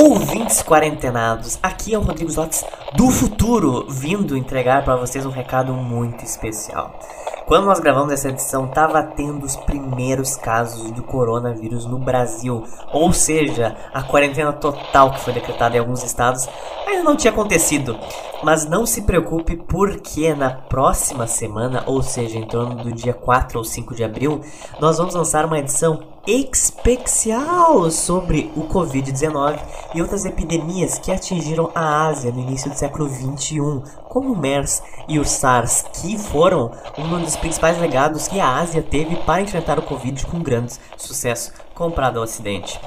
Ouvintes quarentenados, aqui é o Rodrigo Zotes do futuro, vindo entregar para vocês um recado muito especial. Quando nós gravamos essa edição, estava tendo os primeiros casos do coronavírus no Brasil, ou seja, a quarentena total que foi decretada em alguns estados ainda não tinha acontecido. Mas não se preocupe, porque na próxima semana, ou seja, em torno do dia 4 ou 5 de abril, nós vamos lançar uma edição especial sobre o Covid-19 e outras epidemias que atingiram a Ásia no início do século 21, como o MERS e o SARS, que foram um dos principais legados que a Ásia teve para enfrentar o Covid com grande sucesso comparado ao Ocidente.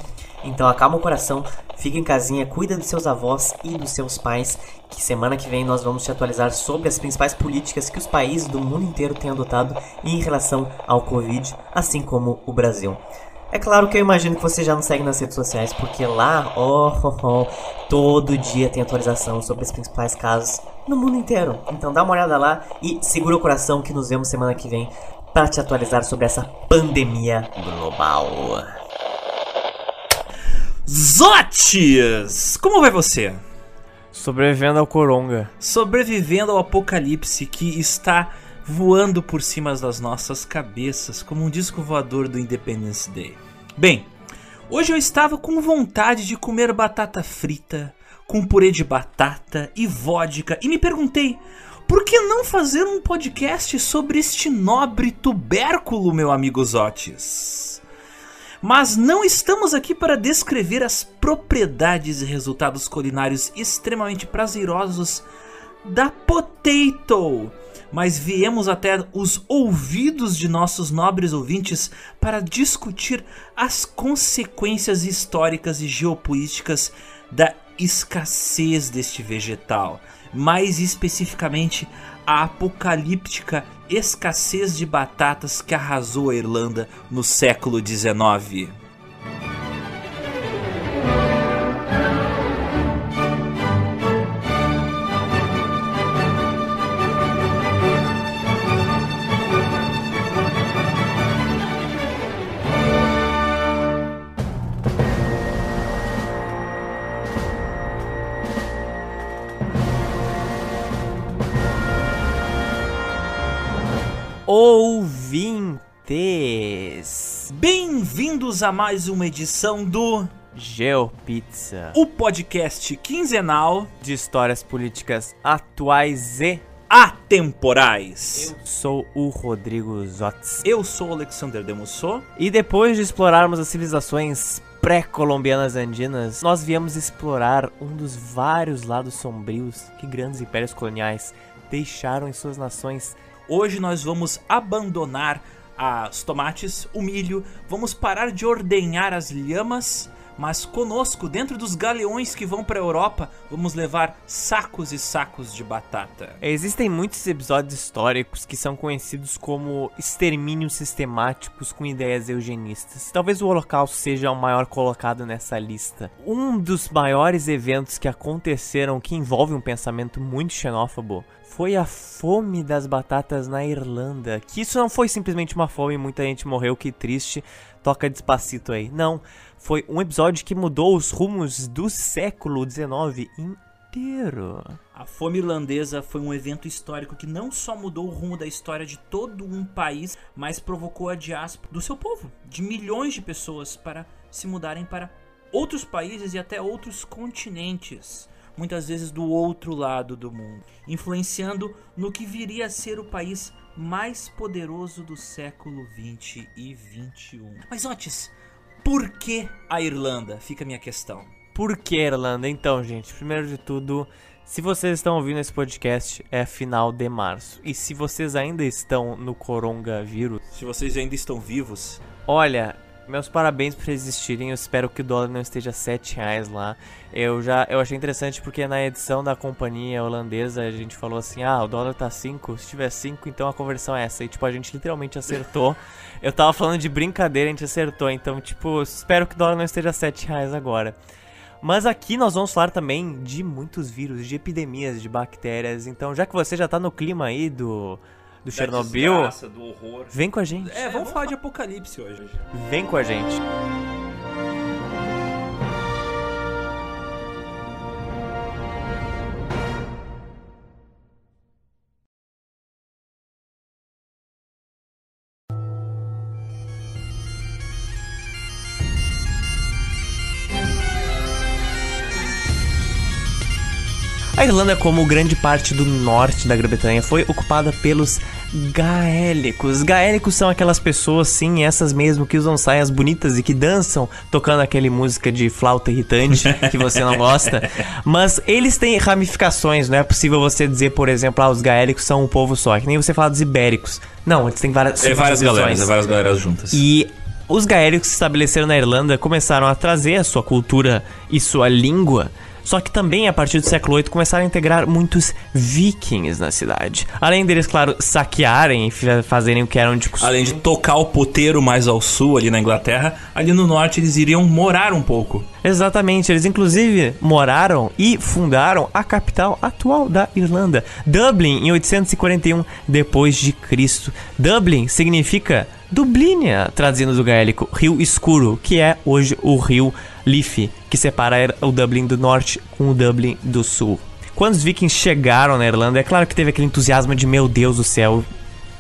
Então acalma o coração, fica em casinha, cuida dos seus avós e dos seus pais, que semana que vem nós vamos te atualizar sobre as principais políticas que os países do mundo inteiro têm adotado em relação ao Covid, assim como o Brasil. É claro que eu imagino que você já nos segue nas redes sociais, porque lá, oh, oh, oh, todo dia tem atualização sobre os principais casos no mundo inteiro. Então dá uma olhada lá e segura o coração que nos vemos semana que vem para te atualizar sobre essa pandemia global. Zotes! Como vai você? Sobrevivendo ao coronga. Sobrevivendo ao apocalipse que está voando por cima das nossas cabeças como um disco voador do Independence Day. Bem, hoje eu estava com vontade de comer batata frita, com purê de batata e vodka e me perguntei, por que não fazer um podcast sobre este nobre tubérculo, meu amigo Zotes? Mas não estamos aqui para descrever as propriedades e resultados culinários extremamente prazerosos da potato, mas viemos até os ouvidos de nossos nobres ouvintes para discutir as consequências históricas e geopolíticas da escassez deste vegetal, mais especificamente a apocalíptica escassez de batatas que arrasou a Irlanda no século XIX. Ouvintes! Bem-vindos a mais uma edição do GeoPizza o podcast quinzenal de histórias políticas atuais e atemporais. eu sou o Rodrigo Zotz. Eu sou o Alexander Demusso. E depois de explorarmos as civilizações pré-colombianas andinas, nós viemos explorar um dos vários lados sombrios que grandes impérios coloniais deixaram em suas nações. Hoje nós vamos abandonar os tomates, o milho, vamos parar de ordenhar as lhamas, mas conosco, dentro dos galeões que vão para a Europa, vamos levar sacos e sacos de batata. Existem muitos episódios históricos que são conhecidos como extermínios sistemáticos com ideias eugenistas. Talvez o Holocausto seja o maior colocado nessa lista. Um dos maiores eventos que aconteceram que envolve um pensamento muito xenófobo foi a fome das batatas na Irlanda. Que isso não foi simplesmente uma fome, muita gente morreu, que triste, toca despacito aí. Não, foi um episódio que mudou os rumos do século XIX inteiro. A fome irlandesa foi um evento histórico que não só mudou o rumo da história de todo um país, mas provocou a diáspora do seu povo, de milhões de pessoas, para se mudarem para outros países e até outros continentes, muitas vezes do outro lado do mundo, influenciando no que viria a ser o país mais poderoso do século 20 e 21. Mas Otis, por que a Irlanda? Fica a minha questão. Por que Irlanda? Então, gente, primeiro de tudo, se vocês estão ouvindo esse podcast, é final de março. E se vocês ainda estão no coronavírus, Se vocês ainda estão vivos, olha, meus parabéns por existirem. Eu espero que o dólar não esteja 7 reais lá. Eu já eu achei interessante porque na edição da companhia holandesa a gente falou assim: ah, o dólar tá 5. Se tiver 5, então a conversão é essa. E tipo, a gente literalmente acertou. Eu tava falando de brincadeira, a gente acertou. Então, tipo, espero que o dólar não esteja 7 reais agora. Mas aqui nós vamos falar também de muitos vírus, de epidemias, de bactérias. Então, já que você já tá no clima aí do, do Chernobyl, do horror. vem com a gente. É, vamos falar de apocalipse hoje. Vem com a gente. A Irlanda, como grande parte do norte da Grã-Bretanha, foi ocupada pelos gaélicos. Gaélicos são aquelas pessoas, sim, essas mesmo, que usam saias bonitas e que dançam tocando aquele música de flauta irritante que você não gosta. Mas eles têm ramificações, não é possível você dizer, por exemplo, ah, os gaélicos são um povo só, que nem você fala dos ibéricos. Não, eles têm várias É várias galeras, é várias galeras juntas. E os gaélicos que se estabeleceram na Irlanda começaram a trazer a sua cultura e sua língua. Só que também, a partir do século VIII, começaram a integrar muitos vikings na cidade. Além deles, claro, saquearem e fa- fazerem o que eram de costume. Além de tocar o poteiro mais ao sul, ali na Inglaterra, ali no norte eles iriam morar um pouco. Exatamente, eles inclusive moraram e fundaram a capital atual da Irlanda, Dublin, em 841 depois de Cristo. Dublin significa Dublínia, traduzindo do gaélico, rio escuro, que é hoje o rio Liffey, que separa o Dublin do norte com o Dublin do sul. Quando os vikings chegaram na Irlanda, é claro que teve aquele entusiasmo de meu Deus do céu,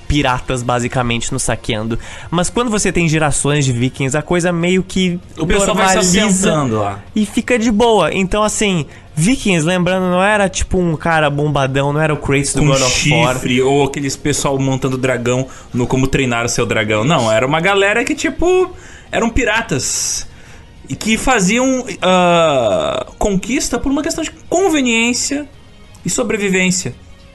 piratas basicamente nos saqueando. Mas quando você tem gerações de vikings, a coisa meio que O pessoal vai se assentando lá. e fica de boa. Então, assim, Vikings, lembrando, não era tipo um cara bombadão, não era o Kratos do God of War. ou aqueles pessoal montando dragão no como treinar o seu dragão. Não, era uma galera que, tipo, eram piratas. E que faziam ah, conquista por uma questão de conveniência e sobrevivência.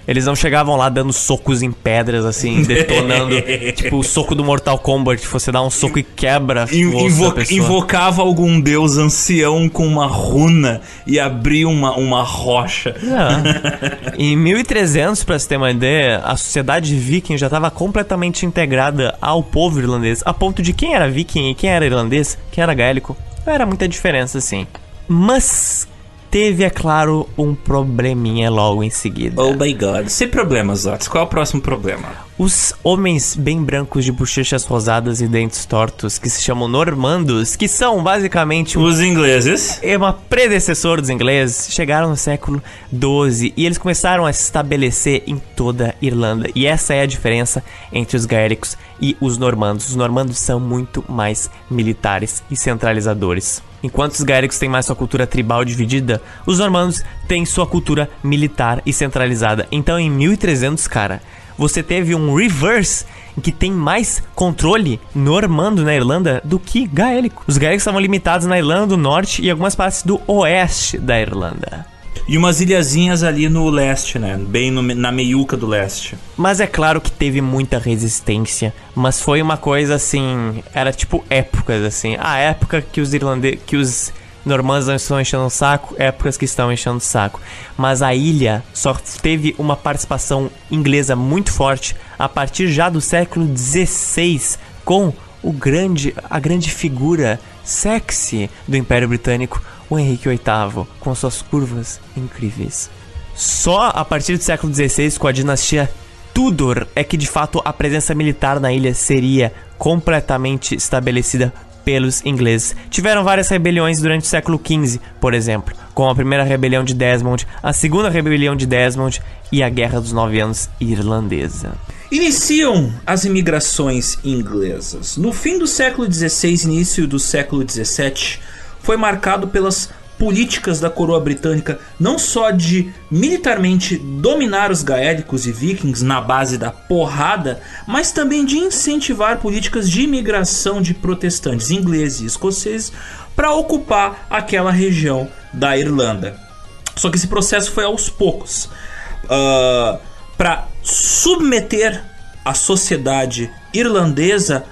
Eles não chegavam lá dando socos em pedras, assim, detonando. tipo o soco do Mortal Kombat, você dá um soco e quebra In- invo- invocava algum deus ancião com uma runa e abria uma, uma rocha. É. Em 1300, pra se ter uma ideia, a sociedade viking já estava completamente integrada ao povo irlandês, a ponto de quem era viking e quem era irlandês, quem era gaélico, não era muita diferença assim. Mas teve, é claro, um probleminha logo em seguida. Oh my god. Sem problemas, Otis. Qual é o próximo problema? Os homens bem brancos de bochechas rosadas e dentes tortos, que se chamam normandos, que são basicamente um Os ingleses. é uma predecessor dos ingleses, chegaram no século XII e eles começaram a se estabelecer em toda a Irlanda. E essa é a diferença entre os gaélicos e os normandos. Os normandos são muito mais militares e centralizadores. Enquanto os gaélicos têm mais sua cultura tribal dividida, os normandos têm sua cultura militar e centralizada. Então, em 1300, cara, você teve um reverse que tem mais controle normando na Irlanda do que gaélico. Os gaélicos estavam limitados na Irlanda do Norte e algumas partes do oeste da Irlanda. E umas ilhazinhas ali no leste, né? Bem no- na meiuca do leste. Mas é claro que teve muita resistência, mas foi uma coisa assim, era tipo épocas assim. A época que os irlandeses, que os normandos não estão enchendo o saco, épocas que estão enchendo o saco. Mas a ilha só teve uma participação inglesa muito forte a partir já do século XVI com o grande, a grande figura sexy do Império Britânico, o Henrique VIII, com suas curvas incríveis. Só a partir do século XVI, com a dinastia Tudor, é que de fato a presença militar na ilha seria completamente estabelecida pelos ingleses. Tiveram várias rebeliões durante o século XV, por exemplo, como a primeira rebelião de Desmond, a segunda rebelião de Desmond e a Guerra dos Nove Anos Irlandesa. Iniciam as imigrações inglesas. No fim do século XVI, início do século XVII, foi marcado pelas políticas da coroa britânica não só de militarmente dominar os gaélicos e vikings na base da porrada, mas também de incentivar políticas de imigração de protestantes ingleses e escoceses para ocupar aquela região da Irlanda. Só que esse processo foi aos poucos. para submeter a sociedade irlandesa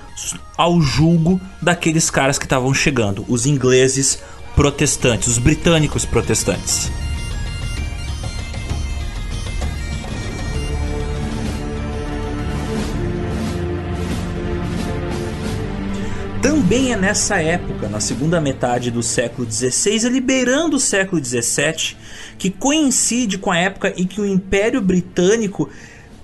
ao julgo daqueles caras que estavam chegando, os ingleses protestantes, os britânicos protestantes. Também é nessa época, na segunda metade do século XVI, liberando o século XVII, que coincide com a época em que o Império Britânico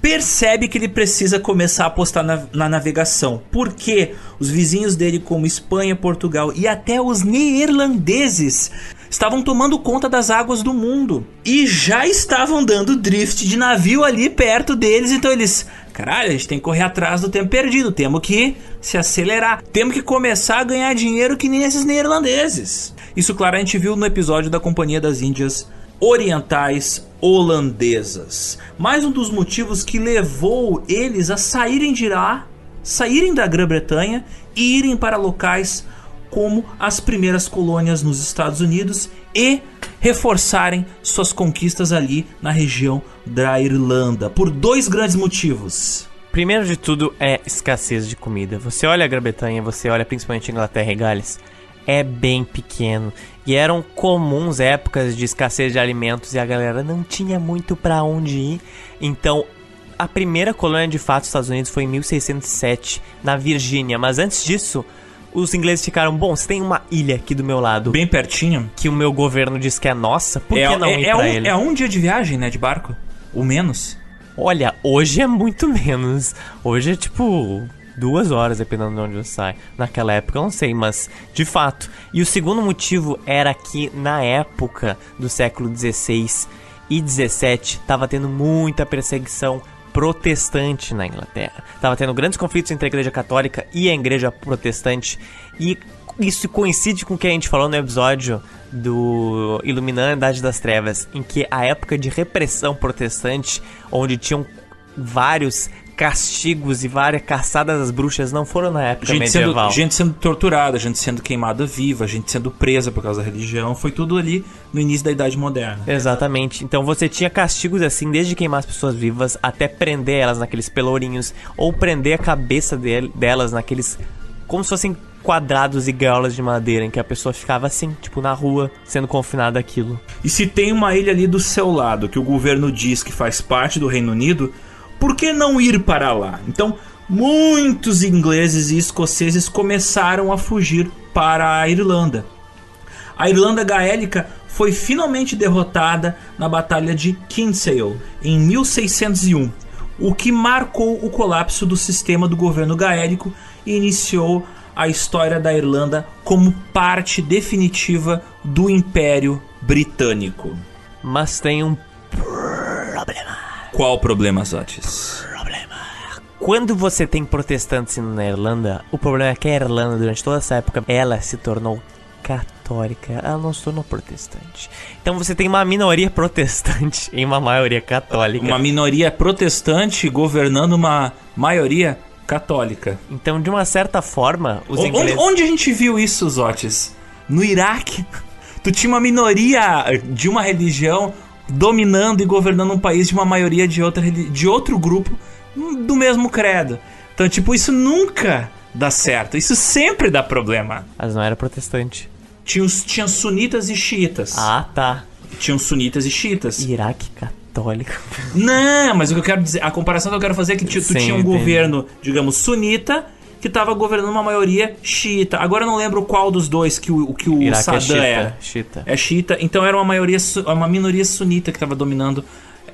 percebe que ele precisa começar a apostar na, na navegação. Porque os vizinhos dele, como Espanha, Portugal e até os neerlandeses, estavam tomando conta das águas do mundo e já estavam dando drift de navio ali perto deles. Então eles, caralho, a gente tem que correr atrás do tempo perdido, temos que se acelerar, temos que começar a ganhar dinheiro que nem esses neerlandeses. Isso, claro, a gente viu no episódio da Companhia das Índias orientais holandesas. Mais um dos motivos que levou eles a saírem de lá, saírem da Grã-Bretanha e irem para locais como as primeiras colônias nos Estados Unidos e reforçarem suas conquistas ali na região da Irlanda por dois grandes motivos. Primeiro de tudo é escassez de comida. Você olha a Grã-Bretanha, você olha principalmente a Inglaterra e Gales, é bem pequeno. E eram comuns épocas de escassez de alimentos e a galera não tinha muito para onde ir. Então, a primeira colônia de fato dos Estados Unidos foi em 1607, na Virgínia. Mas antes disso, os ingleses ficaram, bom, você tem uma ilha aqui do meu lado. Bem pertinho. Que o meu governo diz que é nossa, por é, que não é, ir é pra um, ele? é um dia de viagem, né, de barco. O menos. Olha, hoje é muito menos. Hoje é tipo duas horas, dependendo de onde você sai. Naquela época eu não sei, mas de fato. E o segundo motivo era que na época do século XVI e XVII estava tendo muita perseguição protestante na Inglaterra. Tava tendo grandes conflitos entre a Igreja Católica e a Igreja Protestante e isso coincide com o que a gente falou no episódio do Iluminando a Idade das Trevas, em que a época de repressão protestante, onde tinham vários castigos e várias caçadas às bruxas, não foram na época Gente sendo, medieval. gente sendo torturada, gente sendo queimada viva, gente sendo presa por causa da religião. Foi tudo ali no início da Idade Moderna. Exatamente. Então você tinha castigos assim, desde queimar as pessoas vivas até prender elas naqueles pelourinhos, ou prender a cabeça del- delas naqueles. como se fossem quadrados e gaiolas de madeira, em que a pessoa ficava assim, tipo na rua, sendo confinada aquilo. E se tem uma ilha ali do seu lado que o governo diz que faz parte do Reino Unido, por que não ir para lá? Então, muitos ingleses e escoceses começaram a fugir para a Irlanda. A Irlanda Gaélica foi finalmente derrotada na Batalha de Kinsale em 1601, o que marcou o colapso do sistema do governo gaélico e iniciou a história da Irlanda como parte definitiva do Império Britânico. Mas tem um problema. Qual o problema, Zotis? Quando você tem protestantes na Irlanda, o problema é que a Irlanda, durante toda essa época, ela se tornou católica, ela não se tornou protestante. Então você tem uma minoria protestante e uma maioria católica. Uma minoria protestante governando uma maioria católica. Então, de uma certa forma, os O- ingleses... Onde, onde a gente viu isso, Zotis? No Iraque. Tu tinha uma minoria de uma religião dominando e governando um país de uma maioria de, outra, de outro grupo hum, do mesmo credo. Então, tipo, isso nunca dá certo. Isso sempre dá problema. Mas não era protestante. Tinha, os, tinha sunitas e xiitas. Ah, tá. Tinham sunitas e xiitas. Iraque católico. Não, mas o que eu quero dizer, a comparação que eu quero fazer é que tu, tu Sim, tinha um entendi. governo, digamos, sunita, que tava governando uma maioria xiita. Agora eu não lembro qual dos dois que o, que o Iraque é Saddam é. xiita. xiita. É xiita, então era uma maioria, uma minoria sunita que tava dominando.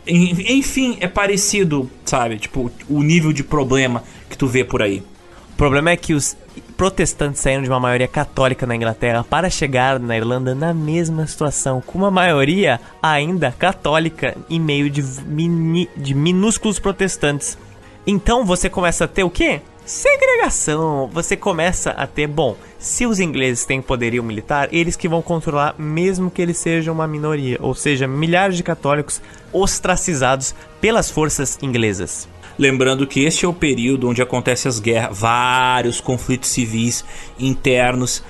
En- Enfim, é parecido, sabe? Tipo, o nível de problema que tu vê por aí. O problema é que os protestantes saíram de uma maioria católica na Inglaterra para chegar na Irlanda na mesma situação, com uma maioria ainda católica em meio de, mini- de minúsculos protestantes. Então você começa a ter o quê? Segregação. Você começa a ter, bom, se os ingleses têm poderio militar, eles que vão controlar, mesmo que eles sejam uma minoria, ou seja, milhares de católicos ostracizados pelas forças inglesas. Lembrando que este é o período onde acontecem as guerras, vários conflitos civis internos,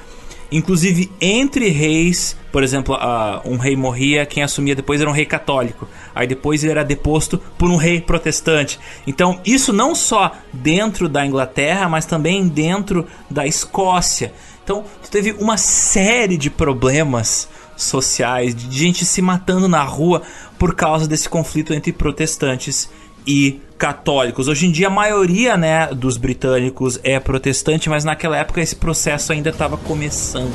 inclusive entre reis. Por exemplo, ah, um rei morria, quem assumia depois era um rei católico. Aí depois ele era deposto por um rei protestante. Então, isso não só dentro da Inglaterra, mas também dentro da Escócia. Então, teve uma série de problemas sociais, de gente se matando na rua por causa desse conflito entre protestantes e católicos. Hoje em dia a maioria, né, dos britânicos é protestante, mas naquela época esse processo ainda estava começando.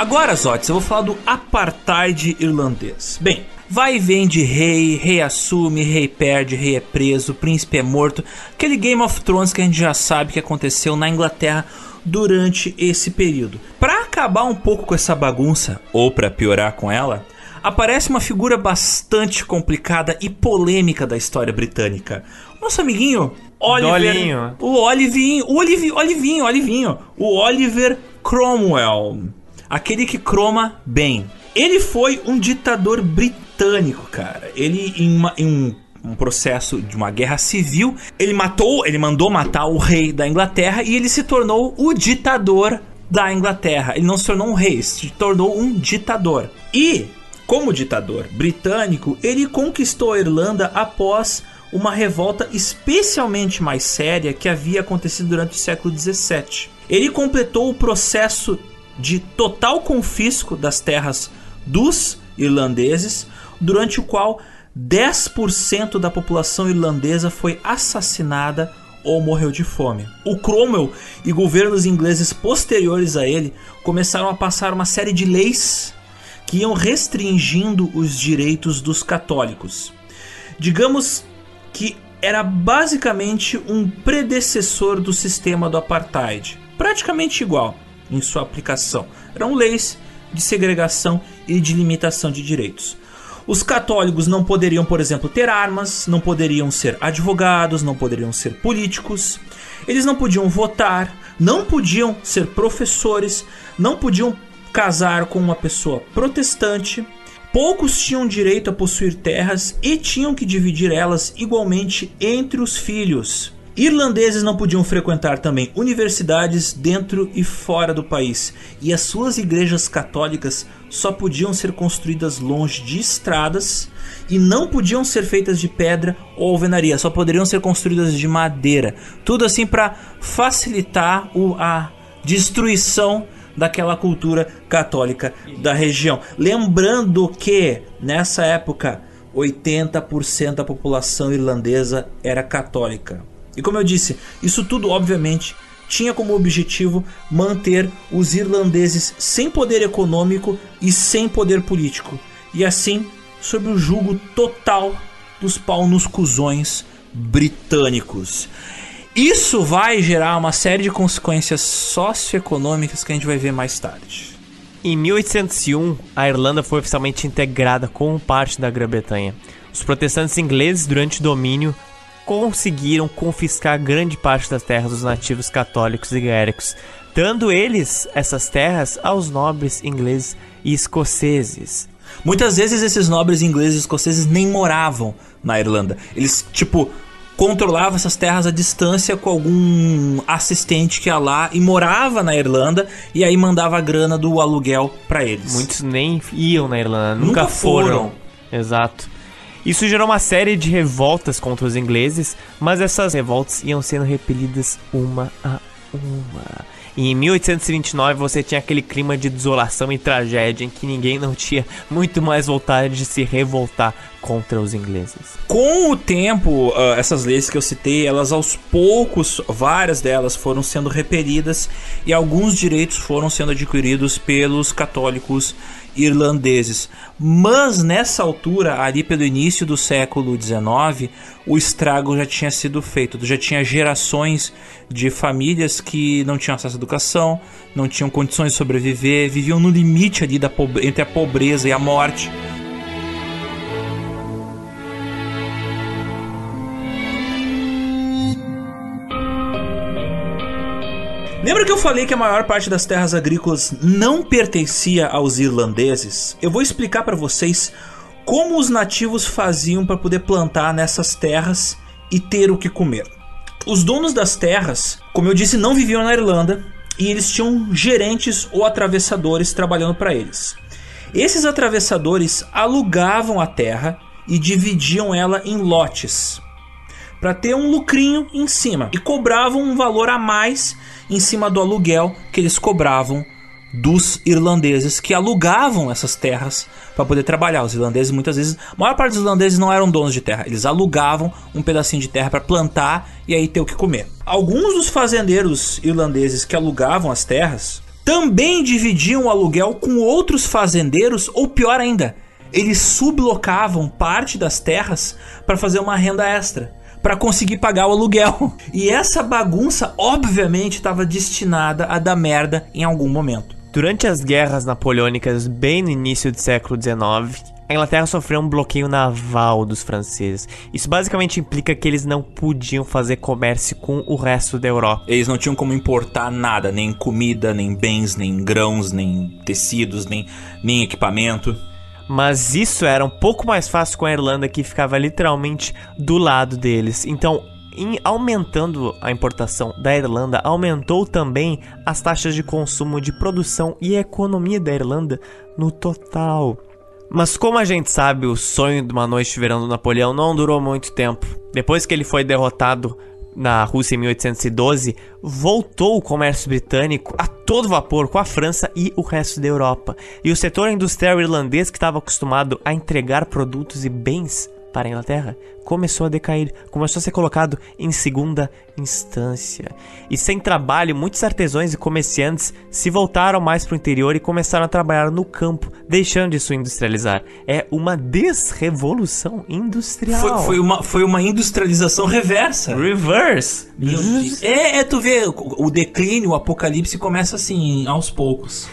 Agora, Zotes, eu vou falar do apartheid irlandês. Bem, vai e vem de rei, rei assume, rei perde, rei é preso, príncipe é morto. Aquele Game of Thrones que a gente já sabe que aconteceu na Inglaterra durante esse período. Para acabar um pouco com essa bagunça, ou para piorar com ela, aparece uma figura bastante complicada e polêmica da história britânica. Nosso amiguinho Oliver. Dolinho. O Olivinho. O Olivinho, Olivinho, Olivinho. O Oliver Cromwell. Aquele que croma bem. Ele foi um ditador britânico, cara. Ele, em, uma- em um, um processo de uma guerra civil, ele matou, ele mandou matar o rei da Inglaterra e ele se tornou o ditador da Inglaterra. Ele não se tornou um rei, se tornou um ditador. E, como ditador britânico, ele conquistou a Irlanda após uma revolta especialmente mais séria que havia acontecido durante o século XVII. Ele completou o processo de total confisco das terras dos irlandeses, durante o qual 10% da população irlandesa foi assassinada ou morreu de fome. O Cromwell e governos ingleses posteriores a ele começaram a passar uma série de leis que iam restringindo os direitos dos católicos. Digamos que era basicamente um predecessor do sistema do apartheid, praticamente igual em sua aplicação. Eram leis de segregação e de limitação de direitos. Os católicos não poderiam, por exemplo, ter armas, não poderiam ser advogados, não poderiam ser políticos, eles não podiam votar, não podiam ser professores, não podiam casar com uma pessoa protestante. Poucos tinham direito a possuir terras e tinham que dividir elas igualmente entre os filhos. Irlandeses não podiam frequentar também universidades dentro e fora do país, e as suas igrejas católicas só podiam ser construídas longe de estradas e não podiam ser feitas de pedra ou alvenaria, só poderiam ser construídas de madeira. Tudo assim para facilitar o, a destruição daquela cultura católica da região. Lembrando que nessa época 80% da população irlandesa era católica. E como eu disse, isso tudo obviamente tinha como objetivo manter os irlandeses sem poder econômico e sem poder político, e assim sob o jugo total dos pau nos cuzões britânicos. Isso vai gerar uma série de consequências socioeconômicas que a gente vai ver mais tarde. Em 1801, a Irlanda foi oficialmente integrada como parte da Grã-Bretanha. Os protestantes ingleses, durante o domínio, conseguiram confiscar grande parte das terras dos nativos católicos e gaélicos, dando eles essas terras aos nobres ingleses e escoceses. Muitas vezes esses nobres ingleses e escoceses nem moravam na Irlanda. Eles, tipo, controlavam essas terras à distância com algum assistente que ia lá e morava na Irlanda e aí mandava a grana do aluguel pra eles. Muitos nem iam na Irlanda, nunca, Nunca foram. foram. Exato. Isso gerou uma série de revoltas contra os ingleses, mas essas revoltas iam sendo repelidas uma a uma. E em 1829 você tinha aquele clima de desolação e tragédia em que ninguém não tinha muito mais vontade de se revoltar contra os ingleses. Com o tempo, ah, essas leis que eu citei, elas aos poucos, várias delas foram sendo repelidas e alguns direitos foram sendo adquiridos pelos católicos irlandeses. Mas nessa altura, ali pelo início do século XIX, o estrago já tinha sido feito. Já tinha gerações de famílias que não tinham acesso à educação, não tinham condições de sobreviver, viviam no limite ali da entre a pobreza e a morte. Lembra que eu falei que a maior parte das terras agrícolas não pertencia aos irlandeses? Eu vou explicar para vocês como os nativos faziam para poder plantar nessas terras e ter o que comer. Os donos das terras, como eu disse, não viviam na Irlanda e eles tinham gerentes ou atravessadores trabalhando para eles. Esses atravessadores alugavam a terra e dividiam ela em lotes para ter um lucrinho em cima e cobravam um valor a mais em cima do aluguel que eles cobravam dos irlandeses que alugavam essas terras para poder trabalhar. Os irlandeses muitas vezes, a maior parte dos irlandeses não eram donos de terra, eles alugavam um pedacinho de terra para plantar e aí ter o que comer. Alguns dos fazendeiros irlandeses que alugavam as terras também dividiam o aluguel com outros fazendeiros ou pior ainda, eles sublocavam parte das terras para fazer uma renda extra para conseguir pagar o aluguel. E essa bagunça, obviamente, estava destinada a dar merda em algum momento. Durante as guerras napoleônicas, bem no início do século XIX, a Inglaterra sofreu um bloqueio naval dos franceses. Isso basicamente implica que eles não podiam fazer comércio com o resto da Europa. Eles não tinham como importar nada, nem comida, nem bens, nem grãos, nem tecidos, nem, nem equipamento. Mas isso era um pouco mais fácil com a Irlanda, que ficava literalmente do lado deles. Então, em aumentando a importação da Irlanda, aumentou também as taxas de consumo de produção e economia da Irlanda no total. Mas como a gente sabe, o sonho de uma noite de verão do Napoleão não durou muito tempo. Depois que ele foi derrotado na Rússia em 1812, voltou o comércio britânico a todo vapor com a França e o resto da Europa. E o setor industrial irlandês, que estava acostumado a entregar produtos e bens para a Inglaterra, começou a decair, começou a ser colocado em segunda instância. E sem trabalho, muitos artesãos e comerciantes se voltaram mais para o interior e começaram a trabalhar no campo, deixando de se industrializar. É uma desrevolução industrial. Foi, foi uma, foi uma industrialização reversa. Reverse. É, é, tu vê, o, o declínio, o apocalipse começa assim, aos poucos.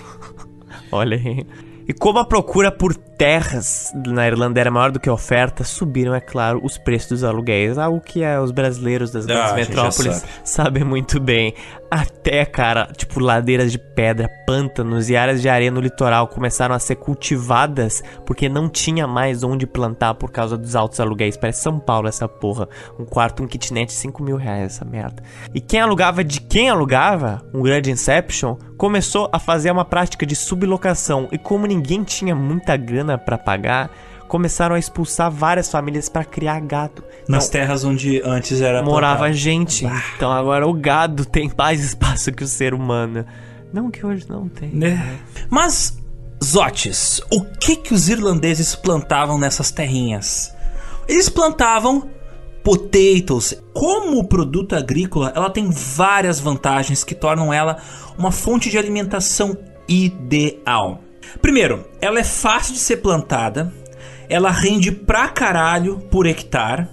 Olha aí. E como a procura por terras na Irlanda era maior do que a oferta, subiram, é claro, os preços dos aluguéis. Algo que é, os brasileiros das grandes Ah, metrópoles sabe. sabem muito bem. Até, cara, tipo, ladeiras de pedra, pântanos e áreas de areia no litoral começaram a ser cultivadas porque não tinha mais onde plantar por causa dos altos aluguéis. Parece São Paulo essa porra. Um quarto, um kitnet, 5 mil reais essa merda. E quem alugava de quem alugava, um grande Inception, começou a fazer uma prática de sublocação. E como ninguém tinha muita grana pra pagar, começaram a expulsar várias famílias pra criar gado. Nas terras onde antes era Morava plantado. gente. Então agora o gado tem mais espaço que o ser humano. Não que hoje não tem. Né? Mas, Zotes, o que que os irlandeses plantavam nessas terrinhas? Eles plantavam potatoes. Como produto agrícola, ela tem várias vantagens que tornam ela uma fonte de alimentação ideal. Primeiro, ela é fácil de ser plantada, ela rende pra caralho por hectare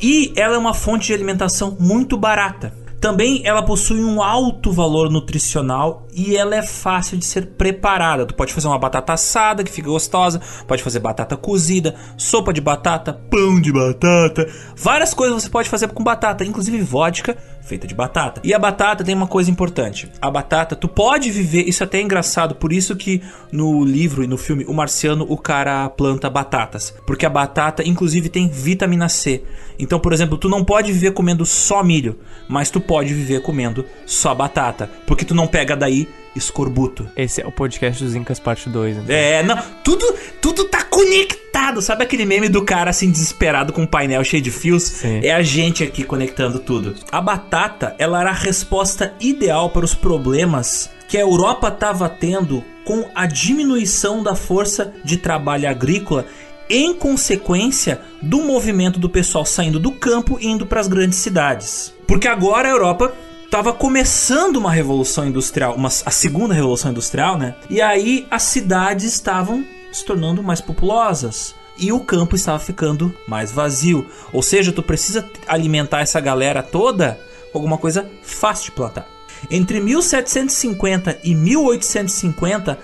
e ela é uma fonte de alimentação muito barata. Também ela possui um alto valor nutricional e ela é fácil de ser preparada. Tu pode fazer uma batata assada que fica gostosa, pode fazer batata cozida, sopa de batata, pão de batata, várias coisas você pode fazer com batata, inclusive vodka feita de batata. E a batata tem uma coisa importante. A batata, tu pode viver, isso até é engraçado, por isso que no livro e no filme O Marciano o cara planta batatas, porque a batata inclusive tem vitamina C. Então, por exemplo, tu não pode viver comendo só milho, mas tu pode viver comendo só batata, porque tu não pega daí escorbuto. Esse é o podcast dos Incas parte 2. Então. É, não, tudo, tudo tá conectado. Sabe aquele meme do cara assim desesperado com um painel cheio de fios? Sim. É a gente aqui conectando tudo. A batata, ela era a resposta ideal para os problemas que a Europa estava tendo com a diminuição da força de trabalho agrícola em consequência do movimento do pessoal saindo do campo e indo para as grandes cidades. Porque agora a Europa estava começando uma revolução industrial, uma, a segunda revolução industrial, né? E aí as cidades estavam se tornando mais populosas e o campo estava ficando mais vazio. Ou seja, tu precisa alimentar essa galera toda com alguma coisa fácil de plantar. Entre 1750 e 1850,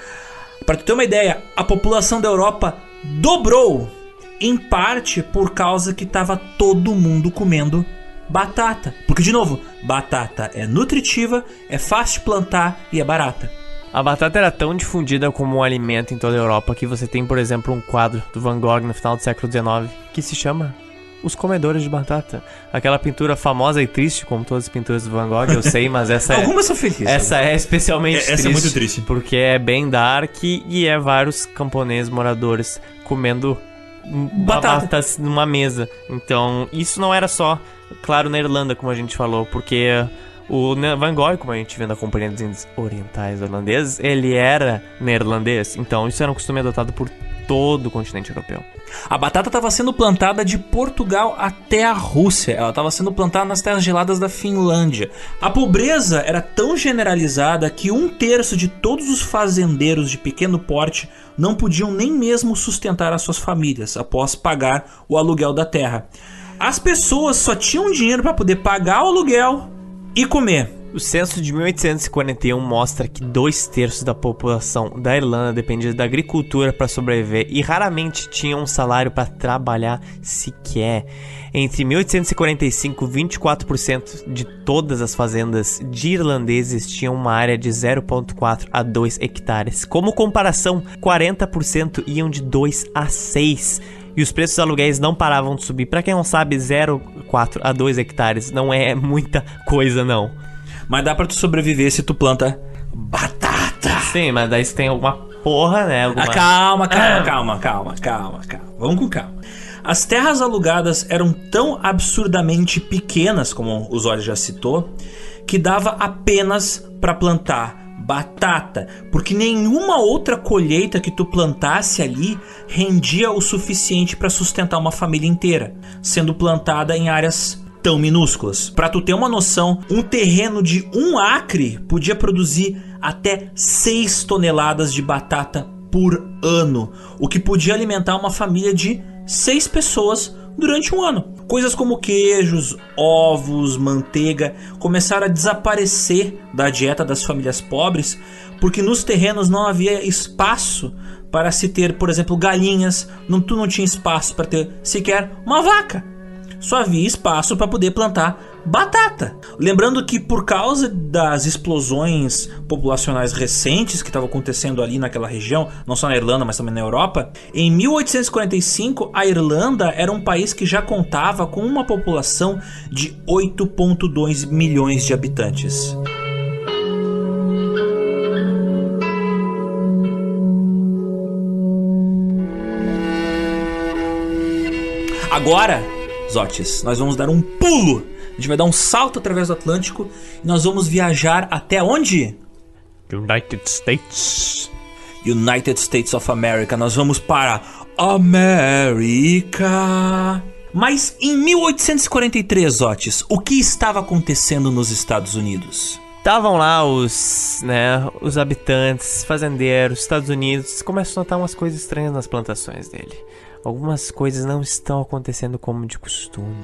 para tu ter uma ideia, a população da Europa dobrou, em parte por causa que estava todo mundo comendo batata. Porque, de novo, batata é nutritiva, é fácil de plantar e é barata. A batata era tão difundida como um alimento em toda a Europa que você tem, por exemplo, um quadro do Van Gogh no final do século XIX que se chama Os Comedores de Batata. Aquela pintura famosa e triste, como todas as pinturas do Van Gogh, eu sei, mas essa é. Algumas são felizes. Essa é especialmente Essa é triste. muito triste. Porque é bem dark e é vários camponeses moradores comendo Batata. batatas numa mesa. Então, isso não era só, claro, na Irlanda, como a gente falou, porque o Van Gogh, como a gente vê na Companhia dos Índios Orientais Holandeses, ele era neerlandês. Então, isso era um costume adotado por todo o continente europeu. A batata estava sendo plantada de Portugal até a Rússia. Ela estava sendo plantada nas terras geladas da Finlândia. A pobreza era tão generalizada que um terço de todos os fazendeiros de pequeno porte não podiam nem mesmo sustentar as suas famílias após pagar o aluguel da terra. As pessoas só tinham dinheiro para poder pagar o aluguel e comer. O censo de 1841 mostra que dois terços da população da Irlanda dependia da agricultura para sobreviver e raramente tinham um salário para trabalhar sequer. Entre 1845 e 24% de todas as fazendas de irlandeses tinham uma área de 0,4 a 2 hectares. Como comparação, 40% iam de 2 a 6 e os preços dos aluguéis não paravam de subir. Para quem não sabe, 0,4 a 2 hectares não é muita coisa não. Mas dá pra tu sobreviver se tu planta batata. Sim, mas daí você tem alguma porra, né? Alguma... Ah, calma, calma, calma, calma, calma, calma. Vamos com calma. As terras alugadas eram tão absurdamente pequenas, como o Zóio já citou, que dava apenas para plantar batata, porque nenhuma outra colheita que tu plantasse ali rendia o suficiente para sustentar uma família inteira, sendo plantada em áreas tão minúsculas. Para tu ter uma noção, um terreno de um acre podia produzir até 6 toneladas de batata por ano, o que podia alimentar uma família de 6 pessoas durante um ano. Coisas como queijos, ovos, manteiga começaram a desaparecer da dieta das famílias pobres porque nos terrenos não havia espaço para se ter, por exemplo, galinhas, não, tu não tinha espaço para ter sequer uma vaca só havia espaço para poder plantar batata. Lembrando que por causa das explosões populacionais recentes que estavam acontecendo ali naquela região, não só na Irlanda, mas também na Europa, em 1845 a Irlanda era um país que já contava com uma população de 8.2 milhões de habitantes. Agora, Zotes, nós vamos dar um pulo. A gente vai dar um salto através do Atlântico e nós vamos viajar até onde? United States. United States of America. Nós vamos para América. Mas em 1843, Zotes, o que estava acontecendo nos Estados Unidos? Estavam lá os, né, os habitantes, fazendeiros, Estados Unidos, começam a notar umas coisas estranhas nas plantações dele algumas coisas não estão acontecendo como de costume.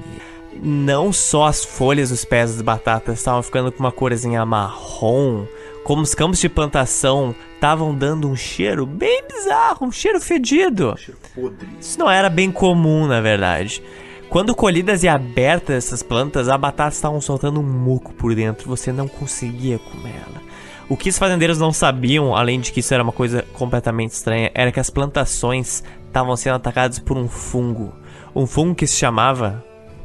Não só as folhas dos pés das batatas estavam ficando com uma corzinha marrom, como os campos de plantação estavam dando um cheiro bem bizarro, um cheiro fedido. cheiro podre. Isso não era bem comum, na verdade. Quando colhidas e abertas essas plantas, as batatas estavam soltando um muco por dentro, você não conseguia comer ela. O que os fazendeiros não sabiam, além de que isso era uma coisa completamente estranha, era que as plantações estavam sendo atacados por um fungo. Um fungo que se chamava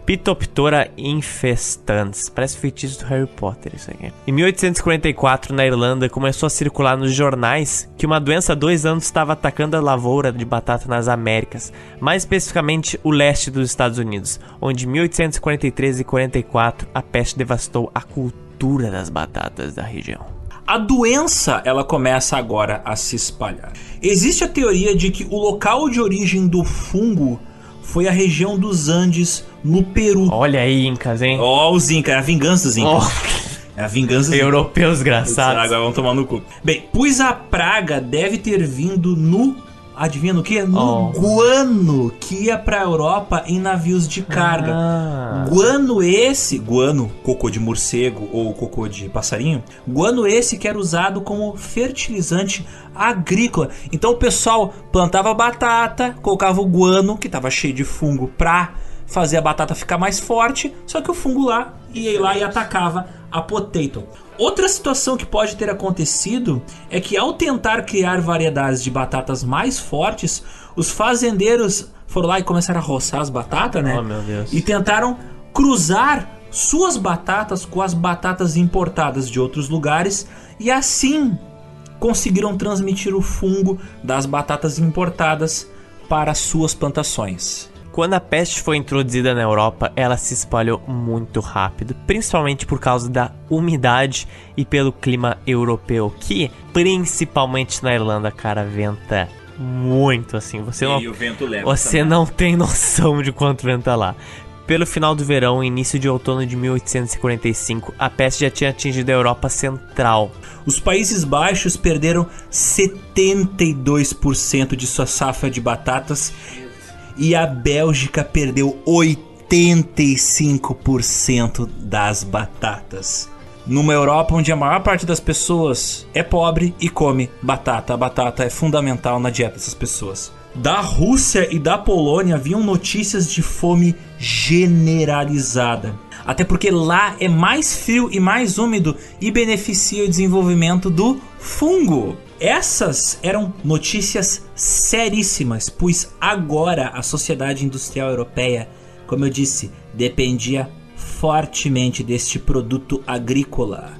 Pitoptora infestans. Parece feitiço do Harry Potter isso aqui. Em 1844, na Irlanda, começou a circular nos jornais que uma doença há dois anos estava atacando a lavoura de batata nas Américas, mais especificamente o leste dos Estados Unidos, onde em 1843 e 44 a peste devastou a cultura das batatas da região. A doença ela começa agora a se espalhar. Existe a teoria de que o local de origem do fungo foi a região dos Andes no Peru. Olha aí, Incas, hein? Ó, oh, os Incas, é a vingança dos Incas. Oh. É a vingança dos Europeus graçados. Agora vamos tomar no cu. Bem, pois a praga deve ter vindo no Adivinha no que? No oh. guano que ia pra Europa em navios de carga. Ah. Guano esse, guano, cocô de morcego ou cocô de passarinho, guano esse que era usado como fertilizante agrícola. Então o pessoal plantava batata, colocava o guano, que estava cheio de fungo, pra fazer a batata ficar mais forte, só que o fungo lá ia lá e atacava a potato. Outra situação que pode ter acontecido é que ao tentar criar variedades de batatas mais fortes, os fazendeiros foram lá e começaram a roçar as batatas, né? Oh, meu Deus. E tentaram cruzar suas batatas com as batatas importadas de outros lugares e assim conseguiram transmitir o fungo das batatas importadas para suas plantações. Quando a peste foi introduzida na Europa, ela se espalhou muito rápido, principalmente por causa da umidade e pelo clima europeu, que principalmente na Irlanda, cara, venta muito assim. Você não, você não tem noção de quanto venta lá. Pelo final do verão e início de outono de 1845, a peste já tinha atingido a Europa Central. Os Países Baixos perderam 72% de sua safra de batatas e a Bélgica perdeu 85% das batatas. numa Europa onde a maior parte das pessoas é pobre e come batata. A batata é fundamental na dieta dessas pessoas. Da Rússia e da Polônia haviam notícias de fome generalizada. Até porque lá é mais frio e mais úmido e beneficia o desenvolvimento do fungo. Essas eram notícias seríssimas, pois agora a sociedade industrial europeia, como eu disse, dependia fortemente deste produto agrícola.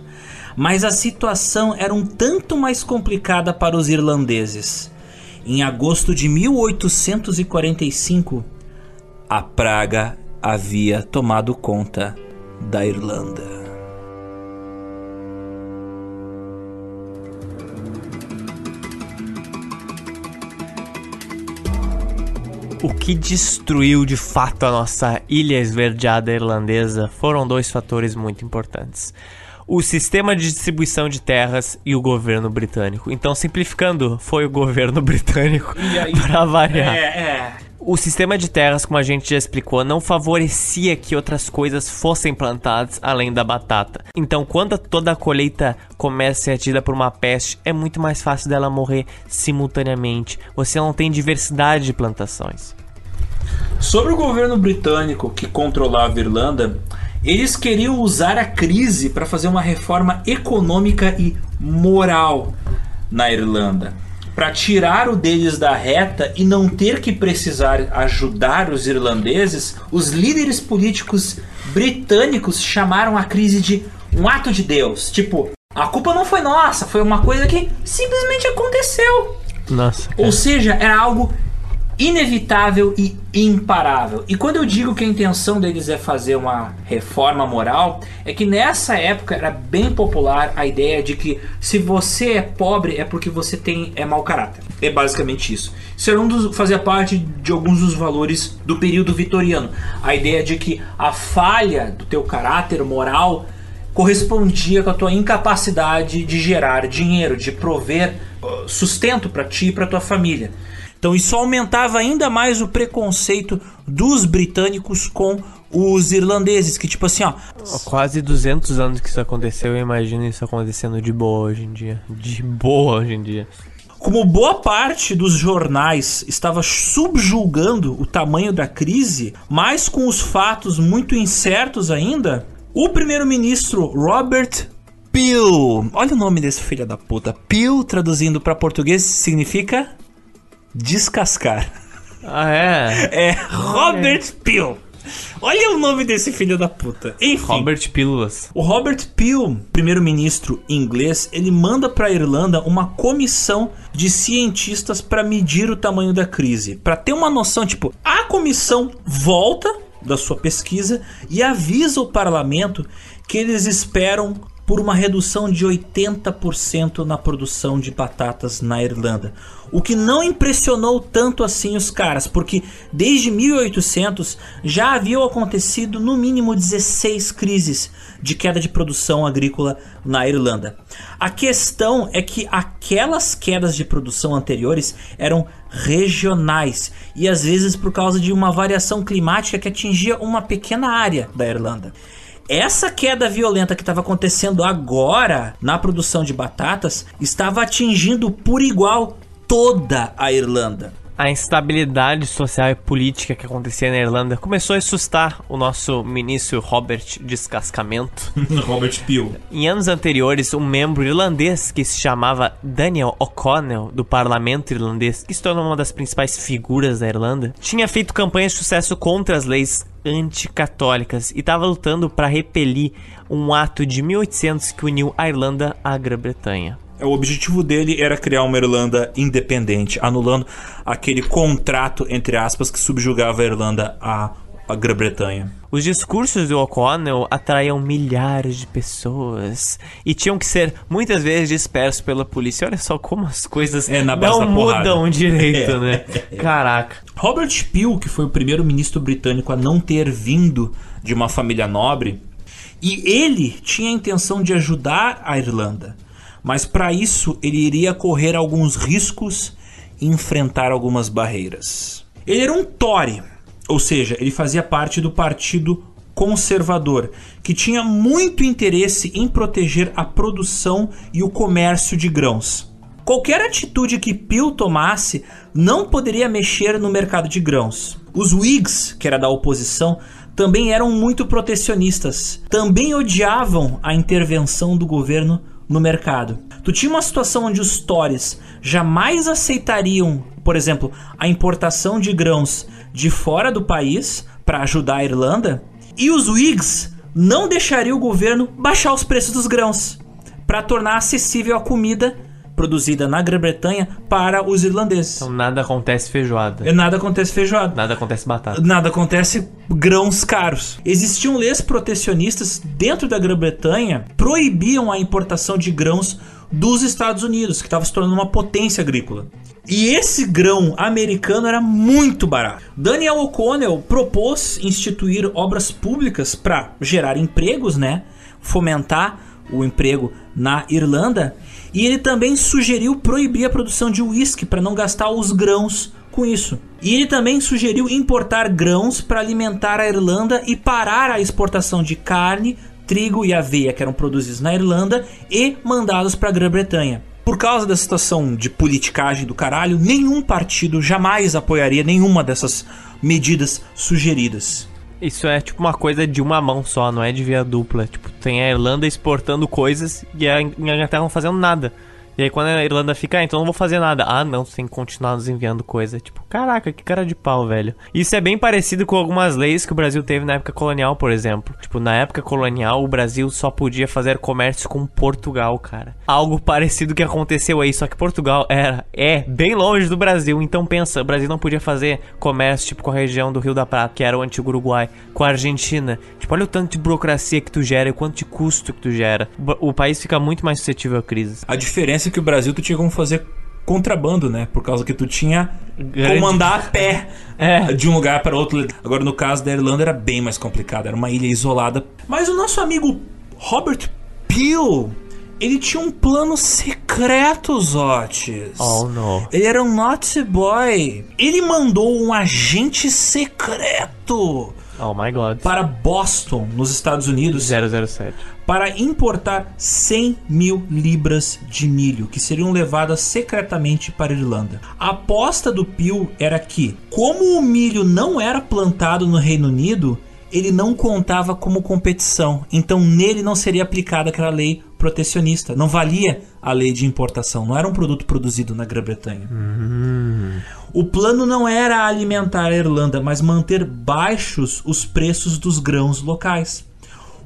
Mas a situação era um tanto mais complicada para os irlandeses. Em agosto de 1845, a praga havia tomado conta da Irlanda. O que destruiu de fato a nossa ilha esverdeada irlandesa foram dois fatores muito importantes. O sistema de distribuição de terras e o governo britânico. Então, simplificando, foi o governo britânico para variar. É, é. O sistema de terras, como a gente já explicou, não favorecia que outras coisas fossem plantadas além da batata. Então, quando toda a colheita começa a ser atida por uma peste, é muito mais fácil dela morrer simultaneamente. Você não tem diversidade de plantações. Sobre o governo britânico que controlava a Irlanda, eles queriam usar a crise para fazer uma reforma econômica e moral na Irlanda para tirar o deles da reta e não ter que precisar ajudar os irlandeses, os líderes políticos britânicos chamaram a crise de um ato de Deus. Tipo, a culpa não foi nossa, foi uma coisa que simplesmente aconteceu. Nossa. Ou seja, era algo inevitável e imparável. E quando eu digo que a intenção deles é fazer uma reforma moral, é que nessa época era bem popular a ideia de que se você é pobre é porque você tem é mau caráter. É basicamente isso. Isso era um dos, fazia parte de alguns dos valores do período vitoriano. A ideia de que a falha do teu caráter moral correspondia com a tua incapacidade de gerar dinheiro, de prover uh, sustento para ti e para tua família. Então isso aumentava ainda mais o preconceito dos britânicos com os irlandeses, que tipo assim, ó, Quase 200 anos que isso aconteceu, eu imagino isso acontecendo de boa hoje em dia. De boa hoje em dia. como boa parte dos jornais estava subjulgando o tamanho da crise, mas com os fatos muito incertos ainda, o primeiro-ministro Robert Peel, olha o nome desse filho da puta, Peel traduzindo para português significa descascar. Ah, é? É Robert Peel. Olha o nome desse filho da puta. Enfim. Robert Pílulas. O Robert Peel, primeiro-ministro inglês, ele manda para a Irlanda uma comissão de cientistas para medir o tamanho da crise. Para ter uma noção, tipo, a comissão volta da sua pesquisa e avisa o parlamento que eles esperam por uma redução de 80% na produção de batatas na Irlanda. O que não impressionou tanto assim os caras, porque desde 1800 já haviam acontecido no mínimo 16 crises de queda de produção agrícola na Irlanda. A questão é que aquelas quedas de produção anteriores eram regionais e às vezes por causa de uma variação climática que atingia uma pequena área da Irlanda. Essa queda violenta que estava acontecendo agora na produção de batatas estava atingindo por igual toda a Irlanda. A instabilidade social e política que acontecia na Irlanda começou a assustar o nosso ministro Robert Descascamento. Robert Peel. Em anos anteriores, um membro irlandês que se chamava Daniel O'Connell, do parlamento irlandês, que se tornou uma das principais figuras da Irlanda, tinha feito campanha de sucesso contra as leis anticatólicas e estava lutando para repelir um ato de 1800 que uniu a Irlanda à Grã-Bretanha. É, O objetivo dele era criar uma Irlanda independente, anulando aquele contrato, entre aspas, que subjugava a Irlanda à, à Grã-Bretanha. Os discursos do O'Connell atraíam milhares de pessoas e tinham que ser muitas vezes dispersos pela polícia. Olha só como as coisas É, não mudam direito, É. né? Caraca. Robert Peel, que foi o primeiro ministro britânico a não ter vindo de uma família nobre, e ele tinha a intenção de ajudar a Irlanda, mas para isso ele iria correr alguns riscos e enfrentar algumas barreiras. Ele era um Tory, ou seja, ele fazia parte do partido conservador que tinha muito interesse em proteger a produção e o comércio de grãos. Qualquer atitude que Peel tomasse não poderia mexer no mercado de grãos. Os Whigs, que era da oposição, também eram muito protecionistas. Também odiavam a intervenção do governo no mercado. Tu tinha uma situação onde os Tories jamais aceitariam, por exemplo, a importação de grãos de fora do país para ajudar a Irlanda, e os Whigs não deixariam o governo baixar os preços dos grãos para tornar acessível a comida produzida na Grã-Bretanha para os irlandeses. Então nada acontece feijoada. E Nada acontece feijoada. Nada acontece batata. Nada acontece grãos caros. Existiam leis protecionistas dentro da Grã-Bretanha proibiam a importação de grãos dos Estados Unidos, que estava se tornando uma potência agrícola. E esse grão americano era muito barato. Daniel O'Connell propôs instituir obras públicas para gerar empregos, né? Fomentar o emprego na Irlanda. E ele também sugeriu proibir a produção de uísque para não gastar os grãos com isso. E ele também sugeriu importar grãos para alimentar a Irlanda e parar a exportação de carne, trigo e aveia que eram produzidos na Irlanda e mandados para a Grã-Bretanha. Por causa da situação de politicagem do caralho, nenhum partido jamais apoiaria nenhuma dessas medidas sugeridas. Isso é tipo uma coisa de uma mão só, não é de via dupla. Tipo, tem a Irlanda exportando coisas e a Inglaterra não fazendo nada. E aí quando a Irlanda fica, ah, então não vou fazer nada. Ah, não, você tem que continuar nos enviando coisa. Tipo, caraca, que cara de pau, velho. Isso é bem parecido com algumas leis que o Brasil teve na época colonial, por exemplo. Tipo, na época colonial, o Brasil só podia fazer comércio com Portugal, cara. Algo parecido que aconteceu aí, só que Portugal era, é, bem longe do Brasil. Então pensa, o Brasil não podia fazer comércio, tipo, com a região do Rio da Prata, que era o antigo Uruguai, com a Argentina. Tipo, olha o tanto de burocracia que tu gera e o quanto de custo que tu gera. O país fica muito mais suscetível a crises. A diferença que o Brasil tu tinha como fazer contrabando, né? Por causa que tu tinha Grande. como andar a pé É. de um lugar para outro. Agora no caso da Irlanda era bem mais complicado, era uma ilha isolada. Mas o nosso amigo Robert Peel, ele tinha um plano secreto, Zotes. Oh, no. Ele era um naughty boy. Ele mandou um agente secreto Oh, my God. para Boston, nos Estados Unidos, 007. Para importar 100 mil libras de milho, que seriam levadas secretamente para a Irlanda. A aposta do Peel era que, como o milho não era plantado no Reino Unido, ele não contava como competição, então nele não seria aplicada aquela lei protecionista. Não valia a lei de importação, não era um produto produzido na Grã-Bretanha. O plano não era alimentar a Irlanda, mas manter baixos os preços dos grãos locais.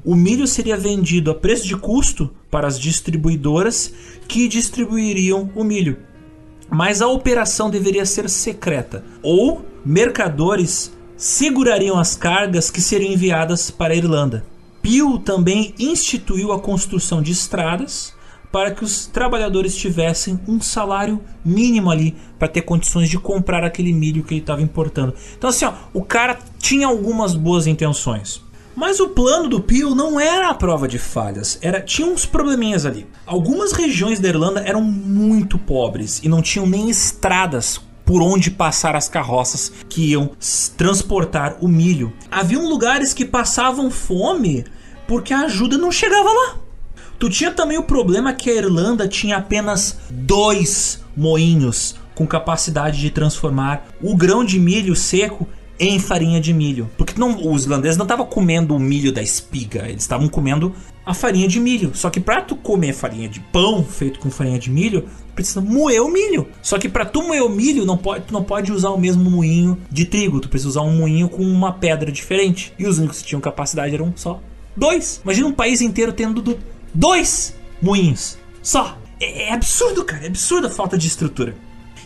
O milho seria vendido a preço de custo para as distribuidoras que distribuiriam o milho. Mas a operação deveria ser secreta, ou mercadores segurariam as cargas que seriam enviadas para a Irlanda. Peel também instituiu a construção de estradas para que os trabalhadores tivessem um salário mínimo ali para ter condições de comprar aquele milho que ele estava importando. Então assim, ó, o cara tinha algumas boas intenções. Mas o plano do Peel não era a prova de falhas, era tinha uns probleminhas ali. Algumas regiões da Irlanda eram muito pobres e não tinham nem estradas por onde passar as carroças que iam transportar o milho. Haviam lugares que passavam fome porque a ajuda não chegava lá. Tu tinha também o problema que a Irlanda tinha apenas dois moinhos com capacidade de transformar o grão de milho seco em farinha de milho. Porque não, os irlandeses não estavam comendo o milho da espiga, eles estavam comendo a farinha de milho. Só que pra tu comer farinha de pão feito com farinha de milho, precisa moer o milho. Só que pra tu moer o milho, não pode, tu não pode usar o mesmo moinho de trigo, tu precisa usar um moinho com uma pedra diferente. E os únicos que tinham capacidade eram só dois. Imagina um país inteiro tendo do- dois moinhos só. É, é absurdo, cara, é absurda a falta de estrutura.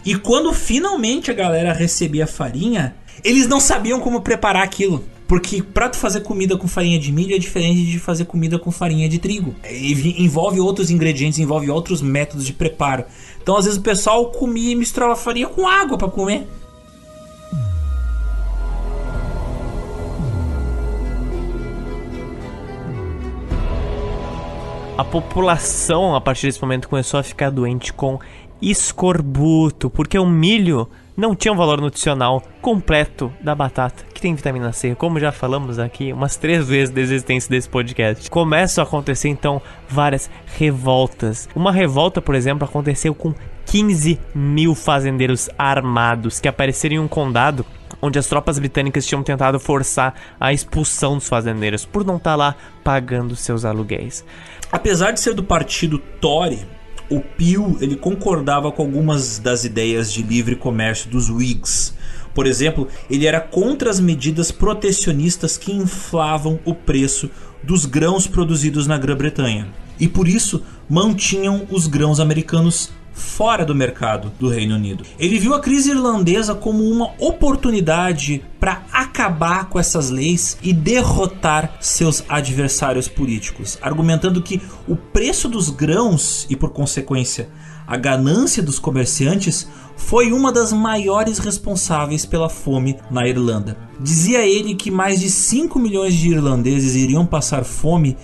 E quando finalmente a galera recebia a farinha, eles não sabiam como preparar aquilo. Porque pra tu fazer comida com farinha de milho é diferente de fazer comida com farinha de trigo. É, envolve outros ingredientes, envolve outros métodos de preparo. Então às vezes o pessoal comia e misturava farinha com água pra comer. A população, a partir desse momento, começou a ficar doente com escorbuto, porque o milho não tinha um valor nutricional completo da batata, que tem vitamina C? Como já falamos aqui umas três vezes da existência desse podcast. Começam a acontecer então várias revoltas. Uma revolta, por exemplo, aconteceu com 15 mil fazendeiros armados que apareceram em um condado onde as tropas britânicas tinham tentado forçar a expulsão dos fazendeiros por não estar lá pagando seus aluguéis. Apesar de ser do partido Tory, o Peel ele concordava com algumas das ideias de livre comércio dos Whigs. Por exemplo, ele era contra as medidas protecionistas que inflavam o preço dos grãos produzidos na Grã-Bretanha. E por isso mantinham os grãos americanos fora do mercado do Reino Unido. Ele viu a crise irlandesa como uma oportunidade para acabar com essas leis e derrotar seus adversários políticos, argumentando que o preço dos grãos e, por consequência, a ganância dos comerciantes foi uma das maiores responsáveis pela fome na Irlanda. Dizia ele que mais de 5 milhões de irlandeses iriam passar fome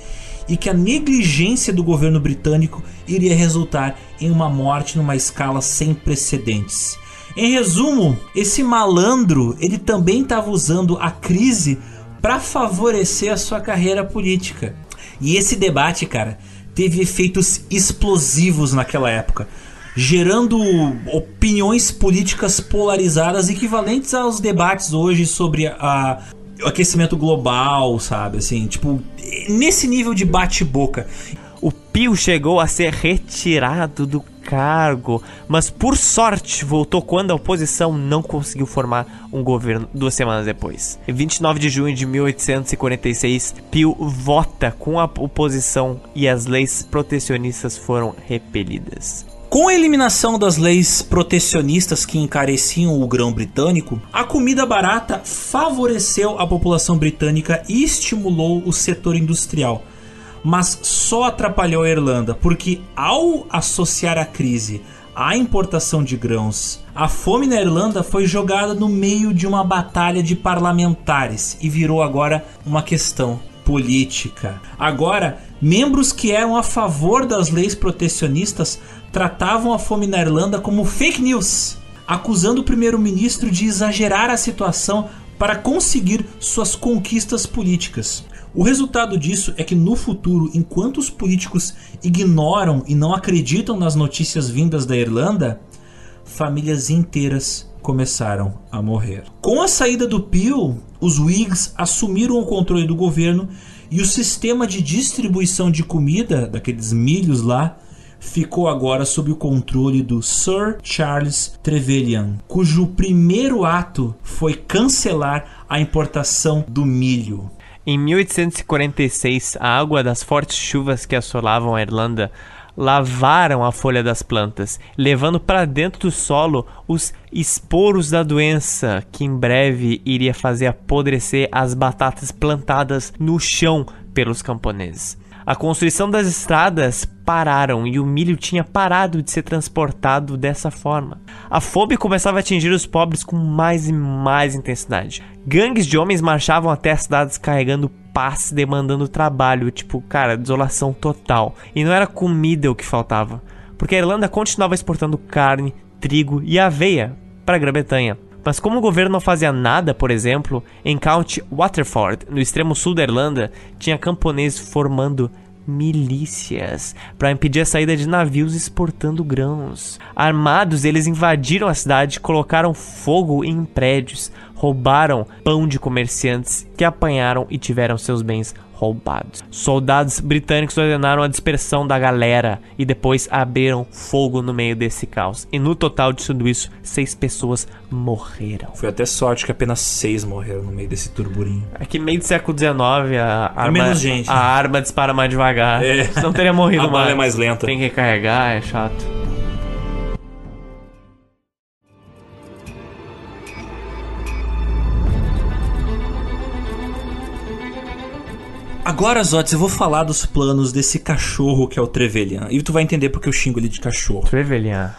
e que a negligência do governo britânico iria resultar em uma morte numa escala sem precedentes. Em resumo, esse malandro ele também estava usando a crise para favorecer a sua carreira política. E esse debate, cara, teve efeitos explosivos naquela época, gerando opiniões políticas polarizadas equivalentes aos debates hoje sobre a, aquecimento global, sabe? Assim, tipo, nesse nível de bate-boca. O Pio chegou a ser retirado do cargo, mas por sorte voltou quando a oposição não conseguiu formar um governo duas semanas depois. Em 29 de junho de 1846, Pio vota com a oposição e as leis protecionistas foram repelidas. Com a eliminação das leis protecionistas que encareciam o grão britânico, a comida barata favoreceu a população britânica e estimulou o setor industrial. Mas só atrapalhou a Irlanda, porque ao associar a crise à importação de grãos, a fome na Irlanda foi jogada no meio de uma batalha de parlamentares e virou agora uma questão política. Agora, membros que eram a favor das leis protecionistas tratavam a fome na Irlanda como fake news, acusando o primeiro-ministro de exagerar a situação para conseguir suas conquistas políticas. O resultado disso é que no futuro, enquanto os políticos ignoram e não acreditam nas notícias vindas da Irlanda, famílias inteiras começaram a morrer. Com a saída do Peel, os Whigs assumiram o controle do governo e o sistema de distribuição de comida, daqueles milhos lá, ficou agora sob o controle do Sir Charles Trevelyan, cujo primeiro ato foi cancelar a importação do milho. Em 1846, a água das fortes chuvas que assolavam a Irlanda lavaram a folha das plantas, levando para dentro do solo os esporos da doença, que em breve iria fazer apodrecer as batatas plantadas no chão pelos camponeses. A construção das estradas pararam e o milho tinha parado de ser transportado dessa forma. A fome começava a atingir os pobres com mais e mais intensidade. Gangues de homens marchavam até as cidades carregando paz, demandando trabalho, tipo, cara, desolação total. E não era comida o que faltava, porque a Irlanda continuava exportando carne, trigo e aveia para a Grã-Bretanha. Mas como o governo não fazia nada, por exemplo, em County Waterford, no extremo sul da Irlanda, tinha camponeses formando milícias para impedir a saída de navios exportando grãos. Armados, eles invadiram a cidade, colocaram fogo em prédios, roubaram pão de comerciantes que apanharam e tiveram seus bens roubados. Soldados britânicos ordenaram a dispersão da galera e depois abriram fogo no meio desse caos. E no total de tudo isso, seis pessoas morreram. Foi até sorte que apenas seis morreram no meio desse turburinho. É que meio do século XIX a arma, menos gente. a arma dispara mais devagar. É. Não teria morrido A bala mais. é mais lenta. Tem que recarregar, é chato. Agora, Zotes, eu vou falar dos planos desse cachorro que é o Trevelyan. E tu vai entender porque eu xingo ele de cachorro. Trevelyan.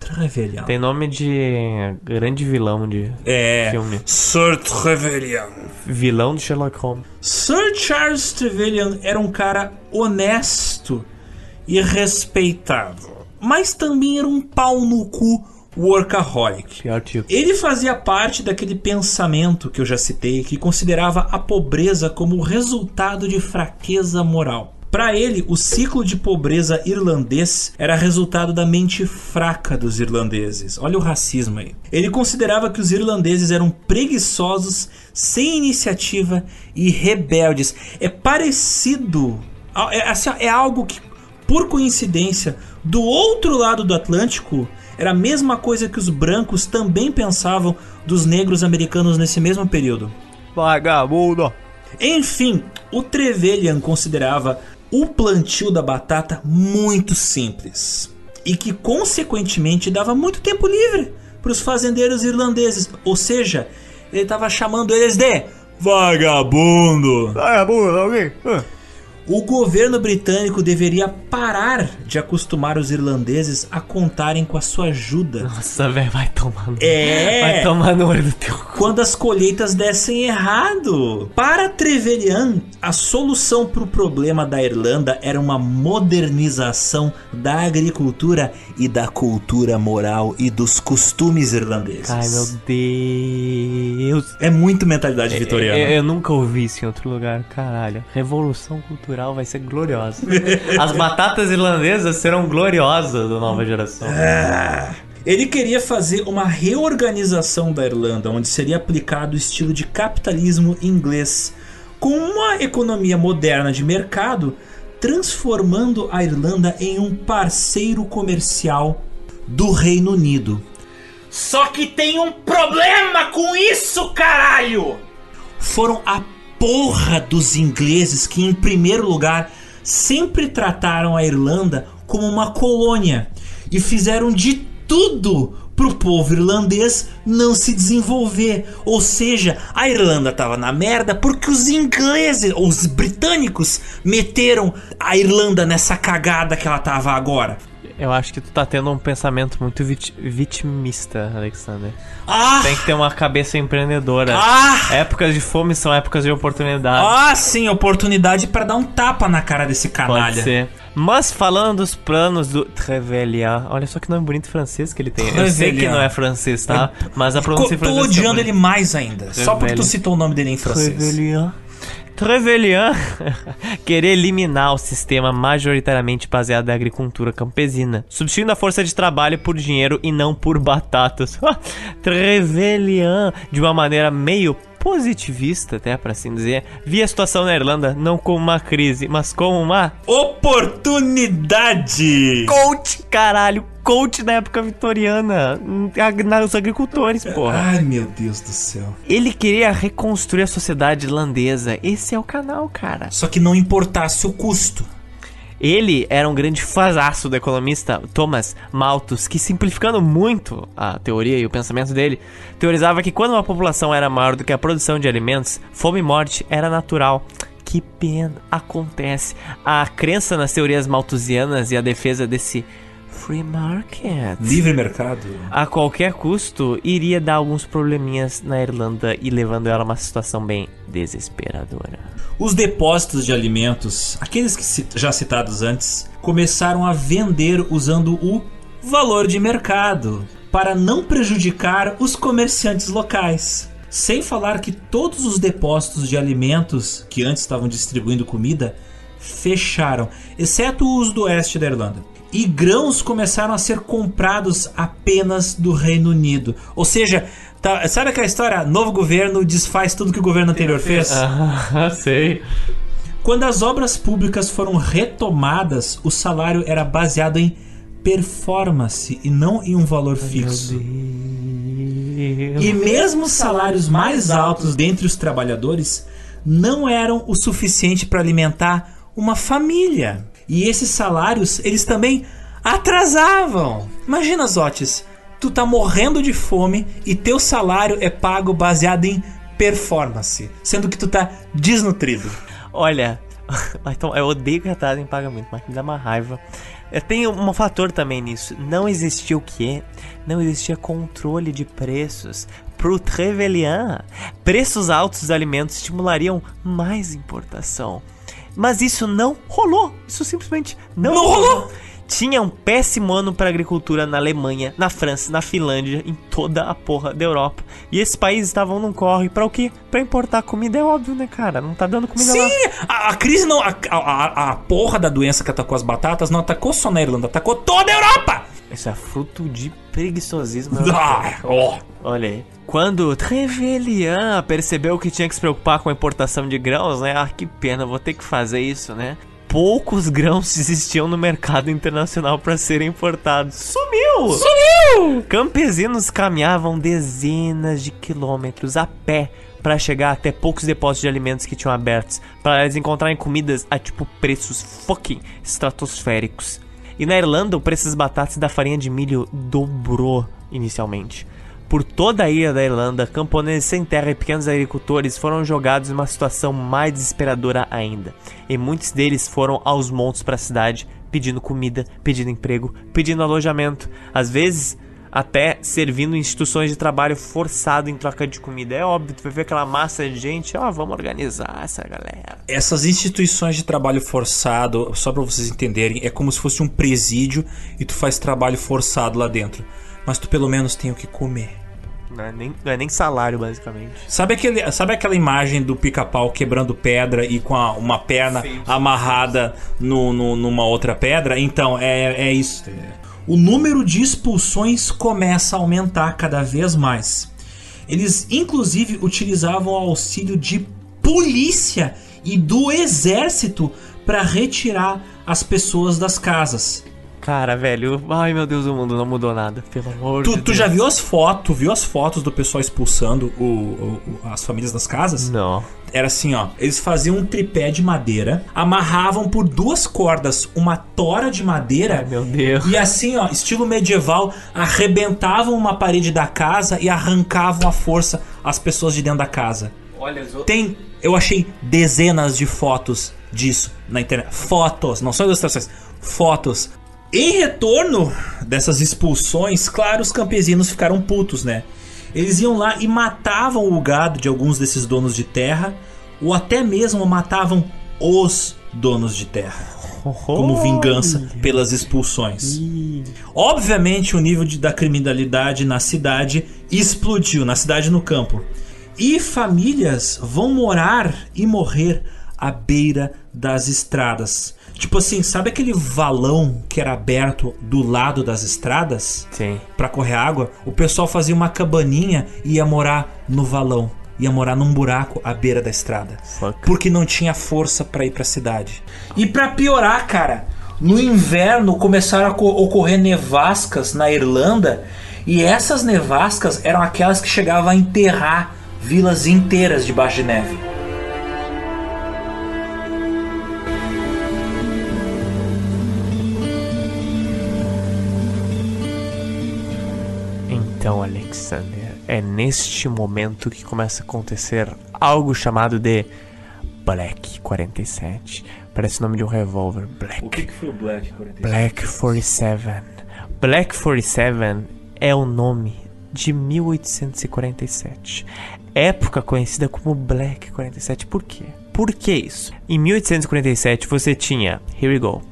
Trevelyan. Tem nome de grande vilão de É. filme. Sir Trevelyan. Vilão de Sherlock Holmes. Sir Charles Trevelyan era um cara honesto e respeitado. Mas também era um pau no cu workaholic. Ele fazia parte daquele pensamento que eu já citei, que considerava a pobreza como resultado de fraqueza moral. Para ele, o ciclo de pobreza irlandês era resultado da mente fraca dos irlandeses. Olha o racismo aí. Ele considerava que os irlandeses eram preguiçosos, sem iniciativa e rebeldes. É parecido, é, assim, é algo que, por coincidência, do outro lado do Atlântico, era a mesma coisa que os brancos também pensavam dos negros americanos nesse mesmo período. Vagabundo. Enfim, o Trevelyan considerava o plantio da batata muito simples e que, consequentemente, dava muito tempo livre para os fazendeiros irlandeses. Ou seja, ele estava chamando eles de vagabundo. Vagabundo, alguém? O governo britânico deveria parar de acostumar os irlandeses a contarem com a sua ajuda. Nossa, velho, vai tomar no... É. Vai tomar no olho do teu cu. Quando as colheitas dessem errado. Para Trevelyan, a solução para o problema da Irlanda era uma modernização da agricultura e da cultura moral e dos costumes irlandeses. Ai, meu Deus. É muito mentalidade vitoriana. Eu, eu nunca ouvi isso em outro lugar, caralho. Revolução cultural vai ser gloriosa. As batatas irlandesas serão gloriosas da nova geração. Ele queria fazer uma reorganização da Irlanda, onde seria aplicado o estilo de capitalismo inglês, com uma economia moderna de mercado, transformando a Irlanda em um parceiro comercial do Reino Unido. Só que tem um problema com isso, caralho! Foram a porra dos ingleses que, em primeiro lugar, sempre trataram a Irlanda como uma colônia e fizeram de tudo pro povo irlandês não se desenvolver. Ou seja, a Irlanda tava na merda porque os ingleses, os britânicos, meteram a Irlanda nessa cagada que ela tava agora. Eu acho que tu tá tendo um pensamento muito vit- vitimista, Alexander. Ah! Tem que ter uma cabeça empreendedora. Ah! Épocas de fome são épocas de oportunidade. Ah, sim, oportunidade para dar um tapa na cara desse canalha. Pode ser. Mas falando dos planos do Trevelyan, olha só que nome bonito francês que ele tem. Eu sei que Trevelyan. não é francês, tá? Mas a pronúncia Co- em Tô odiando ele mais ainda. Só porque tu Trevelyan. citou o nome dele em francês. Trevelyan. Trevelyan querer eliminar o sistema majoritariamente baseado na agricultura campesina, substituindo a força de trabalho por dinheiro e não por batatas. Trevelyan, de uma maneira meio positivista, até para assim dizer, via a situação na Irlanda não como uma crise, mas como uma Oportunidade! coach, caralho, coach na época vitoriana, nos agricultores, porra. Ai, meu Deus do céu. Ele queria reconstruir a sociedade irlandesa. Esse é o canal, cara. Só que não importasse o custo. Ele era um grande fazaço do economista Thomas Malthus, que simplificando muito a teoria e o pensamento dele, teorizava que quando uma população era maior do que a produção de alimentos, fome e morte era natural. Que pena acontece. A crença nas teorias malthusianas e a defesa desse free market Livre mercado. a qualquer custo iria dar alguns probleminhas na Irlanda e levando ela a uma situação bem desesperadora. Os depósitos de alimentos, aqueles que já citados antes, começaram a vender usando o valor de mercado para não prejudicar os comerciantes locais. Sem falar que todos os depósitos de alimentos que antes estavam distribuindo comida fecharam, exceto os do oeste da Irlanda. E grãos começaram a ser comprados apenas do Reino Unido. Ou seja, tá- sabe aquela história? Novo governo desfaz tudo que o governo anterior fez? Ah, sei. Quando as obras públicas foram retomadas, o salário era baseado em performance e não em um valor fixo. E mesmo os salários mais altos dentre os trabalhadores não eram o suficiente para alimentar uma família. E esses salários, eles também atrasavam. Imagina, Zotes, tu tá morrendo de fome e teu salário é pago baseado em performance, sendo que tu tá desnutrido. Olha, então, eu odeio cartaz em pagamento, mas me dá uma raiva. Tenho um fator também nisso. Não existia o quê? Não existia controle de preços. Pro Trevelyan, preços altos dos alimentos estimulariam mais importação. Mas isso não rolou. Isso simplesmente não, Não rolou. Tinha um péssimo ano para agricultura na Alemanha, na França, na Finlândia, em toda a porra da Europa. E esses países estavam num corre para o quê? Para importar comida, é óbvio, né, cara? Não tá dando comida Sim, lá. a, a crise não. A, a, a porra da doença que atacou as batatas não atacou só na Irlanda, atacou toda a Europa! Isso é fruto de preguiçosismo. Ah, ó. Olha aí. Quando Trevelyan percebeu que tinha que se preocupar com a importação de grãos, né? Ah, que pena, vou ter que fazer isso, né? Poucos grãos existiam no mercado internacional para serem importados. Sumiu! Sumiu! Campesinos caminhavam dezenas de quilômetros a pé para chegar até poucos depósitos de alimentos que tinham abertos, para eles encontrarem comidas a tipo preços fucking estratosféricos. E na Irlanda, o preço das batatas e da farinha de milho dobrou inicialmente. Por toda a ilha da Irlanda, camponeses sem terra e pequenos agricultores foram jogados em uma situação mais desesperadora ainda. E muitos deles foram aos montes para a cidade, pedindo comida, pedindo emprego, pedindo alojamento, às vezes até servindo instituições de trabalho forçado em troca de comida. É óbvio, tu vai ver aquela massa de gente, ó, vamos organizar essa galera. Essas instituições de trabalho forçado, só para vocês entenderem, é como se fosse um presídio e tu faz trabalho forçado lá dentro. Mas tu pelo menos tem o que comer. Não é nem, não é nem salário, basicamente. Sabe, aquele, sabe aquela imagem do pica-pau quebrando pedra e com a- uma perna amarrada no, no- numa outra pedra? Então, é, é isso. O número de expulsões começa a aumentar cada vez mais. Eles, inclusive, utilizavam o auxílio de polícia e do exército para retirar as pessoas das casas. Cara, velho, ai meu Deus, o mundo não mudou nada, pelo amor Tu, de tu Deus. já viu as fotos? Viu as fotos do pessoal expulsando o- o- o- as famílias das casas? Não. Era assim, ó. Eles faziam um tripé de madeira, amarravam por duas cordas uma tora de madeira. Meu Deus. E assim, ó, estilo medieval, arrebentavam uma parede da casa e arrancavam à força as pessoas de dentro da casa. Olha, Tem, eu achei dezenas de fotos disso na internet. Fotos, não são ilustrações, fotos. Em retorno dessas expulsões, claro, os campesinos ficaram putos, né? Eles iam lá e matavam o gado de alguns desses donos de terra, ou até mesmo matavam os donos de terra, como vingança pelas expulsões. Obviamente, o nível de- da criminalidade na cidade explodiu, na cidade e no campo. E famílias vão morar e morrer à beira das estradas. Tipo assim, sabe aquele valão que era aberto do lado das estradas Sim. Pra correr água? O pessoal fazia uma cabaninha e ia morar no valão, ia morar num buraco à beira da estrada, Fuck. porque não tinha força pra ir pra cidade. E pra piorar, cara, no inverno começaram a co- ocorrer nevascas na Irlanda e essas nevascas eram aquelas que chegavam a enterrar vilas inteiras debaixo de neve. Então, Alexander, é neste momento que começa a acontecer algo chamado de Black 47. Parece o nome de um revólver. Black. que foi o Black 47? Black 47. Black 47 é o nome de 1847. Época conhecida como Black 47. Por quê? Por que isso? Em 1847 você tinha, here we go,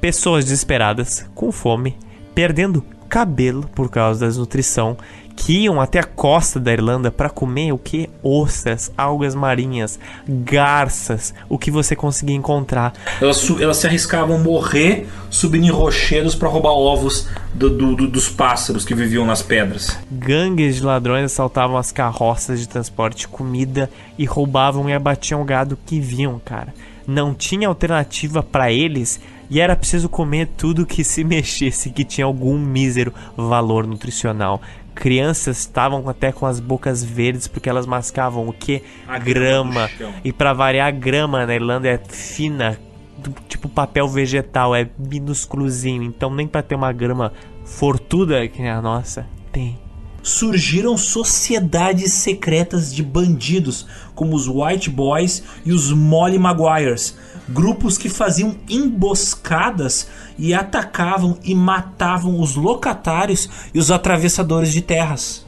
pessoas desesperadas, com fome, perdendo cabelo por causa da desnutrição, que iam até a costa da Irlanda para comer o que? Ostras, algas marinhas, garças, o que você conseguia encontrar. Elas, elas se arriscavam morrer subindo em rochedos pra roubar ovos do- do- do- dos pássaros que viviam nas pedras. Gangues de ladrões assaltavam as carroças de transporte de comida e roubavam e abatiam o gado que viam, cara. Não tinha alternativa pra eles e era preciso comer tudo que se mexesse que tinha algum mísero valor nutricional. Crianças estavam até com as bocas verdes porque elas mascavam o que? A grama. grama. E pra variar, a grama na Irlanda é fina, do- tipo papel vegetal, é minúsculozinho. Então nem pra ter uma grama fortuda que a nossa, tem. Surgiram sociedades secretas de bandidos, como os White Boys e os Molly Maguires, grupos que faziam emboscadas e atacavam e matavam os locatários e os atravessadores de terras.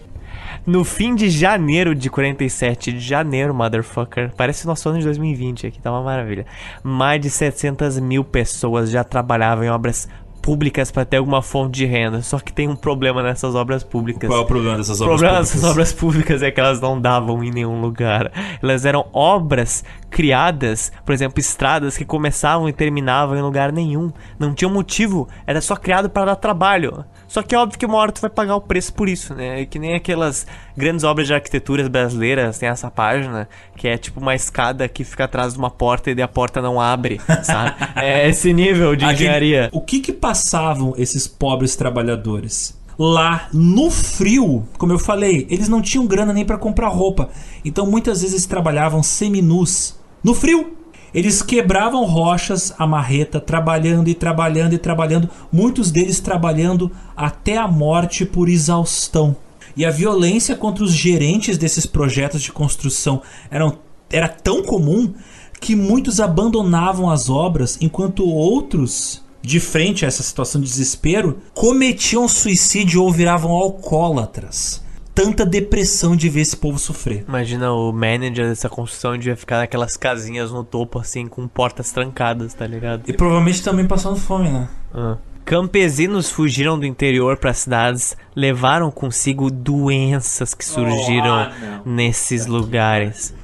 No fim de janeiro de 47, de janeiro, motherfucker, parece nosso ano de 2020 aqui, tá uma maravilha. Mais de 700 mil pessoas já trabalhavam em obras públicas para ter alguma fonte de renda. Só que tem um problema nessas obras públicas. Qual é o problema dessas O obras problema públicas? dessas obras públicas é que elas não davam em nenhum lugar. Elas eram obras criadas, por exemplo, estradas que começavam e terminavam em lugar nenhum. Não tinha motivo, era só criado para dar trabalho. Só que é óbvio que uma hora tu vai pagar o preço por isso, né? Que nem aquelas grandes obras de arquiteturas brasileiras, tem essa página, que é tipo uma escada que fica atrás de uma porta e daí a porta não abre, sabe? É esse nível de engenharia. O que que passavam esses pobres trabalhadores? Lá no frio, como eu falei, eles não tinham grana nem para comprar roupa. Então muitas vezes eles trabalhavam seminus. No frio, eles quebravam rochas, a marreta, trabalhando e trabalhando e trabalhando, muitos deles trabalhando até a morte por exaustão. E a violência contra os gerentes desses projetos de construção eram, era tão comum que muitos abandonavam as obras, enquanto outros, de frente a essa situação de desespero, cometiam suicídio ou viravam alcoólatras. Tanta depressão de ver esse povo sofrer. Imagina o manager dessa construção devia ficar naquelas casinhas no topo, assim, com portas trancadas, tá ligado? E provavelmente também passando fome, né? Ah. Campesinos fugiram do interior para cidades, levaram consigo doenças que surgiram não. nesses lugares.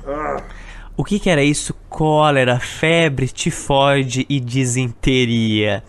O que, que era isso? Cólera, febre, tifoide e disenteria.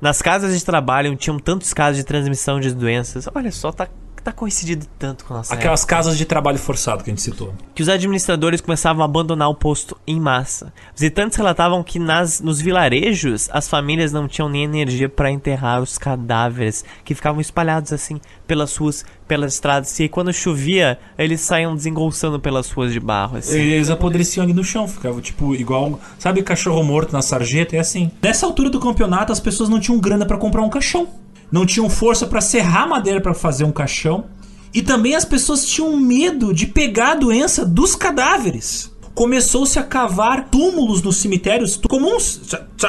Nas casas de trabalho tinham tantos casos de transmissão de doenças. Olha só, tá, tá coincidido tanto com a nossa Aquelas casas de trabalho forçado que a gente citou. que os administradores começavam a abandonar o posto em massa. Visitantes relatavam que nas, nos vilarejos as famílias não tinham nem energia para enterrar os cadáveres que ficavam espalhados assim pelas ruas, pelas estradas. E aí, quando chovia, eles saíam desengolçando pelas ruas de barro. Assim. Eles apodreciam ali no chão, ficava tipo igual. Sabe cachorro morto na sarjeta? É assim. Nessa altura do campeonato, as pessoas não tinham grana pra comprar um caixão. Não tinham força pra serrar madeira pra fazer um caixão. E também as pessoas tinham medo de pegar a doença dos cadáveres. Começou-se a cavar túmulos nos cemitérios comuns,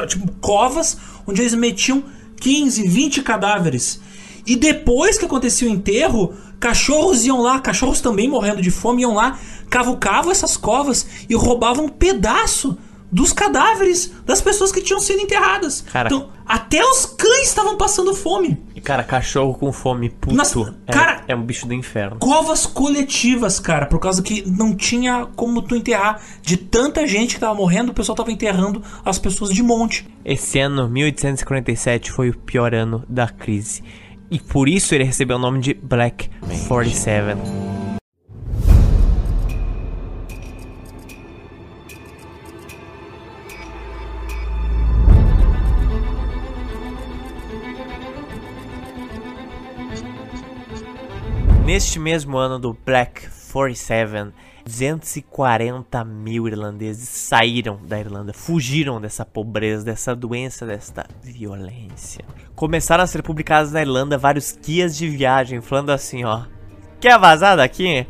tipo covas, onde eles metiam 15, 20 cadáveres. E depois que acontecia o enterro, cachorros iam lá, cachorros também morrendo de fome, iam lá, cavucavam essas covas e roubavam um pedaço dos cadáveres das pessoas que tinham sido enterradas. Cara. Então, até os cães estavam passando fome. E cara, cachorro com fome, puto. Nas- é, cara- é um bicho do inferno. Covas coletivas, cara, por causa que não tinha como tu enterrar. De tanta gente que tava morrendo, o pessoal tava enterrando as pessoas de monte. Esse ano, 1847, foi o pior ano da crise. E por isso ele recebeu o nome de Black 47. Neste mesmo ano do Black 47, 240 mil irlandeses saíram da Irlanda, fugiram dessa pobreza, dessa doença, desta violência. Começaram a ser publicados na Irlanda vários guias de viagem, falando assim, ó. Quer vazar daqui?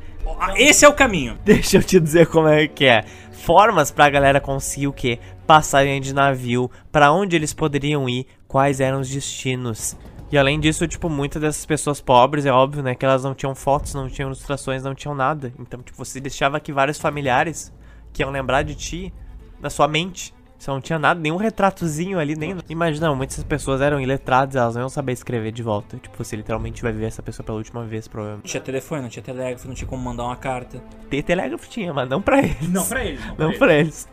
Esse é o caminho. Deixa eu te dizer como é que é. Formas pra galera conseguir o quê? Passagem de navio, pra onde eles poderiam ir, quais eram os destinos. E além disso, tipo, muitas dessas pessoas pobres, é óbvio, né, que elas não tinham fotos, não tinham ilustrações, não tinham nada. Então, tipo, você deixava aqui vários familiares que iam lembrar de ti na sua mente. Você não tinha nada, nenhum retratozinho ali, nem. Imagina, muitas dessas pessoas eram iletradas, elas não iam saber escrever de volta. Tipo, você literalmente vai ver essa pessoa pela última vez, provavelmente. Não tinha telefone, não tinha telégrafo, não tinha como mandar uma carta. Ter telégrafo tinha, mas não pra eles. Não, pra eles. Não pra eles.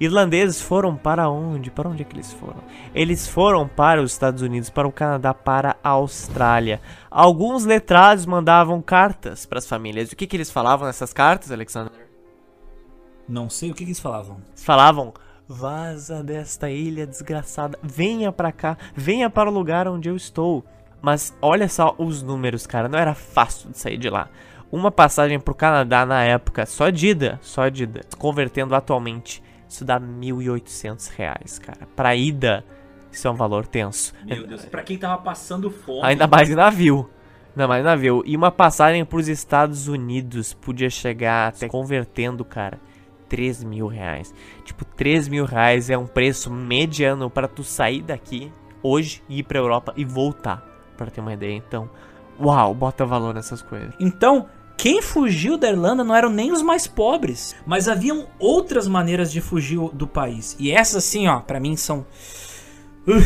Irlandeses foram para onde? Para onde é que eles foram? Eles foram para os Estados Unidos, para o Canadá, para a Austrália. Alguns letrados mandavam cartas para as famílias. O que, que eles falavam nessas cartas, Alexander? Não sei o que, que eles falavam. Eles falavam: vaza desta ilha desgraçada, venha pra cá, venha para o lugar onde eu estou. Mas olha só os números, cara, não era fácil de sair de lá. Uma passagem pro Canadá na época, só de ida, só de ida, convertendo atualmente, isso dá 1.800 reais, cara. Pra ida, isso é um valor tenso. Meu Deus, pra quem tava passando fome. Ainda mais em navio. Ainda mais em navio. E uma passagem pros Estados Unidos podia chegar até convertendo, cara, 3 mil reais. Tipo, 3 mil reais é um preço mediano para tu sair daqui hoje e ir pra Europa e voltar. Pra ter uma ideia. Então, uau, bota valor nessas coisas. Então, quem fugiu da Irlanda não eram nem os mais pobres, mas haviam outras maneiras de fugir do país. E essas assim, ó, pra mim são Uf.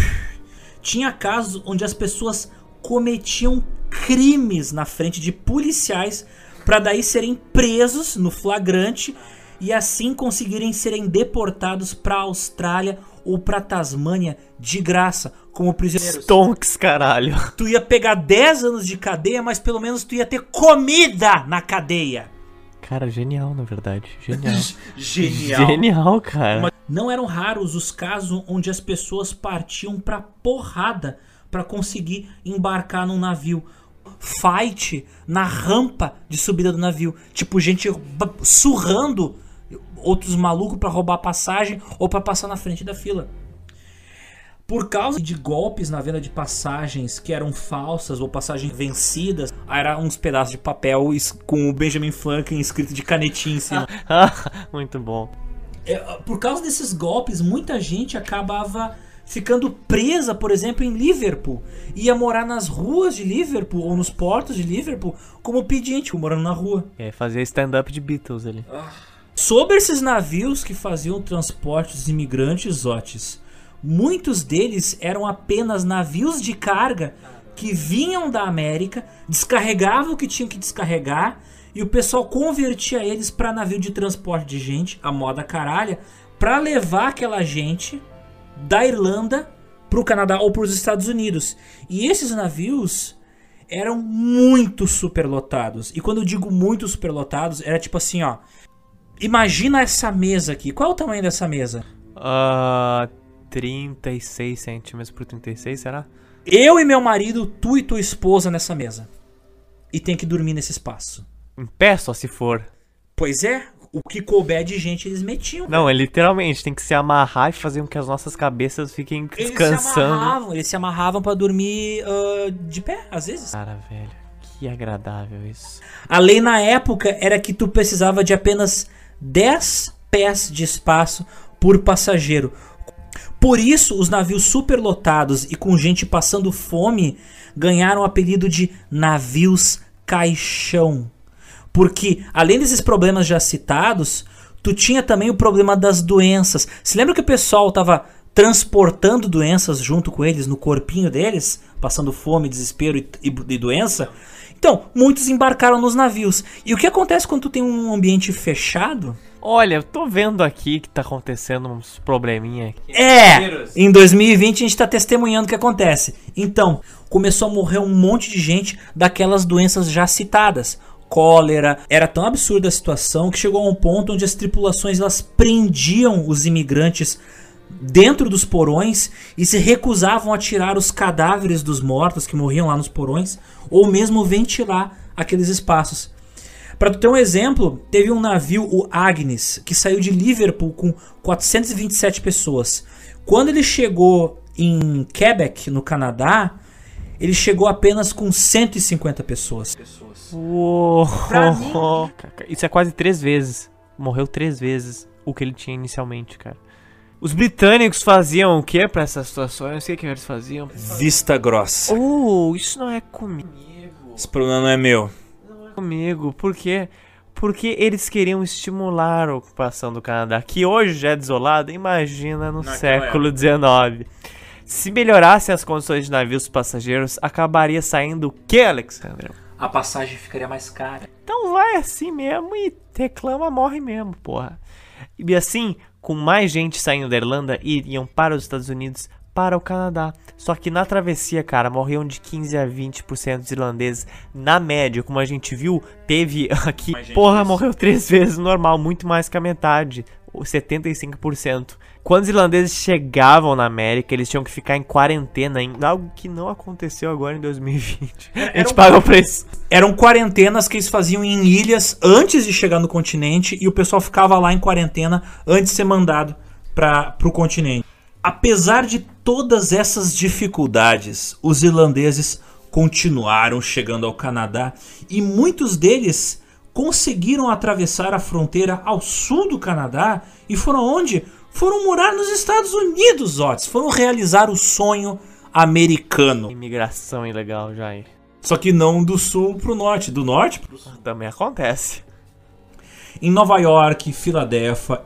tinha casos onde as pessoas cometiam crimes na frente de policiais para daí serem presos no flagrante e assim conseguirem serem deportados para a Austrália ou para Tasmânia de graça como prisioneiros. Stonks, caralho. Tu ia pegar 10 anos de cadeia, mas pelo menos tu ia ter comida na cadeia. Cara, genial, na verdade. Genial. Genial. Genial, cara. Não eram raros os casos onde as pessoas partiam pra porrada pra conseguir embarcar num navio. Fight na rampa de subida do navio. Tipo, gente surrando outros malucos pra roubar passagem ou pra passar na frente da fila. Por causa de golpes na venda de passagens que eram falsas ou passagens vencidas, era uns pedaços de papel com o Benjamin Franklin escrito de canetinha em cima. Muito bom. É, por causa desses golpes, muita gente acabava ficando presa, por exemplo, em Liverpool. Ia morar nas ruas de Liverpool ou nos portos de Liverpool como pedinte, morando na rua. É, fazer stand-up de Beatles ali. Sobre esses navios que faziam transporte dos imigrantes, Otis, muitos deles eram apenas navios de carga que vinham da América, descarregavam o que tinham que descarregar e o pessoal convertia eles para navio de transporte de gente, a moda caralha, para levar aquela gente da Irlanda para o Canadá ou para os Estados Unidos. E esses navios eram muito superlotados. E quando eu digo muito superlotados, era tipo assim, ó. Imagina essa mesa aqui. Qual é o tamanho dessa mesa? Ah, 36 centímetros por 36, será? Eu e meu marido, tu e tua esposa nessa mesa. E tem que dormir nesse espaço. Em pé só se for. Pois é, o que couber de gente eles metiam. Não, é literalmente, tem que se amarrar e fazer com que as nossas cabeças fiquem Eles se descansando. amarravam, eles se amarravam para dormir ah, de pé, às vezes. Cara, velho, que agradável isso. A lei na época era que tu precisava de apenas 10 pés de espaço por passageiro. Por isso, os navios superlotados e com gente passando fome ganharam o apelido de navios caixão. Porque, além desses problemas já citados, tu tinha também o problema das doenças. Se lembra que o pessoal estava transportando doenças junto com eles no corpinho deles, passando fome, desespero e, e- e doença? Então, muitos embarcaram nos navios. E o que acontece quando tu tem um ambiente fechado? Olha, eu tô vendo aqui que tá acontecendo uns probleminha aqui. É! Em 2020 a gente está testemunhando o que acontece. Então, começou a morrer um monte de gente daquelas doenças já citadas. Cólera. Era tão absurda a situação que chegou a um ponto onde as tripulações elas prendiam os imigrantes dentro dos porões e se recusavam a tirar os cadáveres dos mortos que morriam lá nos porões ou mesmo ventilar aqueles espaços. Para tu ter um exemplo, teve um navio, o Agnes, que saiu de Liverpool com 427 pessoas. Quando ele chegou em Quebec, no Canadá, ele chegou apenas com 150 pessoas. Uou. Pra mim- Isso é quase três vezes. Morreu três vezes o que ele tinha inicialmente, cara. Os britânicos faziam o que pra essas situações? O que, que eles faziam? Vista grossa. Oh, isso não é comigo. Esse problema não é meu. Comigo. Por quê? Porque eles queriam estimular a ocupação do Canadá, que hoje já é desolado, imagina no Naquela século XIX. Se melhorassem as condições de navios passageiros, acabaria saindo o que, Alexandre? A passagem ficaria mais cara. Então vai assim mesmo e reclama, morre mesmo, porra. E assim, com mais gente saindo da Irlanda, iriam para os Estados Unidos, para o Canadá. Só que na travessia, cara, morriam de 15 a 20% dos irlandeses. Na média, como a gente viu, teve aqui. Porra, morreu três vezes normal, muito mais que a metade. o 75%. Quando os irlandeses chegavam na América, eles tinham que ficar em quarentena, em algo que não aconteceu agora em 2020. A Era gente um- paga o preço. Eram quarentenas que eles faziam em ilhas antes de chegar no continente e o pessoal ficava lá em quarentena antes de ser mandado para o continente. Apesar de todas essas dificuldades, os irlandeses continuaram chegando ao Canadá e muitos deles conseguiram atravessar a fronteira ao sul do Canadá e foram onde? Foram morar nos Estados Unidos, Otis. Foram realizar o sonho americano. Imigração ilegal, Jair. Só que não do sul pro norte, do norte pro sul. Também acontece. Em Nova York, Filadélfia,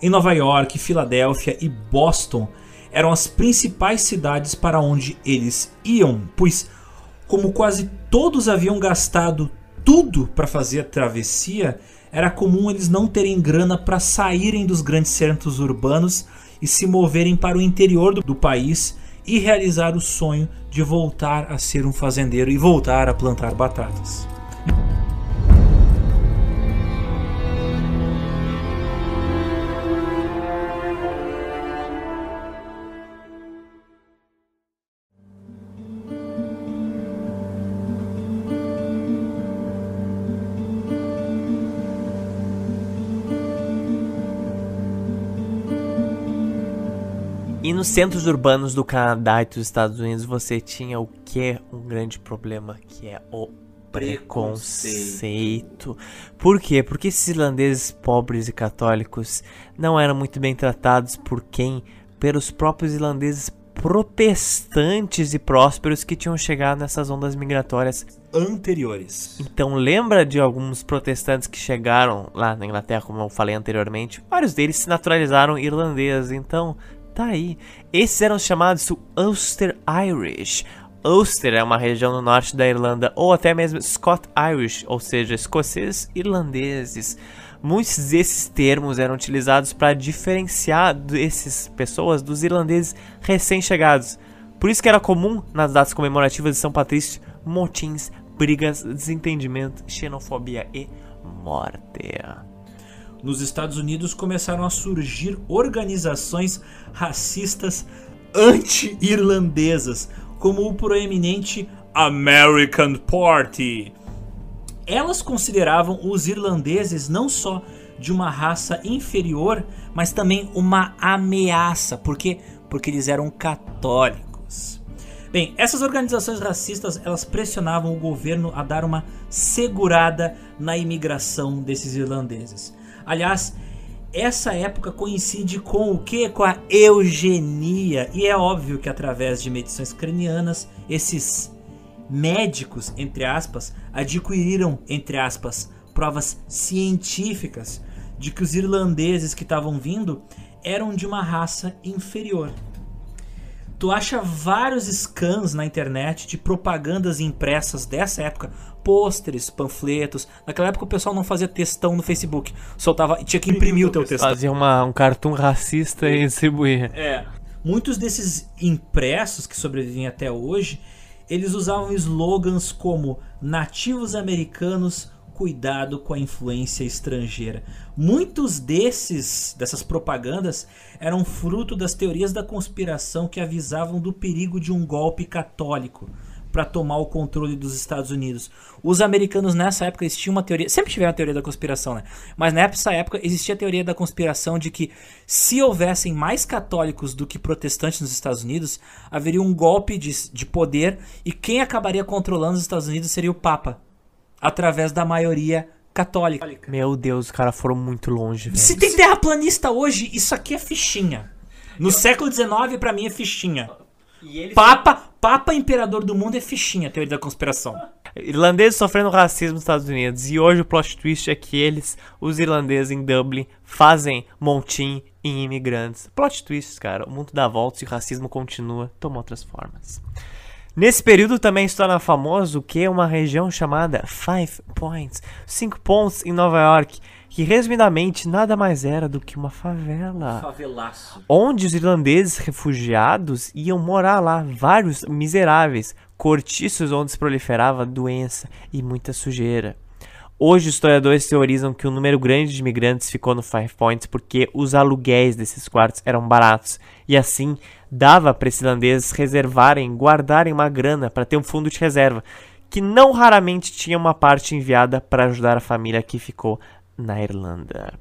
em Nova York, Filadélfia e Boston, eram as principais cidades para onde eles iam, pois, como quase todos haviam gastado tudo para fazer a travessia, era comum eles não terem grana para saírem dos grandes centros urbanos e se moverem para o interior do, do país e realizar o sonho de voltar a ser um fazendeiro e voltar a plantar batatas. Nos centros urbanos do Canadá e dos Estados Unidos você tinha o que? Um grande problema, que é o preconceito. Por quê? Porque esses irlandeses pobres e católicos não eram muito bem tratados por quem? Pelos próprios irlandeses protestantes e prósperos que tinham chegado nessas ondas migratórias anteriores. Então lembra de alguns protestantes que chegaram lá na Inglaterra, como eu falei anteriormente? Vários deles se naturalizaram irlandeses. Então Tá aí. Esses eram chamados Ulster Irish. Ulster é uma região no norte da Irlanda, ou até mesmo Scott Irish, ou seja, escoceses irlandeses. Muitos desses termos eram utilizados para diferenciar essas pessoas dos irlandeses recém-chegados. Por isso que era comum nas datas comemorativas de São Patrício motins, brigas, desentendimento, xenofobia e morte nos Estados Unidos começaram a surgir organizações racistas anti-irlandesas, como o proeminente American Party. Elas consideravam os irlandeses não só de uma raça inferior, mas também uma ameaça, porque porque eles eram católicos. Bem, essas organizações racistas elas pressionavam o governo a dar uma segurada na imigração desses irlandeses. Aliás, essa época coincide com o que? Com a eugenia. E é óbvio que através de medições cranianas, esses médicos, entre aspas, adquiriram, entre aspas, provas científicas de que os irlandeses que estavam vindo eram de uma raça inferior. Tu acha vários scans na internet de propagandas impressas dessa época, pôsteres, panfletos. Naquela época o pessoal não fazia textão no Facebook, soltava, tinha que imprimir o teu textão. Fazia uma, um cartoon racista e distribuía. É. Muitos desses impressos que sobrevivem até hoje, eles usavam slogans como nativos americanos cuidado com a influência estrangeira. Muitos desses dessas propagandas eram fruto das teorias da conspiração que avisavam do perigo de um golpe católico para tomar o controle dos Estados Unidos. Os americanos nessa época eles tinham uma teoria, sempre tiveram a teoria da conspiração, né? Mas nessa época existia a teoria da conspiração de que se houvessem mais católicos do que protestantes nos Estados Unidos, haveria um golpe de, de poder e quem acabaria controlando os Estados Unidos seria o Papa através da maioria católica. Meu Deus, os caras foram muito longe. Velho. Se tem terraplanista hoje, isso aqui é fichinha. No Eu... século XIX, para mim, é fichinha. Papa, Papa Imperador do Mundo é fichinha, teoria da conspiração. Irlandeses sofrendo racismo nos Estados Unidos. E hoje o plot twist é que eles, os irlandeses em Dublin, fazem montim em imigrantes. Plot twist, cara. O mundo dá voltas e o racismo continua, toma outras formas. Nesse período também se torna famoso o que uma região chamada Five Points, cinco pontos em Nova York, que resumidamente nada mais era do que uma favela. Favelaço. Onde os irlandeses refugiados iam morar lá, vários miseráveis, cortiços onde se proliferava doença e muita sujeira. Hoje, os historiadores teorizam que um número grande de imigrantes ficou no Five Points porque os aluguéis desses quartos eram baratos e assim dava para esses irlandeses reservarem, guardarem uma grana para ter um fundo de reserva, que não raramente tinha uma parte enviada para ajudar a família que ficou na Irlanda.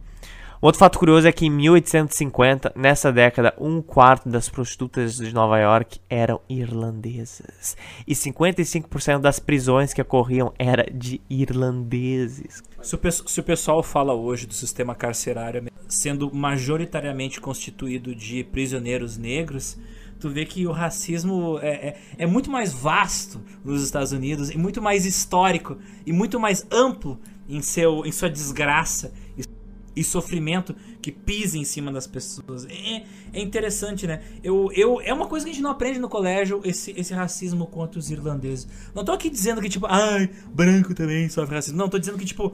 Outro fato curioso é que em 1850, nessa década, um quarto das prostitutas de Nova York eram irlandesas. E 55% das prisões que ocorriam era de irlandeses. Se o, se o pessoal fala hoje do sistema carcerário sendo majoritariamente constituído de prisioneiros negros, tu vê que o racismo é, é, é, muito mais vasto nos Estados Unidos e muito mais histórico e muito mais amplo em, seu, em sua desgraça e sofrimento que pisa em cima das pessoas. É, é interessante, né? Eu, eu, é uma coisa que a gente não aprende no colégio, esse, esse racismo contra os irlandeses. Não tô aqui dizendo que, tipo, ai, branco também sofre racismo. Não, tô dizendo que, tipo,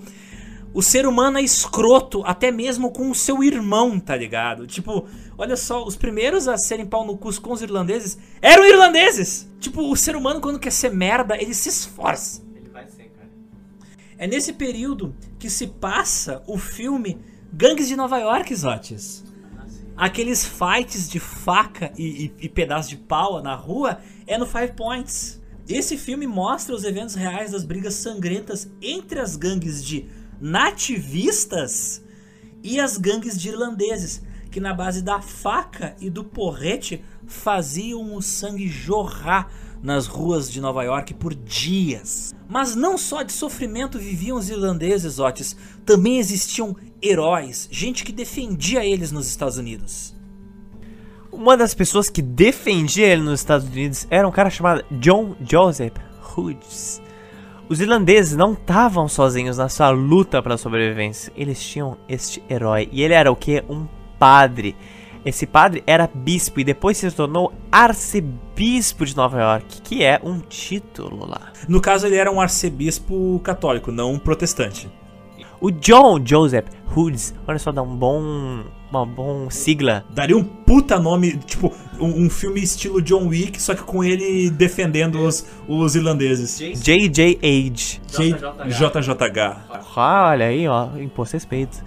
o ser humano é escroto até mesmo com o seu irmão, tá ligado? Tipo, olha só, os primeiros a serem pau no cu com os irlandeses eram irlandeses! Tipo, o ser humano quando quer ser merda, ele se esforça. É nesse período que se passa o filme Gangues de Nova York, Zotes. Aqueles fights de faca e, e, e pedaço de pau na rua é no Five Points. Esse filme mostra os eventos reais das brigas sangrentas entre as gangues de nativistas e as gangues de irlandeses, que na base da faca e do porrete faziam o sangue jorrar nas ruas de Nova York por dias. Mas não só de sofrimento viviam os irlandeses, Otis, também existiam heróis, gente que defendia eles nos Estados Unidos. Uma das pessoas que defendia ele nos Estados Unidos era um cara chamado John Joseph Hughes. Os irlandeses não estavam sozinhos na sua luta pela sobrevivência. Eles tinham este herói. E ele era o que? Um padre. Esse padre era bispo e depois se tornou arcebispo de Nova York, que é um título lá. No caso, ele era um arcebispo católico, não um protestante. O John Joseph Hoods, olha só, dá um bom. Uma bom sigla. Daria um puta nome, tipo, um, um filme estilo John Wick, só que com ele defendendo os, os irlandeses. JJ Age. JJH. Ah, olha aí, ó, imposto respeito.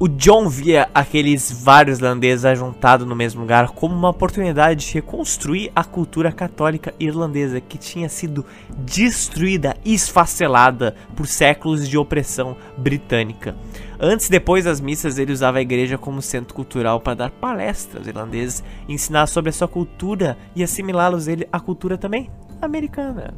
O John via aqueles vários irlandeses ajuntados no mesmo lugar como uma oportunidade de reconstruir a cultura católica irlandesa que tinha sido destruída e esfacelada por séculos de opressão britânica. Antes e depois das missas, ele usava a igreja como centro cultural para dar palestras aos irlandeses, ensinar sobre a sua cultura e assimilá-los à cultura também americana.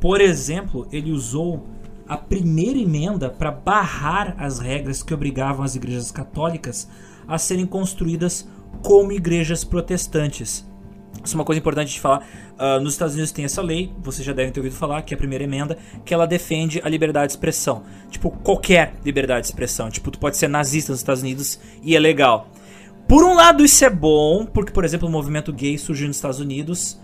Por exemplo, ele usou a primeira emenda para barrar as regras que obrigavam as igrejas católicas a serem construídas como igrejas protestantes. Isso é uma coisa importante de falar. Uh, nos Estados Unidos tem essa lei, vocês já devem ter ouvido falar, que é a primeira emenda, que ela defende a liberdade de expressão. Tipo, qualquer liberdade de expressão. Tipo, tu pode ser nazista nos Estados Unidos e é legal. Por um lado, isso é bom, porque, por exemplo, o movimento gay surgiu nos Estados Unidos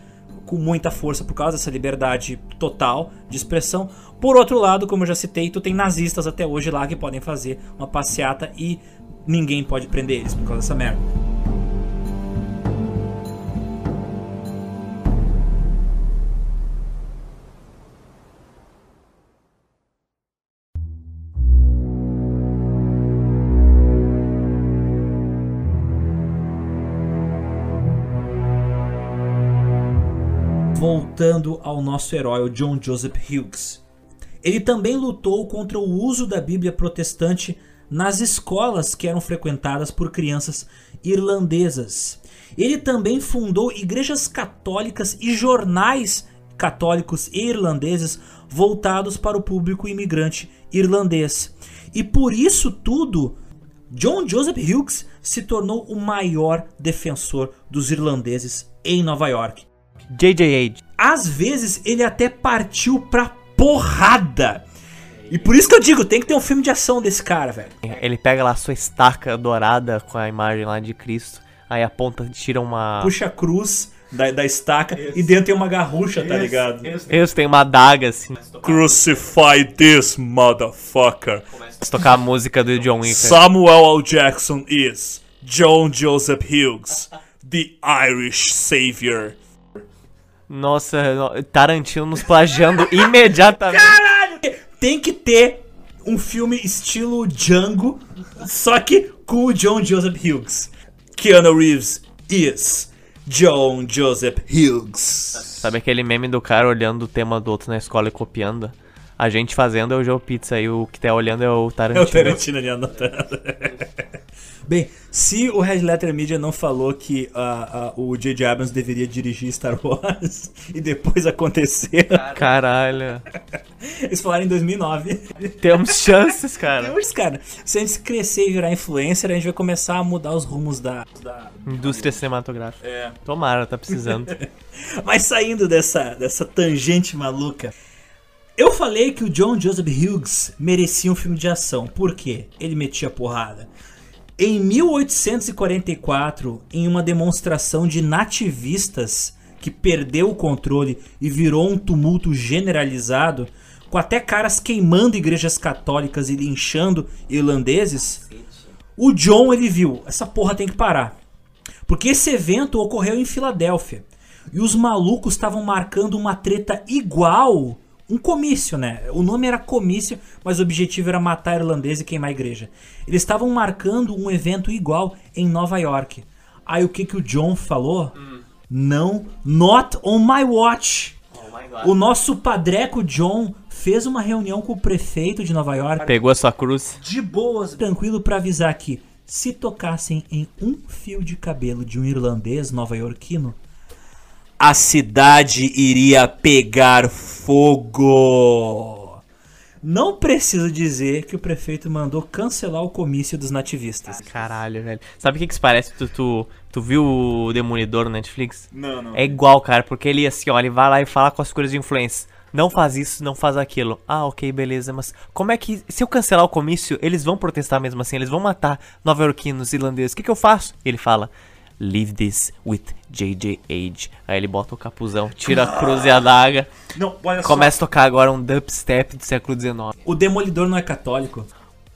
com muita força por causa dessa liberdade total de expressão. Por outro lado, como eu já citei, tu tem nazistas até hoje lá que podem fazer uma passeata e ninguém pode prender eles por causa dessa merda. Voltando ao nosso herói, o John Joseph Hughes. Ele também lutou contra o uso da Bíblia protestante nas escolas que eram frequentadas por crianças irlandesas. Ele também fundou igrejas católicas e jornais católicos e irlandeses voltados para o público imigrante irlandês. E por isso tudo, John Joseph Hughes se tornou o maior defensor dos irlandeses em Nova York. JJ Age. Às vezes ele até partiu pra porrada. E por isso que eu digo, tem que ter um filme de ação desse cara, velho. Ele pega lá a sua estaca dourada com a imagem lá de Cristo, aí aponta, tira uma. Puxa a cruz da, da estaca e dentro tem uma garrucha, tá ligado? Eles têm uma adaga assim. Crucify this motherfucker. Se tocar a música do John Wick. Samuel L. Jackson is John Joseph Hughes, the Irish Savior. Nossa, Tarantino nos plagiando imediatamente. Caralho! Tem que ter um filme estilo Django, só que com o John Joseph Hughes. Keanu Reeves is John Joseph Hughes. Sabe aquele meme do cara olhando o tema do outro na escola e copiando? A gente fazendo é o Joe Pizza e o que tá olhando é o Tarantino. É o Tarantino ali anotando. Bem, se o Red Letter Media não falou que uh, uh, o J.J. Abrams deveria dirigir Star Wars e depois acontecer. Caralho. Eles falaram em 2009. Temos chances, cara. Temos, cara. Se a gente crescer e virar influencer, a gente vai começar a mudar os rumos da. da... Indústria cinematográfica. É. Tomara, tá precisando. Mas saindo dessa, dessa tangente maluca. Eu falei que o John Joseph Hughes merecia um filme de ação. Por quê? Ele metia porrada. Em 1844, em uma demonstração de nativistas que perdeu o controle e virou um tumulto generalizado, com até caras queimando igrejas católicas e linchando irlandeses, o John ele viu, essa porra tem que parar. Porque esse evento ocorreu em Filadélfia. E os malucos estavam marcando uma treta igual um comício, né? O nome era comício, mas o objetivo era matar irlandês e queimar a igreja. Eles estavam marcando um evento igual em Nova York. Aí o que que o John falou? Hum. Não, not on my watch. Oh o nosso padreco John fez uma reunião com o prefeito de Nova York. Pegou a sua cruz. De boas, tranquilo para avisar que se tocassem em um fio de cabelo de um irlandês nova-iorquino, a cidade iria pegar fogo. Não preciso dizer que o prefeito mandou cancelar o comício dos nativistas. Caralho, velho. Sabe o que, que isso parece? Tu, tu, tu viu o Demolidor no Netflix? Não, não. É igual, cara, porque ele assim, ó, ele vai lá e fala com as coisas de influência. Não faz isso, não faz aquilo. Ah, ok, beleza, mas como é que. Se eu cancelar o comício, eles vão protestar mesmo assim, eles vão matar nova-iorquinos, irlandeses. O que, que eu faço? Ele fala: Leave this with J.J. Age. Aí ele bota o capuzão, tira a cruz e a daga. Não, olha Começa só. a tocar agora um dubstep do século XIX. O Demolidor não é católico?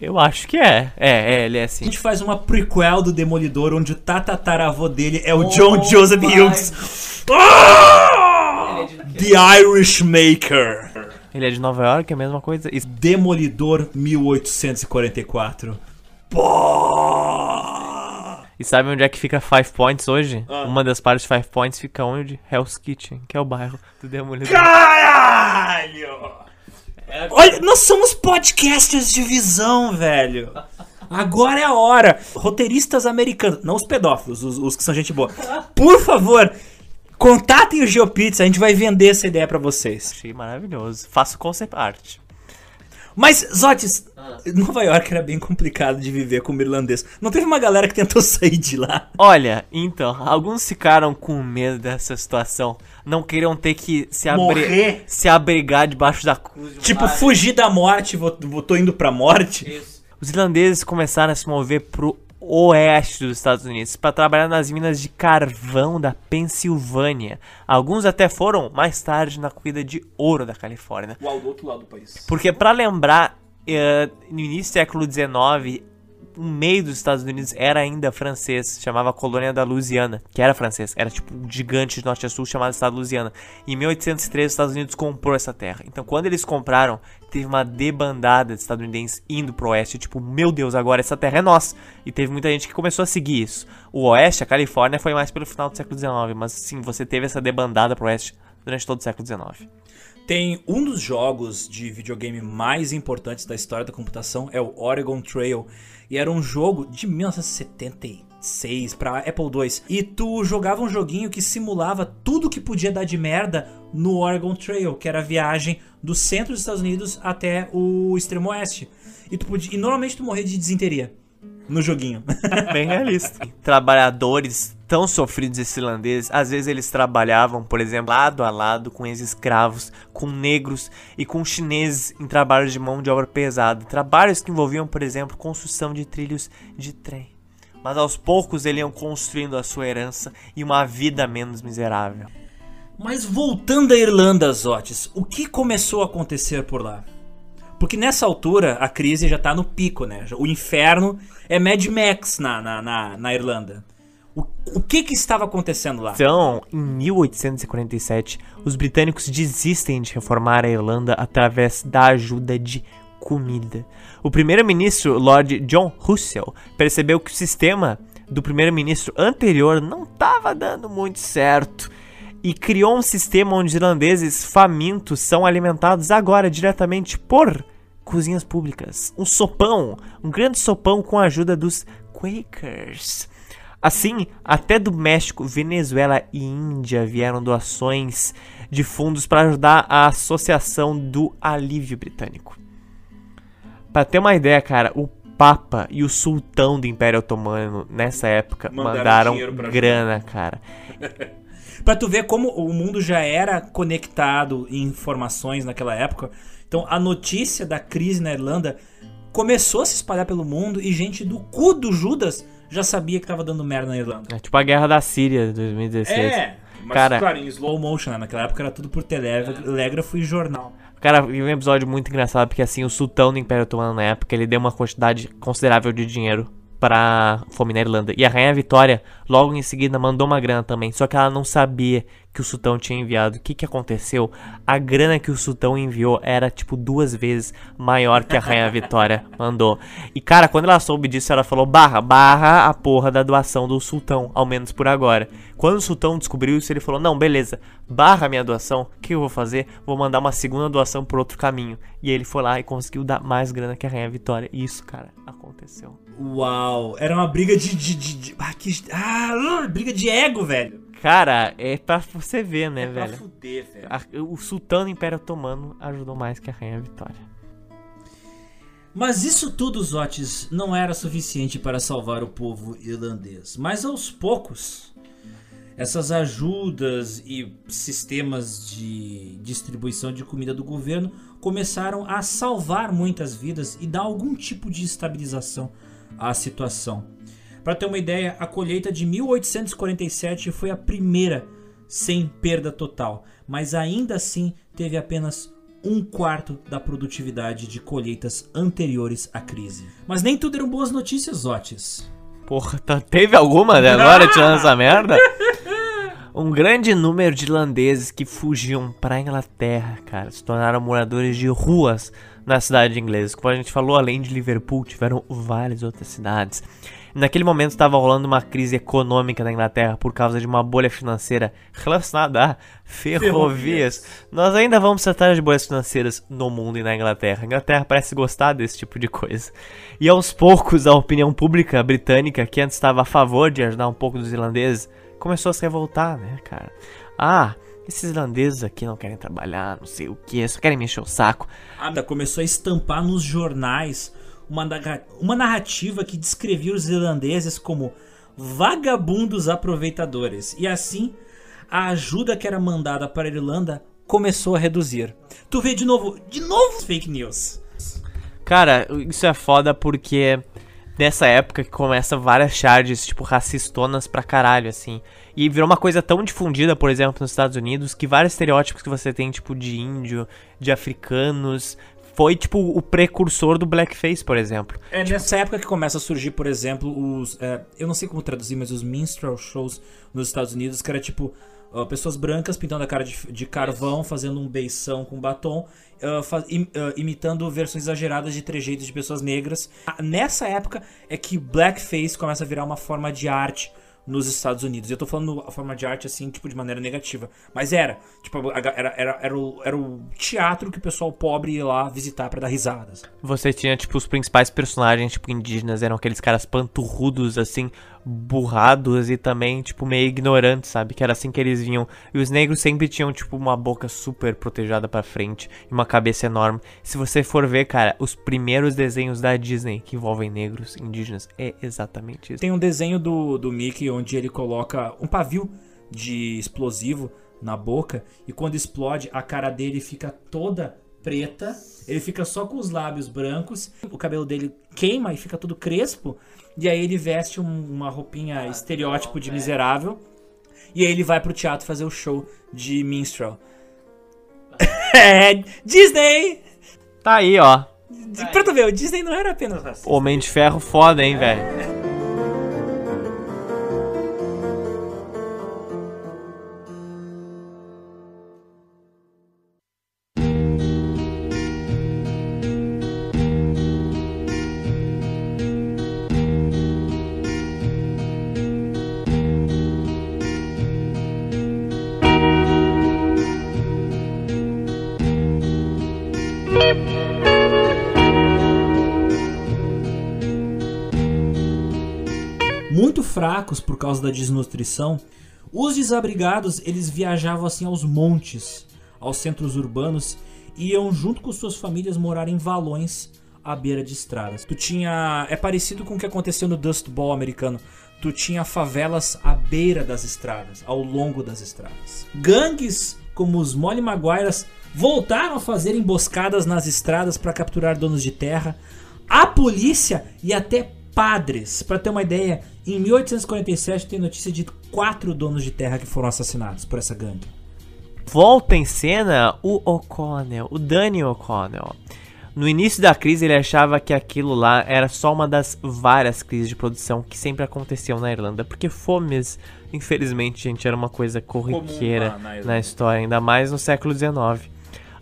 Eu acho que é. É, é, ele é assim. A gente faz uma prequel do Demolidor, onde o tatataravô dele é o oh John Joseph Hughes. Ah! The Irish Maker. Ele é de Nova York, é a mesma coisa? Demolidor 1844. Pô! E sabe onde é que fica Five Points hoje? Ah. Uma das partes de Five Points fica onde? Hell's Kitchen, que é o bairro do Demolidor. Caralho! É... Olha, nós somos podcasters de visão, velho. Agora é a hora. Roteiristas americanos, não os pedófilos, os, os que são gente boa. Por favor, contatem o GeoPizza, a gente vai vender essa ideia para vocês. Achei maravilhoso. Faço concept art. Mas, Zotis, ah. Nova York era bem complicado de viver como irlandês. Não teve uma galera que tentou sair de lá? Olha, então, alguns ficaram com medo dessa situação. Não queriam ter que se, abri se abrigar debaixo da cruz. Tipo, fugir da morte, vou, vou, tô indo pra morte. Isso. Os irlandeses começaram a se mover pro oeste dos Estados Unidos para trabalhar nas minas de carvão da Pensilvânia. Alguns até foram mais tarde na cuida de ouro da Califórnia. Uau, do outro lado do país. Porque para lembrar, uh, no início do século XIX, o meio dos Estados Unidos era ainda francês, chamava Colônia da Louisiana, que era francês, era tipo um gigante de norte a sul chamado Estado Louisiana. Em 1803 os Estados Unidos comprou essa terra. Então quando eles compraram, teve uma debandada de estadunidenses indo pro oeste, tipo, meu Deus, agora essa terra é nossa. E teve muita gente que começou a seguir isso. O oeste, a Califórnia, foi mais pelo final do século XIX, mas sim, você teve essa debandada pro oeste durante todo o século XIX. Tem um dos jogos de videogame mais importantes da história da computação, é o Oregon Trail. E era um jogo de 1976 para Apple II. E tu jogava um joguinho que simulava tudo que podia dar de merda no Oregon Trail, que era a viagem do centro dos Estados Unidos até o extremo oeste. E, tu podia, e normalmente tu morria de desinteria no joguinho. Bem realista. Trabalhadores tão sofridos esses irlandeses, às vezes eles trabalhavam, por exemplo, lado a lado com ex-escravos, com negros e com chineses em trabalhos de mão de obra pesada. Trabalhos que envolviam, por exemplo, construção de trilhos de trem. Mas aos poucos eles iam construindo a sua herança e uma vida menos miserável. Mas voltando à Irlanda, Zotes, o que começou a acontecer por lá? Porque nessa altura a crise já tá no pico, né? O inferno é Mad Max na, na, na, na Irlanda. O, que que estava acontecendo lá? Então, em 1847, os britânicos desistem de reformar a Irlanda através da ajuda de comida. O primeiro-ministro Lord John Russell percebeu que o sistema do primeiro-ministro anterior não estava dando muito certo e criou um sistema onde irlandeses famintos são alimentados agora diretamente por cozinhas públicas. Um sopão, um grande sopão com a ajuda dos Quakers. Assim, até do México, Venezuela e Índia vieram doações de fundos para ajudar a Associação do Alívio Britânico. Para ter uma ideia, cara, o Papa e o Sultão do Império Otomano nessa época Mandaram mandaram, grana, cara. Pra tu ver como o mundo já era conectado em informações naquela época. Então a notícia da crise na Irlanda começou a se espalhar pelo mundo e gente do cu do Judas já sabia que tava dando merda na Irlanda. É tipo a Guerra da Síria de 2016. É, mas Cara- claro, em slow motion, né? Naquela época era tudo por telégrafo e jornal. Cara, e um episódio muito engraçado, porque assim, o sultão do Império Otomano na época, ele deu uma quantidade considerável de dinheiro pra fome na Irlanda. E a Rainha Vitória, logo em seguida, mandou uma grana também, só que ela não sabia que o sultão tinha enviado. O que que aconteceu? A grana que o sultão enviou era, tipo, duas vezes maior que a Rainha Vitória mandou. E, cara, quando ela soube disso, ela falou, barra, barra a porra da doação do sultão, ao menos por agora. Quando o sultão descobriu isso, ele falou, não, beleza, barra minha doação, o que eu vou fazer? Vou mandar uma segunda doação por outro caminho. E ele foi lá e conseguiu dar mais grana que a Rainha Vitória. E isso, cara, aconteceu. Uau, era uma briga de. de, de, de- ah, que, ah, briga de ego, velho. Cara, é pra você ver, né, Pra velho? fuder, velho. A- o sultão do Império Otomano ajudou mais que a Rainha Vitória. Mas isso tudo, Zotes, não era suficiente para salvar o povo irlandês. Mas aos poucos, essas ajudas e sistemas de distribuição de comida do governo começaram a salvar muitas vidas e dar algum tipo de estabilização à situação. Para ter uma ideia, a colheita de 1847 foi a primeira sem perda total, mas ainda assim teve apenas um quarto da produtividade de colheitas anteriores à crise. Mas nem tudo eram boas notícias, Otis. Porra, tá- teve alguma até agora tirando essa merda? Um grande número de irlandeses que fugiam pra Inglaterra, cara, se tornaram moradores de ruas na cidade inglesa. Como a gente falou, além de Liverpool, tiveram várias outras cidades. Naquele momento estava rolando uma crise econômica na Inglaterra por causa de uma bolha financeira relacionada a ferrovias. Nós ainda vamos tratar de bolhas financeiras no mundo e na Inglaterra. A Inglaterra parece gostar desse tipo de coisa. E aos poucos, a opinião pública britânica, que antes estava a favor de ajudar um pouco dos irlandeses, começou a se revoltar, né, cara? Ah, esses irlandeses aqui não querem trabalhar, não sei o que, só querem me encher o saco. Ada começou a estampar nos jornais uma, uma narrativa que descrevia os irlandeses como vagabundos aproveitadores. E assim, a ajuda que era mandada para a Irlanda começou a reduzir. Tu vê de novo, de novo fake news. Cara, isso é foda porque nessa época que começa várias charges, tipo, racistonas pra caralho, assim. E virou uma coisa tão difundida, por exemplo, nos Estados Unidos, que vários estereótipos que você tem, tipo, de índio, de africanos, foi, tipo, o precursor do blackface, por exemplo. É nessa época que começa a surgir, por exemplo, os. é, eu não sei como traduzir, mas os minstrel shows nos Estados Unidos, que era tipo. ó, pessoas brancas pintando a cara de, de carvão, fazendo um beição com batom, ah, fa- im- ah, imitando versões exageradas de trejeitos de pessoas negras. Ah, Nessa época é que blackface começa a virar uma forma de arte nos Estados Unidos. Eu tô falando a forma de arte assim, tipo, de maneira negativa. Mas era. Tipo, era, era, era, o, era o teatro que o pessoal pobre ia lá visitar pra dar risadas. Você tinha, tipo, os principais personagens, tipo, indígenas, eram aqueles caras panturrudos, assim, burrados e também, tipo, meio ignorantes, sabe? Que era assim que eles vinham. E os negros sempre tinham, tipo, uma boca super protejada pra frente e uma cabeça enorme. Se você for ver, cara, os primeiros desenhos da Disney que envolvem negros indígenas é exatamente isso. Tem um desenho do, do Mickey onde ele coloca um pavio de explosivo na boca e quando explode a cara dele fica toda preta, ele fica só com os lábios brancos, o cabelo dele queima e fica todo crespo e aí ele veste um- uma roupinha estereótipo de miserável e aí ele vai pro teatro fazer o show de minstrel. é, Disney! Tá aí, ó. Pra tu ver, o Disney não era apenas racista. Homem de ferro foda, hein, velho. causa da desnutrição, os desabrigados eles viajavam assim aos montes, aos centros urbanos, e iam junto com suas famílias morar em valões, à beira de estradas. Tu tinha. É parecido com o que aconteceu no Dust Bowl americano. Tu tinha favelas à beira das estradas, ao longo das estradas. Gangues como os Molly Maguires voltaram a fazer emboscadas nas estradas para capturar donos de terra. A polícia e até padres. Para ter uma ideia, em 1847 tem notícia de quatro donos de terra que foram assassinados por essa gangue. Volta em cena o O'Connell, o Danny O'Connell. No início da crise, ele achava que aquilo lá era só uma das várias crises de produção que sempre aconteciam na Irlanda, porque fomes, infelizmente, gente, era uma coisa corriqueira na Irlanda. na história, ainda mais no século XIX.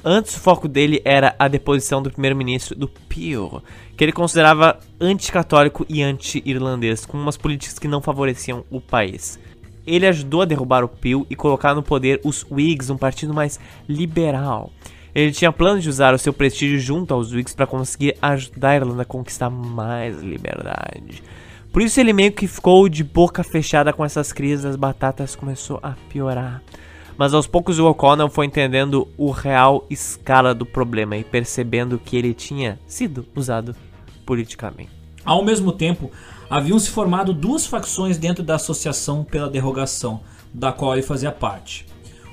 Antes, o foco dele era a deposição do primeiro-ministro do Peel, que ele considerava anticatólico e anti-irlandês, com umas políticas que não favoreciam o país. Ele ajudou a derrubar o Peel e colocar no poder os Whigs, um partido mais liberal. Ele tinha planos de usar o seu prestígio junto aos Whigs para conseguir ajudar a Irlanda a conquistar mais liberdade. Por isso ele meio que ficou de boca fechada com essas crises, as batatas começou a piorar. Mas aos poucos o O'Connell foi entendendo o real escala do problema e percebendo que ele tinha sido usado politicamente. Ao mesmo tempo, haviam se formado duas facções dentro da Associação pela Derrogação, da qual ele fazia parte.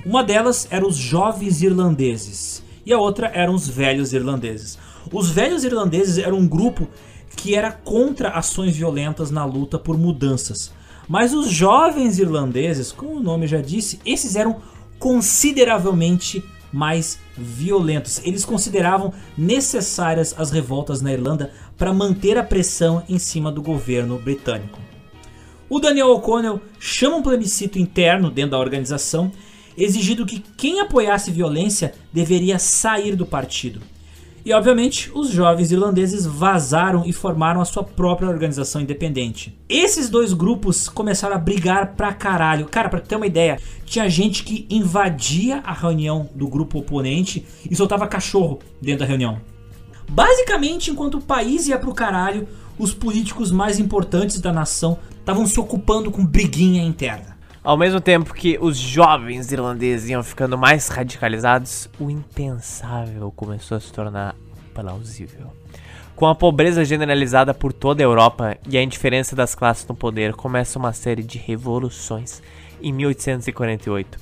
Uma delas era os Jovens Irlandeses e a outra eram os Velhos Irlandeses. Os Velhos Irlandeses eram um grupo que era contra ações violentas na luta por mudanças. Mas os Jovens Irlandeses, como o nome já disse, esses eram consideravelmente mais violentos. Eles consideravam necessárias as revoltas na Irlanda para manter a pressão em cima do governo britânico. O Daniel O'Connell chama um plebiscito interno dentro da organização, exigindo que quem apoiasse violência deveria sair do partido. E obviamente, os jovens irlandeses vazaram e formaram a sua própria organização independente. Esses dois grupos começaram a brigar pra caralho. Cara, pra ter uma ideia, tinha gente que invadia a reunião do grupo oponente e soltava cachorro dentro da reunião. Basicamente, enquanto o país ia pro caralho, os políticos mais importantes da nação estavam se ocupando com briguinha interna. Ao mesmo tempo que os jovens irlandeses iam ficando mais radicalizados, o impensável começou a se tornar plausível. Com a pobreza generalizada por toda a Europa e a indiferença das classes no poder, começa uma série de revoluções em 1848.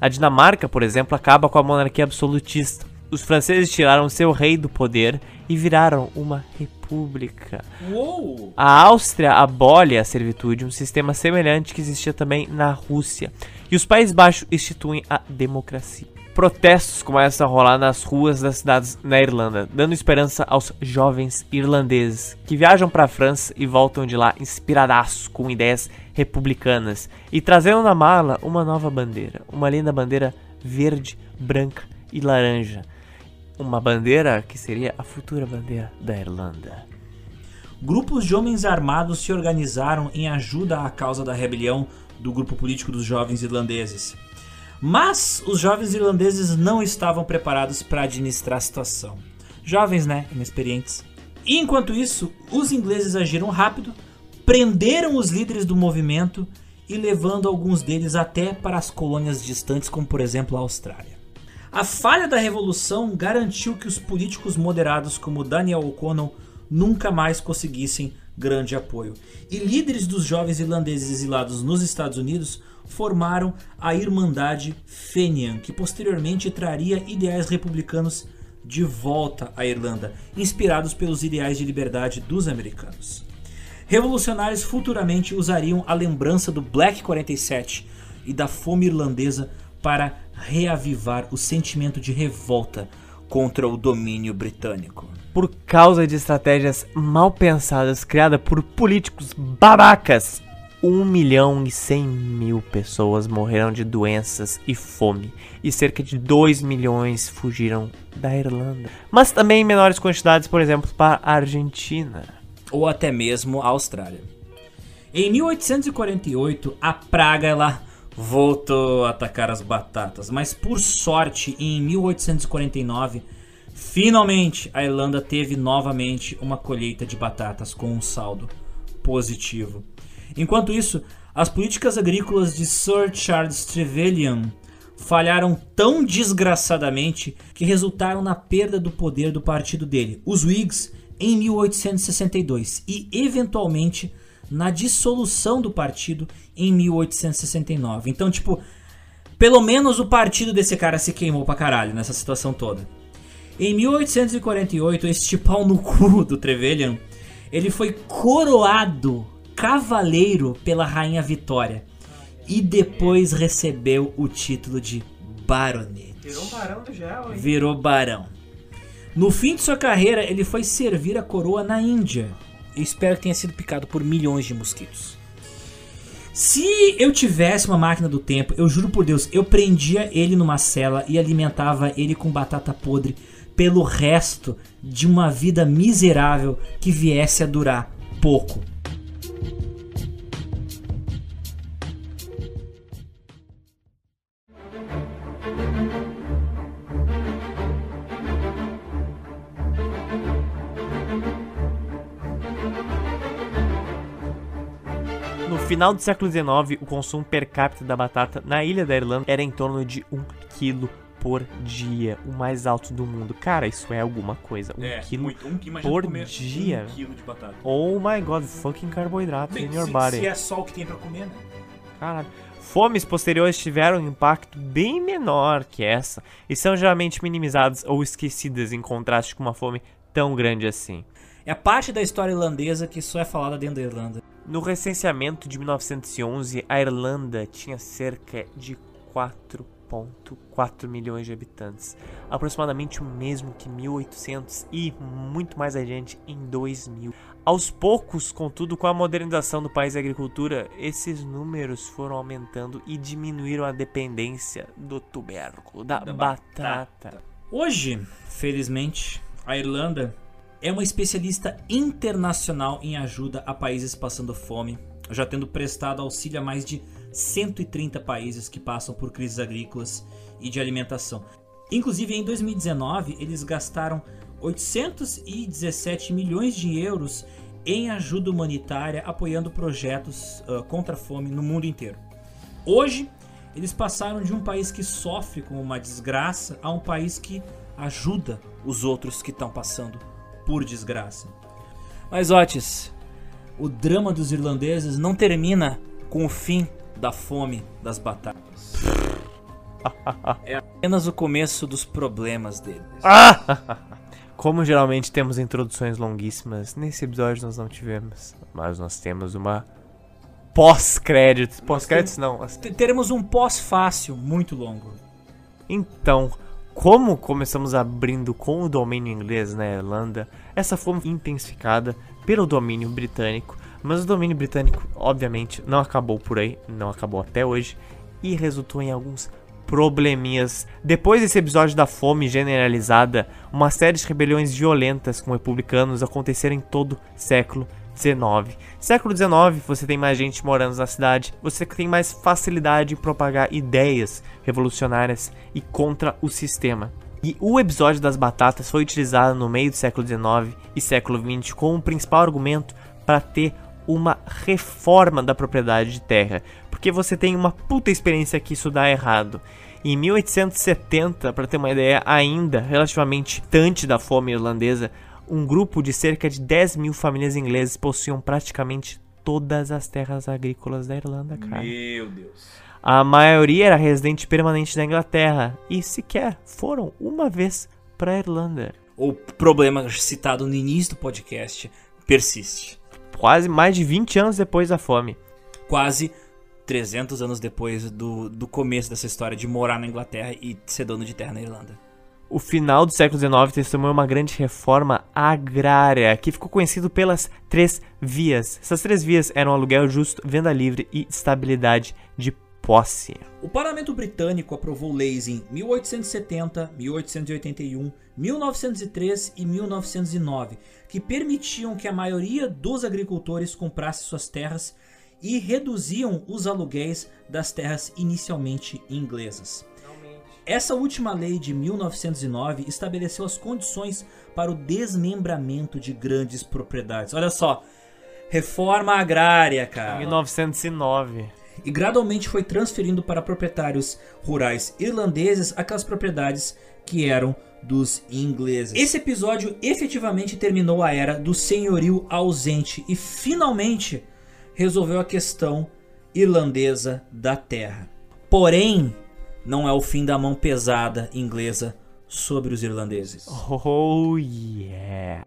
A Dinamarca, por exemplo, acaba com a monarquia absolutista. Os franceses tiraram seu rei do poder e viraram uma república. Uou! A Áustria abole a servitude, um sistema semelhante que existia também na Rússia. E os Países Baixos instituem a democracia. Protestos começam a rolar nas ruas das cidades na Irlanda, dando esperança aos jovens irlandeses que viajam para a França e voltam de lá inspiradaços com ideias republicanas e trazendo na mala uma nova bandeira, uma linda bandeira verde, branca e laranja. Uma bandeira que seria a futura bandeira da Irlanda. Grupos de homens armados se organizaram em ajuda à causa da rebelião do grupo político dos jovens irlandeses. Mas os jovens irlandeses não estavam preparados para administrar a situação. Jovens, né? Inexperientes. E enquanto isso, os ingleses agiram rápido, prenderam os líderes do movimento e levando alguns deles até para as colônias distantes, como por exemplo a Austrália. A falha da revolução garantiu que os políticos moderados como Daniel O'Connell nunca mais conseguissem grande apoio. E líderes dos jovens irlandeses exilados nos Estados Unidos formaram a Irmandade Fenian, que posteriormente traria ideais republicanos de volta à Irlanda, inspirados pelos ideais de liberdade dos americanos. Revolucionários futuramente usariam a lembrança do Black 47 e da fome irlandesa para reavivar o sentimento de revolta contra o domínio britânico. Por causa de estratégias mal pensadas criadas por políticos babacas, 1 milhão e 100 mil pessoas morreram de doenças e fome, e cerca de 2 milhões fugiram da Irlanda. Mas também em menores quantidades, por exemplo, para a Argentina. ou até mesmo a Austrália. Em 1848, a praga ela voltou a atacar as batatas, mas por sorte, em 1849, finalmente a Irlanda teve novamente uma colheita de batatas com um saldo positivo. Enquanto isso, as políticas agrícolas de Sir Charles Trevelyan falharam tão desgraçadamente que resultaram na perda do poder do partido dele. Os Whigs em 1862 e, eventualmente, na dissolução do partido em 1869. Então, tipo, pelo menos o partido desse cara se queimou pra caralho nessa situação toda. Em 1848, este pau no cu do Trevelyan, ele foi coroado cavaleiro pela rainha Vitória e depois recebeu o título de baronete. Virou barão do gel, hein? Virou barão. No fim de sua carreira, ele foi servir a coroa na Índia. Eu espero que tenha sido picado por milhões de mosquitos. Se eu tivesse uma máquina do tempo, eu juro por Deus, eu prendia ele numa cela e alimentava ele com batata podre pelo resto de uma vida miserável que viesse a durar pouco. Final do século XIX, o consumo per capita da batata na ilha da Irlanda era em torno de 1 kg por dia, o mais alto do mundo. Cara, isso é alguma coisa. 1 quilo um, por dia. quilo de batata. Oh my god, fucking carboidratos in your se, body. se é só o que tem pra comer, né? Caralho. Fomes posteriores tiveram um impacto bem menor que essa e são geralmente minimizadas ou esquecidas em contraste com uma fome tão grande assim. É a parte da história irlandesa que só é falada dentro da Irlanda. No recenseamento de 1911, a Irlanda tinha cerca de 4,4 milhões de habitantes, aproximadamente o mesmo que 1800 e muito mais adiante em 2000. Aos poucos, contudo, com a modernização do país e a agricultura, esses números foram aumentando e diminuíram a dependência do tubérculo, da, Da batata. batata. Hoje, felizmente, a Irlanda é uma especialista internacional em ajuda a países passando fome, já tendo prestado auxílio a mais de 130 países que passam por crises agrícolas e de alimentação. Inclusive, em 2019, eles gastaram 817 milhões de euros em ajuda humanitária apoiando projetos ah, contra a fome no mundo inteiro. Hoje, eles passaram de um país que sofre com uma desgraça a um país que ajuda os outros que estão passando por desgraça. Mas, Otis, o drama dos irlandeses não termina com o fim da fome das batatas. É apenas o começo dos problemas deles. Como geralmente temos introduções longuíssimas, nesse episódio nós não tivemos, mas nós temos uma pós-créditos. Pós-créditos não. Teremos um pós-fácil muito longo. Então, como começamos abrindo com o domínio inglês na Irlanda, essa foi intensificada pelo domínio britânico, mas o domínio britânico, obviamente, não acabou por aí, não acabou até hoje, e resultou em alguns probleminhas. Depois desse episódio da fome generalizada, uma série de rebeliões violentas com republicanos aconteceram em todo o século XIX. Século XIX, você tem mais gente morando na cidade, você tem mais facilidade em propagar ideias revolucionárias e contra o sistema. E o episódio das batatas foi utilizado no meio do século XIX e século XX como principal argumento para ter uma reforma da propriedade de terra, porque você tem uma puta experiência que isso dá errado. Em 1870, para ter uma ideia ainda relativamente distante da fome irlandesa, um grupo de cerca de 10 mil famílias inglesas possuíam praticamente todas as terras agrícolas da Irlanda, cara. Meu Deus. A maioria era residente permanente da Inglaterra e sequer foram uma vez para a Irlanda. O problema citado no início do podcast persiste. Quase mais de 20 anos depois da fome. Quase 300 anos depois do, do começo dessa história de morar na Inglaterra e ser dono de terra na Irlanda. O final do século XIX testemunhou uma grande reforma agrária, que ficou conhecido pelas três vias. Essas três vias eram aluguel justo, venda livre e estabilidade de posse. O Parlamento Britânico aprovou leis em 1870, 1881, 1903 e 1909 que permitiam que a maioria dos agricultores comprasse suas terras e reduziam os aluguéis das terras inicialmente inglesas. Essa última lei de 1909 estabeleceu as condições para o desmembramento de grandes propriedades. Olha só, reforma agrária, cara. 1909. e gradualmente foi transferindo para proprietários rurais irlandeses aquelas propriedades que eram dos ingleses. Esse episódio efetivamente terminou a era do senhorio ausente e finalmente resolveu a questão irlandesa da terra. Porém, não é o fim da mão pesada inglesa sobre os irlandeses. Oh yeah.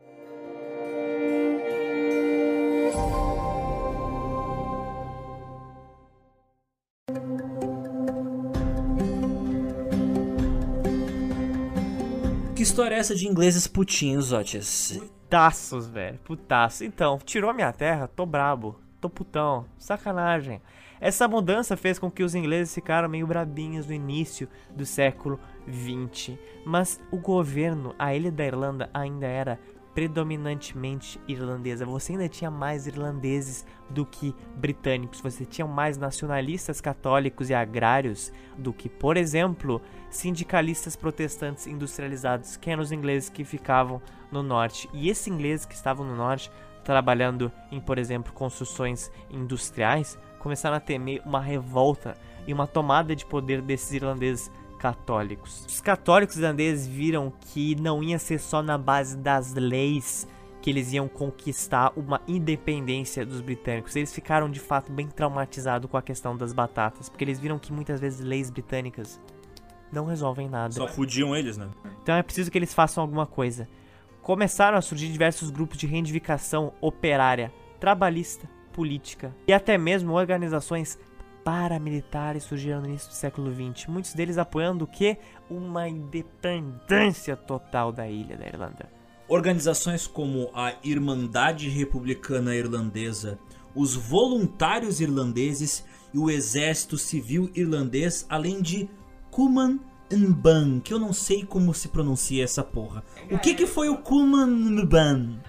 Que história é essa de ingleses putinhos, Otis? Putaços, velho. Putaços. Então, tirou minha terra, tô brabo. Tô putão. Sacanagem. Essa mudança fez com que os ingleses ficaram meio brabinhos no início do século 20, mas o governo, a ilha da Irlanda ainda era predominantemente irlandesa. Você ainda tinha mais irlandeses do que britânicos. Você tinha mais nacionalistas católicos e agrários do que, por exemplo, sindicalistas protestantes industrializados, que eram os ingleses que ficavam no norte. E esses ingleses que estavam no norte, trabalhando em, por exemplo, construções industriais, começaram a temer uma revolta e uma tomada de poder desses irlandeses católicos. Os católicos irlandeses viram que não ia ser só na base das leis que eles iam conquistar uma independência dos britânicos. Eles ficaram de fato bem traumatizados com a questão das batatas, porque eles viram que muitas vezes leis britânicas não resolvem nada. Só fudiam eles, né? Então é preciso que eles façam alguma coisa. Começaram a surgir diversos grupos de reivindicação operária, trabalhista, política e até mesmo organizações paramilitares surgiram no início do século XX, muitos deles apoiando o que? Uma independência total da ilha da Irlanda. Organizações como a Irmandade Republicana Irlandesa, os Voluntários Irlandeses e o Exército Civil Irlandês, além de Cumann Mban, que eu não sei como se pronuncia essa porra. O que que foi o Cumann Mban?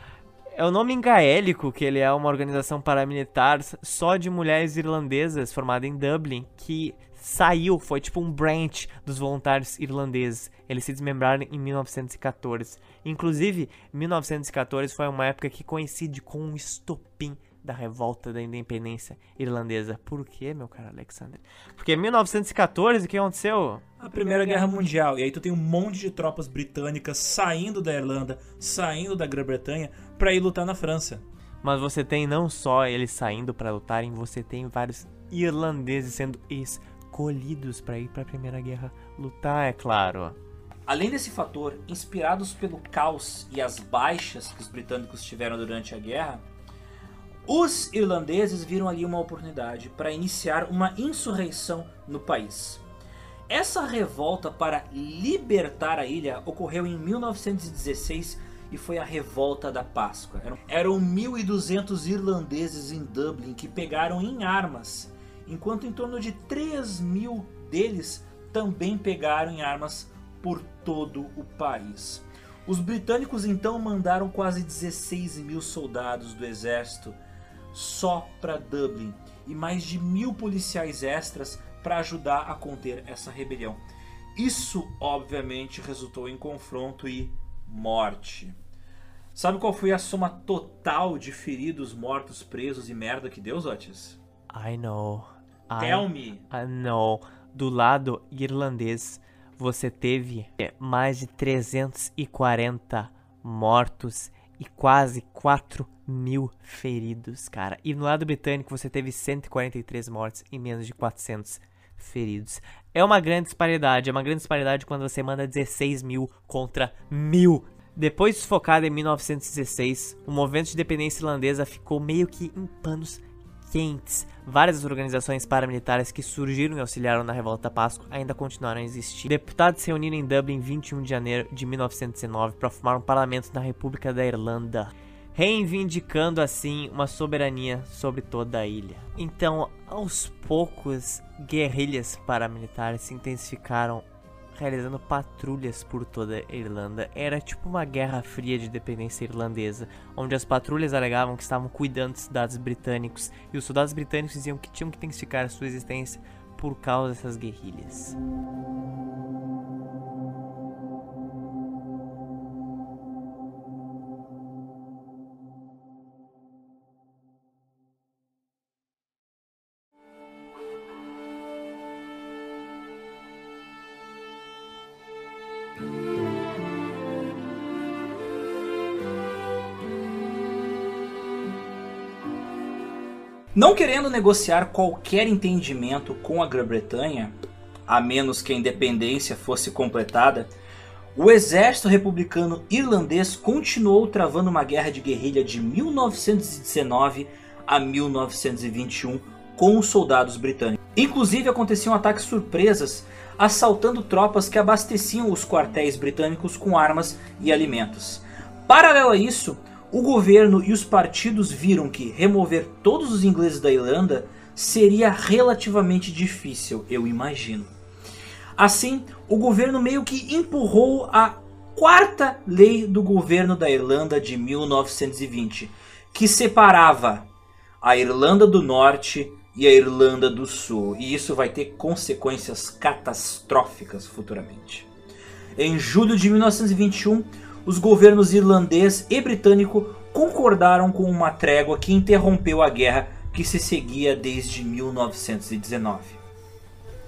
É o nome em gaélico, que ele é uma organização paramilitar só de mulheres irlandesas formada em Dublin, que saiu, foi tipo um branch dos voluntários irlandeses. Eles se desmembraram em 1914. Inclusive, 1914 foi uma época que coincide com um estopim da revolta da independência irlandesa. Por quê, meu caro Alexander? Porque em 1914, o que aconteceu? A Primeira Guerra Mundial. E aí tu tem um monte de tropas britânicas saindo da Irlanda, saindo da Grã-Bretanha para ir lutar na França. Mas você tem não só eles saindo para lutarem, você tem vários irlandeses sendo escolhidos para ir para a Primeira Guerra lutar, é claro. Além desse fator, inspirados pelo caos e as baixas que os britânicos tiveram durante a guerra, os irlandeses viram ali uma oportunidade para iniciar uma insurreição no país. Essa revolta para libertar a ilha ocorreu em 1916 e foi a Revolta da Páscoa. Eram 1.200 irlandeses em Dublin que pegaram em armas, enquanto em torno de 3 mil deles também pegaram em armas por todo o país. Os britânicos então mandaram quase 16 mil soldados do exército só para Dublin e mais de mil policiais extras para ajudar a conter essa rebelião. Isso, obviamente, resultou em confronto e morte. Sabe qual foi a soma total de feridos, mortos, presos e merda que deu, Otis? I know. Tell me. I know. Do lado irlandês, você teve mais de 340 mortos e quase 4 mil feridos, cara. E no lado britânico você teve 143 mortes e menos de 400 feridos. É uma grande disparidade, é uma grande disparidade quando você manda 16 mil contra mil. Depois de sufocado em 1916, o movimento de independência irlandesa ficou meio que em panos quentes. Várias organizações paramilitares que surgiram e auxiliaram na Revolta Páscoa ainda continuaram a existir. Deputados se reuniram em Dublin em 21 de janeiro de 1919 para formar um parlamento na República da Irlanda reivindicando assim uma soberania sobre toda a ilha. Então, aos poucos, guerrilhas paramilitares se intensificaram, realizando patrulhas por toda a Irlanda. Era tipo uma guerra fria de dependência irlandesa, onde as patrulhas alegavam que estavam cuidando dos soldados britânicos e os soldados britânicos diziam que tinham que intensificar sua existência por causa dessas guerrilhas. Não querendo negociar qualquer entendimento com a Grã-Bretanha, a menos que a independência fosse completada, o exército republicano irlandês continuou travando uma guerra de guerrilha de 1919 a 1921 com os soldados britânicos. Inclusive aconteciam ataques surpresas assaltando tropas que abasteciam os quartéis britânicos com armas e alimentos. Paralelo a isso, o governo e os partidos viram que remover todos os ingleses da Irlanda seria relativamente difícil, eu imagino. Assim, o governo meio que empurrou a quarta lei do governo da Irlanda de 1920, que separava a Irlanda do Norte e a Irlanda do Sul, e isso vai ter consequências catastróficas futuramente. Em julho de 1921, os governos irlandês e britânico concordaram com uma trégua que interrompeu a guerra que se seguia desde 1919.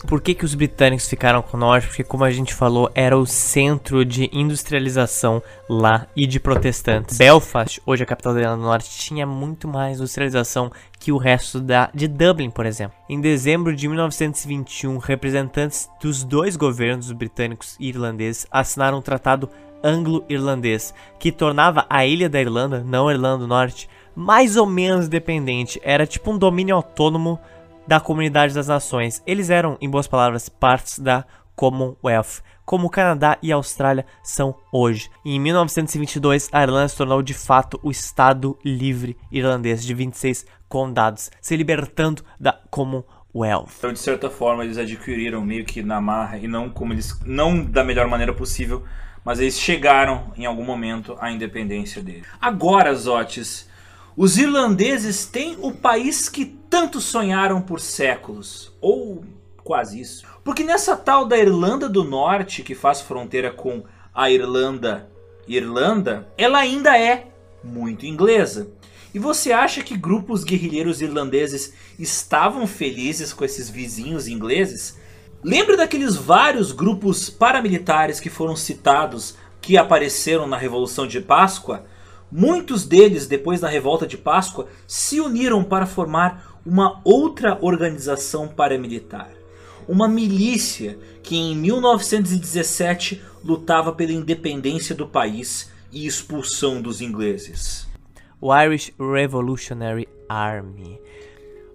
Por que, que os britânicos ficaram com norte? Porque, como a gente falou, era o centro de industrialização lá e de protestantes. Belfast, hoje a capital da Irlanda do Norte, tinha muito mais industrialização que o resto da, de Dublin, por exemplo. Em dezembro de 1921, representantes dos dois governos britânicos e irlandeses assinaram um tratado anglo-irlandês que tornava a ilha da Irlanda, não Irlanda do Norte, mais ou menos dependente. Era tipo um domínio autônomo da comunidade das nações. Eles eram, em boas palavras, partes da Commonwealth, como o Canadá e a Austrália são hoje. Em 1922, a Irlanda se tornou de fato o Estado livre irlandês de 26 condados, se libertando da Commonwealth. Então, de certa forma, eles adquiriram meio que na marra e não como eles não da melhor maneira possível, mas eles chegaram em algum momento à independência deles. Agora, Zotes, os irlandeses têm o país que tanto sonharam por séculos, ou quase isso. Porque nessa tal da Irlanda do Norte, que faz fronteira com a Irlanda, Irlanda, ela ainda é muito inglesa. E você acha que grupos guerrilheiros irlandeses estavam felizes com esses vizinhos ingleses? Lembra daqueles vários grupos paramilitares que foram citados que apareceram na Revolução de Páscoa? Muitos deles, depois da revolta de Páscoa, se uniram para formar uma outra organização paramilitar. Uma milícia que em 1917 lutava pela independência do país e expulsão dos ingleses. O Irish Revolutionary Army.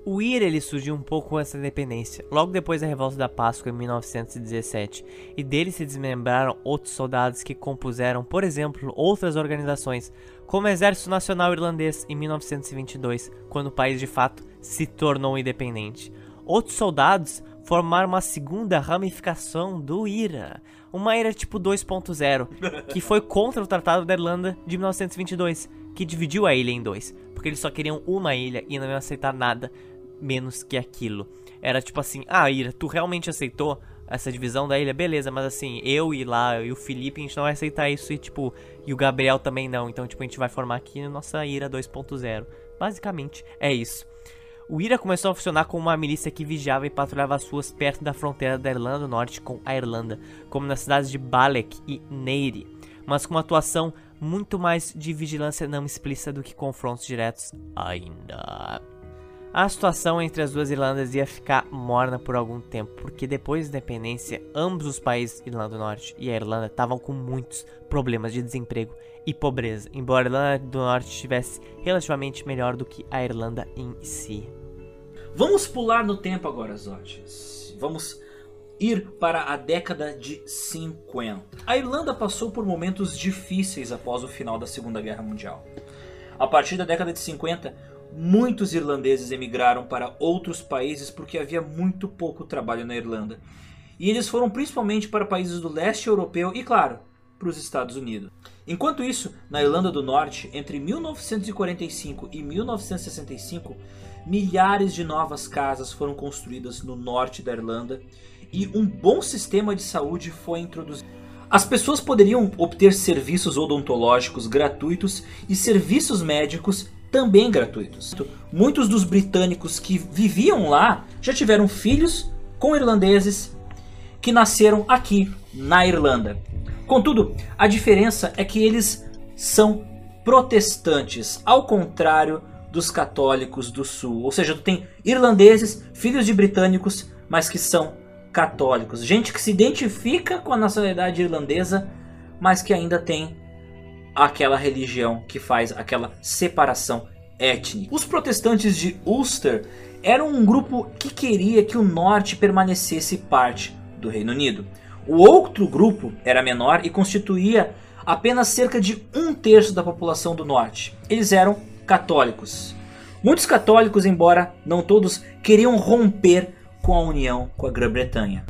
O IRA ele surgiu um pouco com essa independência, logo depois da Revolta da Páscoa em 1917, e dele se desmembraram outros soldados que compuseram, por exemplo, outras organizações, como o Exército Nacional Irlandês em 1922, quando o país de fato se tornou independente. Outros soldados formaram uma segunda ramificação do IRA, uma IRA tipo 2.0, que foi contra o Tratado da Irlanda de 1922, que dividiu a ilha em dois, porque eles só queriam uma ilha e não iam aceitar nada menos que aquilo. Era tipo assim, ah, Ira, tu realmente aceitou essa divisão da ilha? Beleza, mas assim, eu e lá, e o Felipe, a gente não vai aceitar isso e tipo, e o Gabriel também não. Então, tipo, a gente vai formar aqui a nossa Ira 2.0. Basicamente, é isso. O IRA começou a funcionar como uma milícia que vigiava e patrulhava as ruas perto da fronteira da Irlanda do Norte com a Irlanda, como nas cidades de Balek e Neyri, mas com uma atuação muito mais de vigilância não explícita do que confrontos diretos ainda. A situação entre as duas Irlandas ia ficar morna por algum tempo, porque depois da independência, ambos os países, Irlanda do Norte e a Irlanda, estavam com muitos problemas de desemprego e pobreza, embora a Irlanda do Norte estivesse relativamente melhor do que a Irlanda em si. Vamos pular no tempo agora, Zotes. Vamos ir para a década de 50. A Irlanda passou por momentos difíceis após o final da Segunda Guerra Mundial. A partir da década de 50, muitos irlandeses emigraram para outros países porque havia muito pouco trabalho na Irlanda. E eles foram principalmente para países do leste europeu e, claro, para os Estados Unidos. Enquanto isso, na Irlanda do Norte, entre 1945 e 1965, milhares de novas casas foram construídas no norte da Irlanda e um bom sistema de saúde foi introduzido. As pessoas poderiam obter serviços odontológicos gratuitos e serviços médicos também gratuitos. Muitos dos britânicos que viviam lá já tiveram filhos com irlandeses que nasceram aqui na Irlanda. Contudo, a diferença é que eles são protestantes, ao contrário dos católicos do sul. Ou seja, tu tem irlandeses, filhos de britânicos, mas que são católicos. Gente que se identifica com a nacionalidade irlandesa, mas que ainda tem aquela religião que faz aquela separação étnica. Os protestantes de Ulster eram um grupo que queria que o norte permanecesse parte do Reino Unido. O outro grupo era menor e constituía apenas cerca de um terço da população do norte. Eles eram católicos. Muitos católicos, embora não todos, queriam romper com a união com a Grã-Bretanha.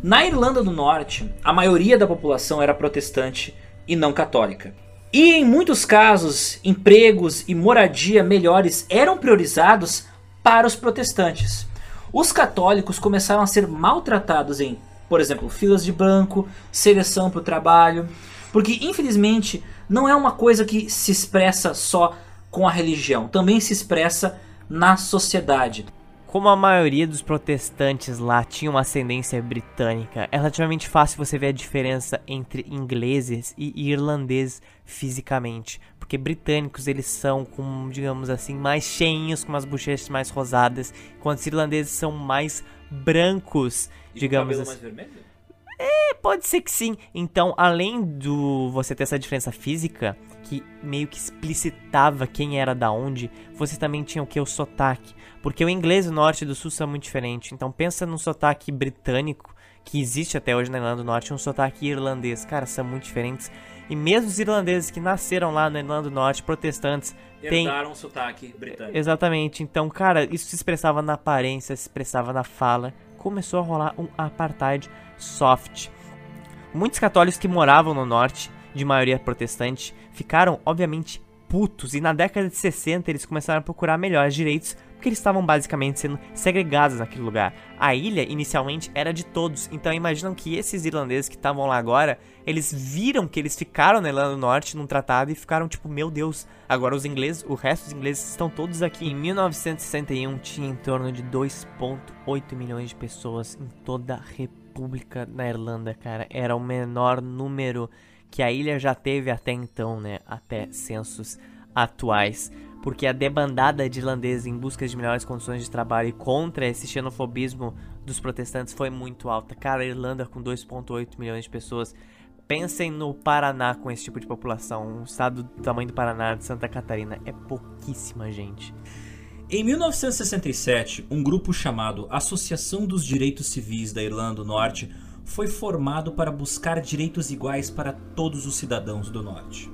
Na Irlanda do Norte, a maioria da população era protestante e não católica. E em muitos casos, empregos e moradia melhores eram priorizados para os protestantes. Os católicos começaram a ser maltratados em, por exemplo, filas de banco, seleção para o trabalho, porque infelizmente não é uma coisa que se expressa só com a religião, também se expressa na sociedade. Como a maioria dos protestantes lá tinha uma ascendência britânica, é relativamente fácil você ver a diferença entre ingleses e irlandeses fisicamente. Porque britânicos eles são, com, digamos assim, mais cheinhos, com umas bochechas mais rosadas, enquanto os irlandeses são mais brancos, E digamos assim. mais vermelho? É, pode ser que sim. Então, além do você ter essa diferença física, que meio que explicitava quem era da onde, você também tinha o que? O sotaque. Porque o inglês do norte e do sul são muito diferentes. Então pensa num sotaque britânico, que existe até hoje na Irlanda do Norte, um sotaque irlandês. Cara, são muito diferentes. E mesmo os irlandeses que nasceram lá na Irlanda do Norte, protestantes, tem... Herdaram o sotaque britânico. Exatamente. Então, cara, isso se expressava na aparência, se expressava na fala. Começou a rolar um apartheid soft. Muitos católicos que moravam no norte, de maioria protestante, ficaram, obviamente, putos. E na década de 60 eles começaram a procurar melhores direitos, porque eles estavam basicamente sendo segregados naquele lugar. A ilha, inicialmente, era de todos. Então imaginam que esses irlandeses que estavam lá agora, eles viram que eles ficaram na Irlanda do Norte num tratado e ficaram tipo, meu Deus, agora os ingleses, o resto dos ingleses estão todos aqui. Em 1961 tinha em torno de 2.8 milhões de pessoas em toda a República na Irlanda, cara. Era o menor número que a ilha já teve até então, né? Até censos atuais. Porque a debandada de irlandeses em busca de melhores condições de trabalho e contra esse xenofobismo dos protestantes foi muito alta. Cara, a Irlanda com 2,8 milhões de pessoas. Pensem no Paraná com esse tipo de população. Um estado do tamanho do Paraná, de Santa Catarina. É pouquíssima gente. Em 1967, um grupo chamado Associação dos Direitos Civis da Irlanda do Norte foi formado para buscar direitos iguais para todos os cidadãos do Norte.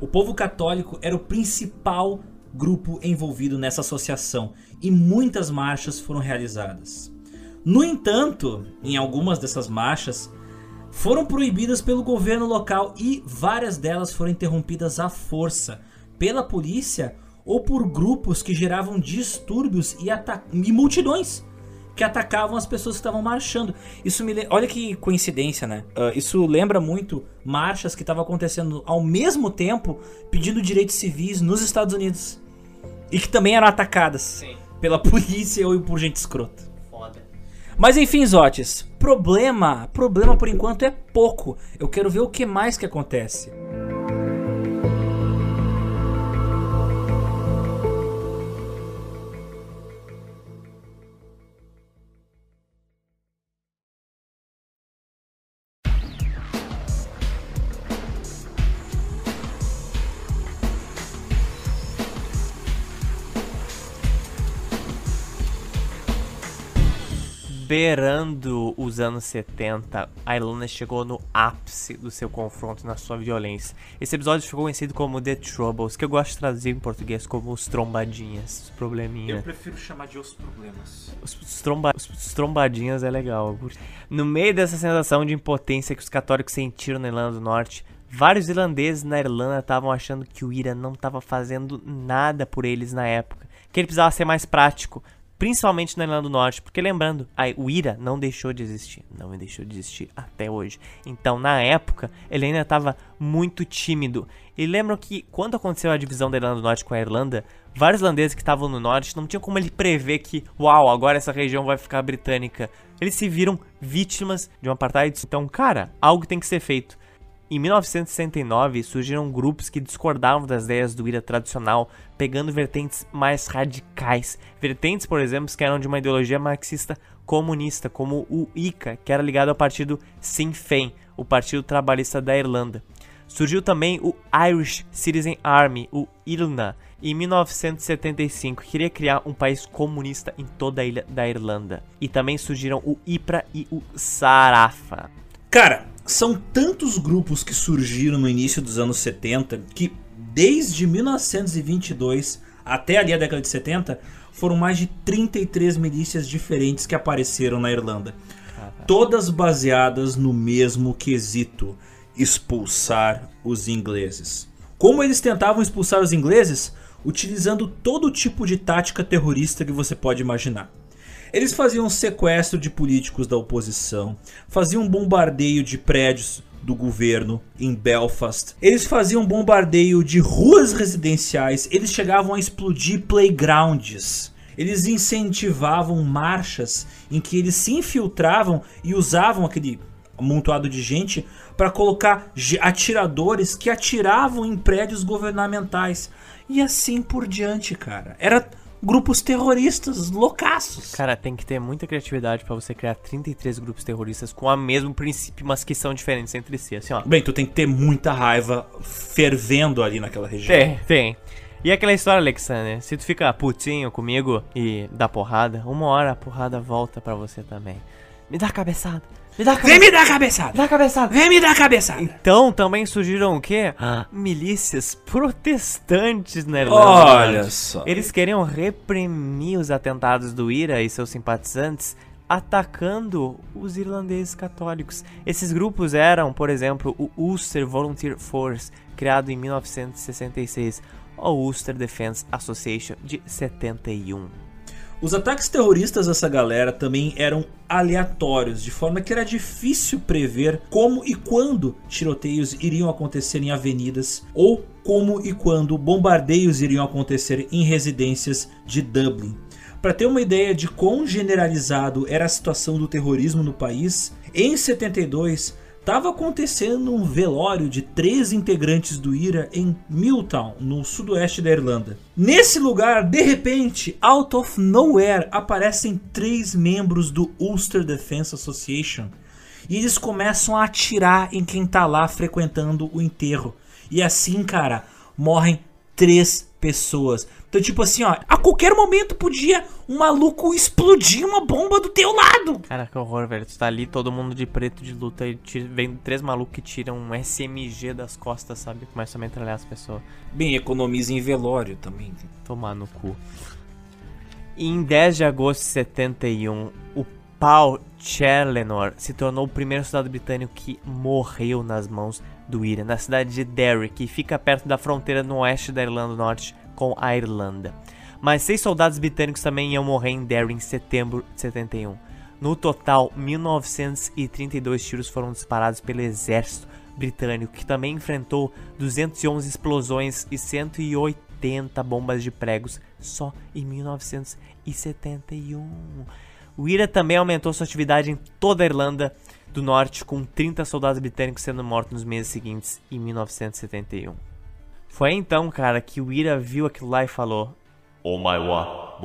O povo católico era o principal grupo envolvido nessa associação e muitas marchas foram realizadas. No entanto, em algumas dessas marchas foram proibidas pelo governo local e várias delas foram interrompidas à força pela polícia ou por grupos que geravam distúrbios e, e multidões que atacavam as pessoas que estavam marchando. Isso me olha que coincidência, né? Uh, isso lembra muito marchas que estavam acontecendo ao mesmo tempo pedindo direitos civis nos Estados Unidos e que também eram atacadas Sim. pela polícia ou por gente escrota. Foda. Mas enfim, Zotes, problema, problema por enquanto é pouco. Eu quero ver o que mais que acontece. Beirando os anos 70, a Irlanda chegou no ápice do seu confronto na sua violência. Esse episódio ficou conhecido como The Troubles, que eu gosto de traduzir em português como os trombadinhas, os probleminhas. prefiro chamar de os problemas. Os, os, tromba, os, os trombadinhas é legal. eu. No meio dessa sensação de impotência que os católicos sentiram na Irlanda do Norte, vários irlandeses na Irlanda estavam achando que o IRA não estava fazendo nada por eles na época, que ele precisava ser mais prático, principalmente na Irlanda do Norte, porque lembrando, o IRA não deixou de existir, não deixou de existir até hoje. Então, na época, ele ainda estava muito tímido. E lembram que quando aconteceu a divisão da Irlanda do Norte com a Irlanda, vários irlandeses que estavam no norte não tinham como ele prever que, uau, agora essa região vai ficar britânica. Eles se viram vítimas de um apartheid. Então, cara, algo tem que ser feito. Em 1969, surgiram grupos que discordavam das ideias do IRA tradicional, pegando vertentes mais radicais. Vertentes, por exemplo, que eram de uma ideologia marxista comunista, como o ICA, que era ligado ao partido Sinn Féin, o Partido Trabalhista da Irlanda. Surgiu também o Irish Citizen Army, o IRNA, em 1975, que queria criar um país comunista em toda a ilha da Irlanda. E também surgiram o IPRA e o Sarafa. Cara, são tantos grupos que surgiram no início dos anos 70 que desde 1922 até ali a década de 70 foram mais de 33 milícias diferentes que apareceram na Irlanda. Todas baseadas no mesmo quesito: expulsar os ingleses. Como eles tentavam expulsar os ingleses? Utilizando todo tipo de tática terrorista que você pode imaginar. Eles faziam sequestro de políticos da oposição, faziam bombardeio de prédios do governo em Belfast. Eles faziam bombardeio de ruas residenciais, eles chegavam a explodir playgrounds. Eles incentivavam marchas em que eles se infiltravam e usavam aquele amontoado de gente para colocar atiradores que atiravam em prédios governamentais. E assim por diante, cara. Era grupos terroristas loucaços. Cara, tem que ter muita criatividade para você criar 33 grupos terroristas com o mesmo princípio, mas que são diferentes entre si, assim, ó. Bem, tu tem que ter muita raiva fervendo ali naquela região. Tem, tem. E aquela história, Alexander, se tu fica putinho comigo e dá porrada, uma hora a porrada volta para você também. Me dá cabeçada. Me dá Vem me dar cabeçada. Dá cabeçada. Vem me dar cabeçada. Então também surgiram o quê? Ah. Milícias protestantes na Irlanda. Olha só. Eles queriam reprimir os atentados do IRA e seus simpatizantes atacando os irlandeses católicos. Esses grupos eram, por exemplo, o Ulster Volunteer Force, criado em 1966, ou Ulster Defense Association de 71. Os ataques terroristas dessa galera também eram aleatórios, de forma que era difícil prever como e quando tiroteios iriam acontecer em avenidas ou como e quando bombardeios iriam acontecer em residências de Dublin. Para ter uma ideia de quão generalizado era a situação do terrorismo no país, em 72 estava acontecendo um velório de três integrantes do IRA em Milltown, no sudoeste da Irlanda. Nesse lugar, de repente, out of nowhere, aparecem três membros do Ulster Defense Association. E eles começam a atirar em quem tá lá frequentando o enterro. E assim, cara, morrem três pessoas. Então, tipo assim, ó, a qualquer momento podia um maluco explodir uma bomba do teu lado. Cara, que horror, velho. Tu tá ali, todo mundo de preto de luta e tira, vem três malucos que tiram um SMG das costas, sabe? Começam a metralhar as pessoas. Bem, economiza em velório também. Tomar no cu. Em 10 de agosto de 71, o Paul Challenor se tornou o primeiro soldado britânico que morreu nas mãos do IRA, na cidade de Derry, que fica perto da fronteira no oeste da Irlanda do Norte com a Irlanda. Mas seis soldados britânicos também iam morrer em Derry em setembro de 71. No total, 1932 tiros foram disparados pelo exército britânico, que também enfrentou 211 explosões e 180 bombas de pregos só em 1971. O IRA também aumentou sua atividade em toda a Irlanda do Norte, com 30 soldados britânicos sendo mortos nos meses seguintes, em 1971. Foi então, cara, que o Ira viu aquilo lá e falou: Oh my wa,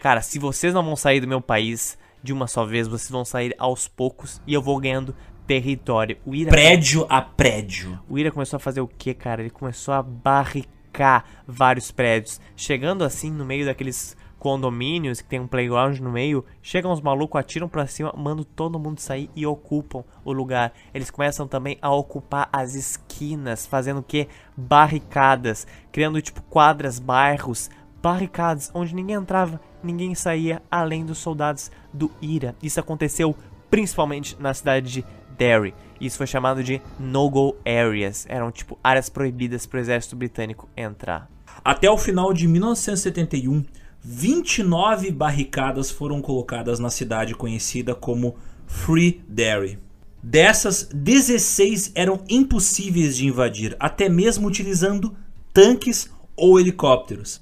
Cara, se vocês não vão sair do meu país de uma só vez, vocês vão sair aos poucos e eu vou ganhando território. O Ira prédio a prédio. O Ira começou a fazer o que, cara? Ele começou a barricar vários prédios, chegando assim no meio daqueles condomínios que tem um playground no meio, chegam os malucos, atiram pra cima, mandam todo mundo sair e ocupam o lugar. Eles começam também a ocupar as esquinas, fazendo o que? Barricadas, criando tipo quadras, bairros, barricadas, onde ninguém entrava, ninguém saía, além dos soldados do IRA. Isso aconteceu principalmente na cidade de Derry. Isso foi chamado de no-go areas. Eram tipo áreas proibidas para o exército britânico entrar. Até o final de 1971, 29 barricadas foram colocadas na cidade conhecida como Free Derry. Dessas, 16 eram impossíveis de invadir, até mesmo utilizando tanques ou helicópteros.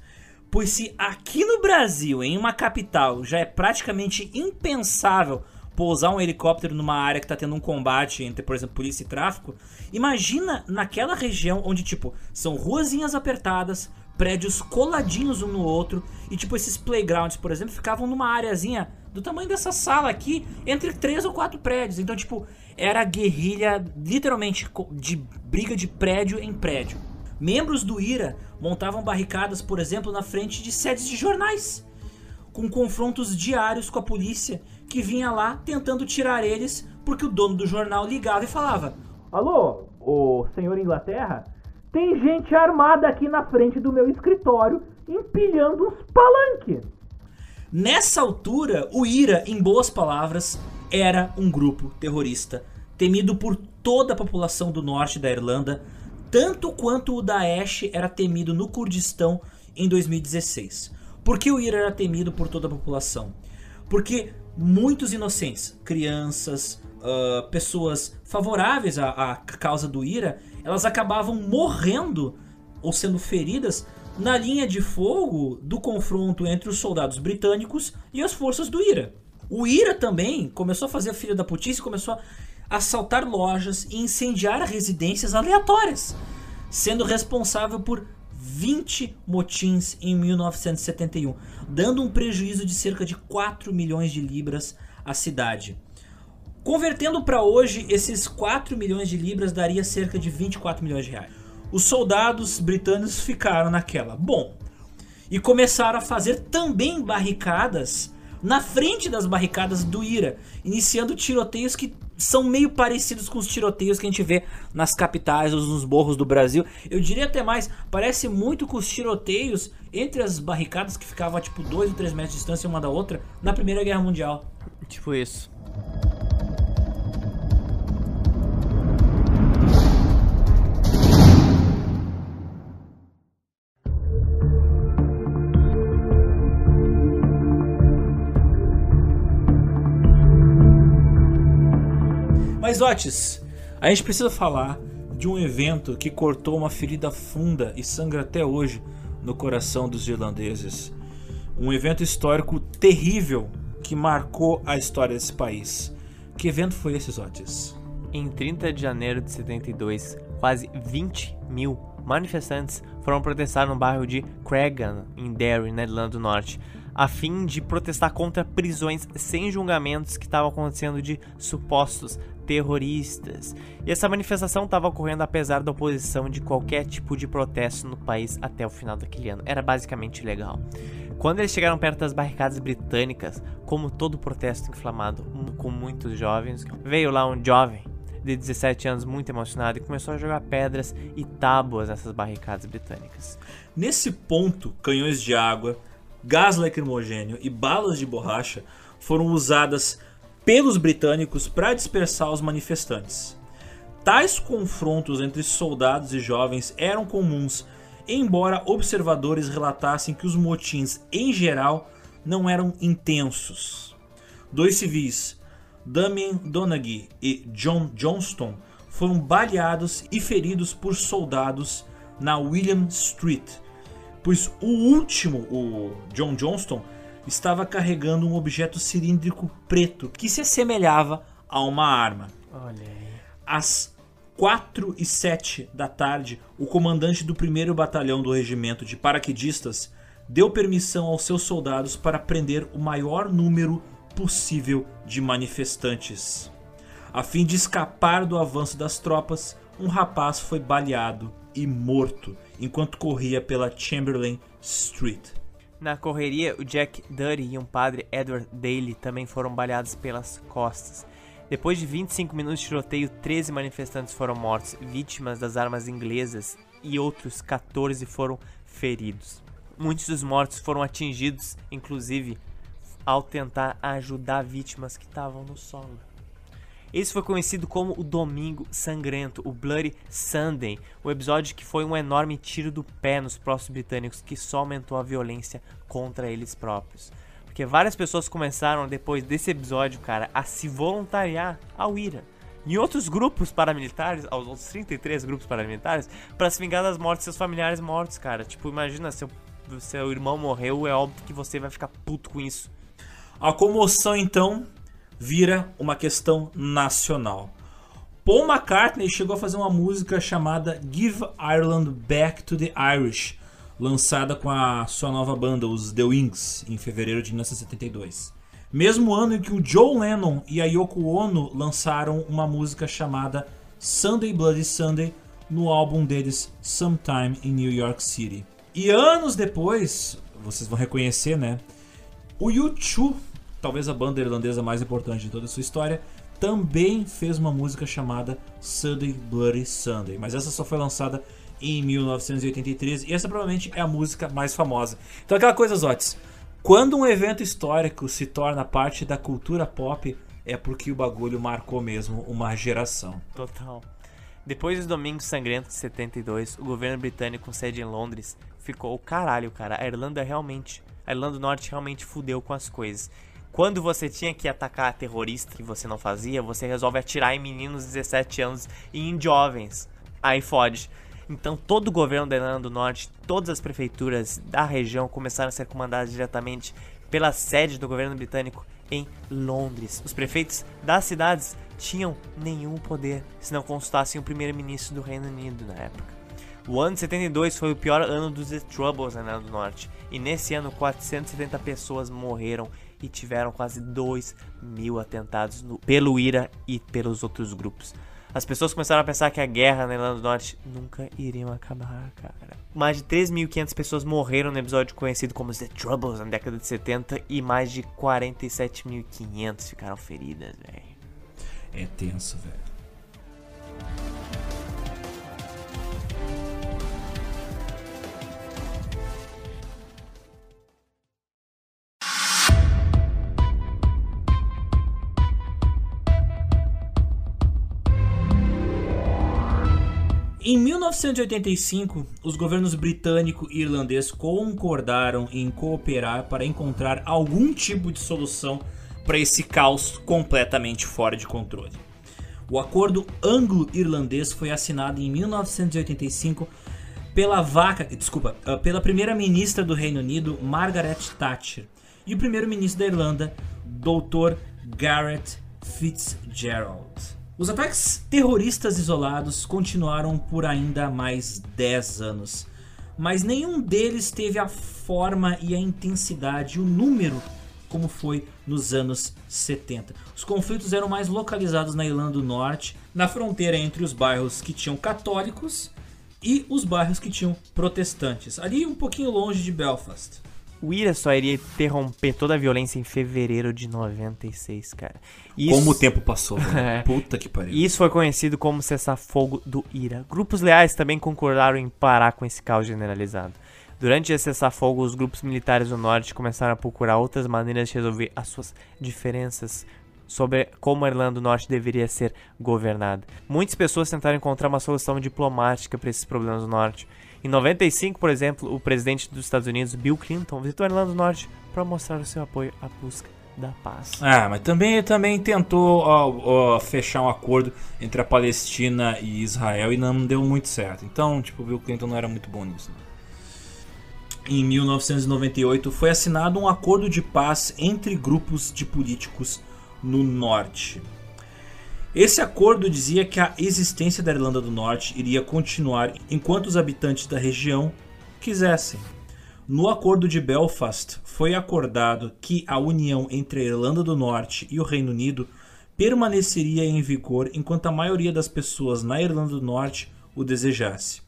Pois se aqui no Brasil, em uma capital, já é praticamente impensável pousar um helicóptero numa área que tá tendo um combate entre, por exemplo, polícia e tráfico. Imagina naquela região onde, tipo, são ruazinhas apertadas, prédios coladinhos um no outro, e, tipo, esses playgrounds, por exemplo, ficavam numa areazinha do tamanho dessa sala aqui, entre três ou quatro prédios. Então, tipo, era guerrilha, literalmente, de briga de prédio em prédio. Membros do IRA montavam barricadas, por exemplo, na frente de sedes de jornais, com confrontos diários com a polícia que vinha lá tentando tirar eles porque o dono do jornal ligava e falava: Alô, o senhor Inglaterra? Tem gente armada aqui na frente do meu escritório empilhando uns palanques. Nessa altura, o IRA, em boas palavras, era um grupo terrorista temido por toda a população do norte da Irlanda, tanto quanto o Daesh era temido no Kurdistão em 2016. Por que o IRA era temido por toda a população? Porque muitos inocentes, crianças, uh, pessoas favoráveis à, à causa do IRA, elas acabavam morrendo ou sendo feridas na linha de fogo do confronto entre os soldados britânicos e as forças do IRA. O IRA também começou a fazer a filha da putice e começou a assaltar lojas e incendiar residências aleatórias, sendo responsável por 20 motins em 1971, dando um prejuízo de cerca de 4 milhões de libras à cidade. Convertendo para hoje, esses 4 milhões de libras daria cerca de 24 milhões de reais. Os soldados britânicos ficaram naquela. Bom, e começaram a fazer também barricadas na frente das barricadas do IRA, iniciando tiroteios que são meio parecidos com os tiroteios que a gente vê nas capitais ou nos morros do Brasil. Eu diria até mais, parece muito com os tiroteios entre as barricadas que ficavam a tipo 2 ou 3 metros de distância uma da outra na Primeira Guerra Mundial. Tipo isso. Mas Otis, a gente precisa falar de um evento que cortou uma ferida funda e sangra até hoje no coração dos irlandeses. Um evento histórico terrível que marcou a história desse país. Que evento foi esse, Otis? Em 30 de janeiro de 72, quase 20 mil manifestantes foram protestar no bairro de Creggan, em Derry, na Irlanda do Norte, a fim de protestar contra prisões sem julgamentos que estavam acontecendo de supostos terroristas. E essa manifestação estava ocorrendo apesar da oposição de qualquer tipo de protesto no país até o final daquele ano. Era basicamente legal. Quando eles chegaram perto das barricadas britânicas, como todo protesto inflamado com muitos jovens, veio lá um jovem de 17 anos muito emocionado e começou a jogar pedras e tábuas nessas barricadas britânicas. Nesse ponto, canhões de água, gás lacrimogênio e balas de borracha foram usadas pelos britânicos para dispersar os manifestantes. Tais confrontos entre soldados e jovens eram comuns, embora observadores relatassem que os motins em geral não eram intensos. Dois civis, Damien Donaghy e John Johnston, foram baleados e feridos por soldados na William Street, pois o último, o John Johnston, estava carregando um objeto cilíndrico preto que se assemelhava a uma arma. Olha aí. Às 4 e 7 da tarde, o comandante do 1 Batalhão do Regimento de Paraquedistas deu permissão aos seus soldados para prender o maior número possível de manifestantes. A fim de escapar do avanço das tropas, um rapaz foi baleado e morto enquanto corria pela Chamberlain Street. Na correria, o Jack Duddy e um padre Edward Daly também foram baleados pelas costas. Depois de 25 minutos de tiroteio, 13 manifestantes foram mortos, vítimas das armas inglesas, e outros 14 foram feridos. Muitos dos mortos foram atingidos, inclusive, ao tentar ajudar vítimas que estavam no solo. Esse foi conhecido como o Domingo Sangrento, o Bloody Sunday, o episódio que foi um enorme tiro do pé nos próprios britânicos que só aumentou a violência contra eles próprios. Porque várias pessoas começaram depois desse episódio, cara, a se voluntariar ao IRA. E outros grupos paramilitares, aos outros 33 grupos paramilitares, para se vingar das mortes de seus familiares mortos, cara. Tipo, imagina, seu, seu irmão morreu, é óbvio que você vai ficar puto com isso. A comoção então vira uma questão nacional. Paul McCartney chegou a fazer uma música chamada Give Ireland Back to the Irish, lançada com a sua nova banda, os The Wings, em fevereiro de 1972. Mesmo ano em que o Joe Lennon e a Yoko Ono lançaram uma música chamada Sunday Bloody Sunday no álbum deles Sometime in New York City. E anos depois, vocês vão reconhecer, né? O U2, talvez a banda irlandesa mais importante de toda a sua história, também fez uma música chamada Sunday Bloody Sunday, mas essa só foi lançada em 1983 e essa provavelmente é a música mais famosa. Então aquela coisa, Zotes, quando um evento histórico se torna parte da cultura pop, é porque o bagulho marcou mesmo uma geração. Total. Depois dos Domingos Sangrentos de 72, o governo britânico com sede em Londres ficou o caralho, cara. A Irlanda realmente, a Irlanda do Norte realmente fudeu com as coisas. Quando você tinha que atacar terrorista que você não fazia, você resolve atirar em meninos de 17 anos e em jovens. Aí fode. Então todo o governo da Irlanda do Norte, todas as prefeituras da região começaram a ser comandadas diretamente pela sede do governo britânico em Londres. Os prefeitos das cidades tinham nenhum poder se não consultassem o primeiro-ministro do Reino Unido na época. O ano de 72 foi o pior ano dos The Troubles na Irlanda do Norte, e nesse ano 470 pessoas morreram e tiveram quase 2 mil atentados no, pelo IRA e pelos outros grupos. As pessoas começaram a pensar que a guerra na Irlanda do Norte nunca iria acabar, cara. Mais de 3.500 pessoas morreram no episódio conhecido como The Troubles na década de 70 e mais de 47.500 ficaram feridas, velho. É tenso, velho. Em 1985, os governos britânico e irlandês concordaram em cooperar para encontrar algum tipo de solução para esse caos completamente fora de controle. O acordo anglo-irlandês foi assinado em 1985 pela vaca, desculpa, ah, pela primeira-ministra do Reino Unido, Margaret Thatcher, e o primeiro-ministro da Irlanda, Dr. Garrett Fitzgerald. Os ataques terroristas isolados continuaram por ainda mais 10 anos, mas nenhum deles teve a forma e a intensidade, o número como foi nos anos 70. Os conflitos eram mais localizados na Irlanda do Norte, na fronteira entre os bairros que tinham católicos e os bairros que tinham protestantes, ali um pouquinho longe de Belfast. O IRA só iria interromper toda a violência em fevereiro de 96, cara. Isso... Como o tempo passou, velho. Puta que pariu. Isso foi conhecido como cessar-fogo do IRA. Grupos leais também concordaram em parar com esse caos generalizado. Durante esse cessar-fogo, os grupos militares do norte começaram a procurar outras maneiras de resolver as suas diferenças sobre como a Irlanda do Norte deveria ser governada. Muitas pessoas tentaram encontrar uma solução diplomática para esses problemas do Norte. Em 95, por exemplo, o presidente dos Estados Unidos, Bill Clinton, visitou a Irlanda do Norte para mostrar o seu apoio à busca da paz. Ah, mas também também tentou ó, ó, fechar um acordo entre a Palestina e Israel e não deu muito certo. Então, tipo, Bill Clinton não era muito bom nisso. Né? Em 1998 foi assinado um acordo de paz entre grupos de políticos no norte. Esse acordo dizia que a existência da Irlanda do Norte iria continuar enquanto os habitantes da região quisessem. No Acordo de Belfast foi acordado que a união entre a Irlanda do Norte e o Reino Unido permaneceria em vigor enquanto a maioria das pessoas na Irlanda do Norte o desejasse.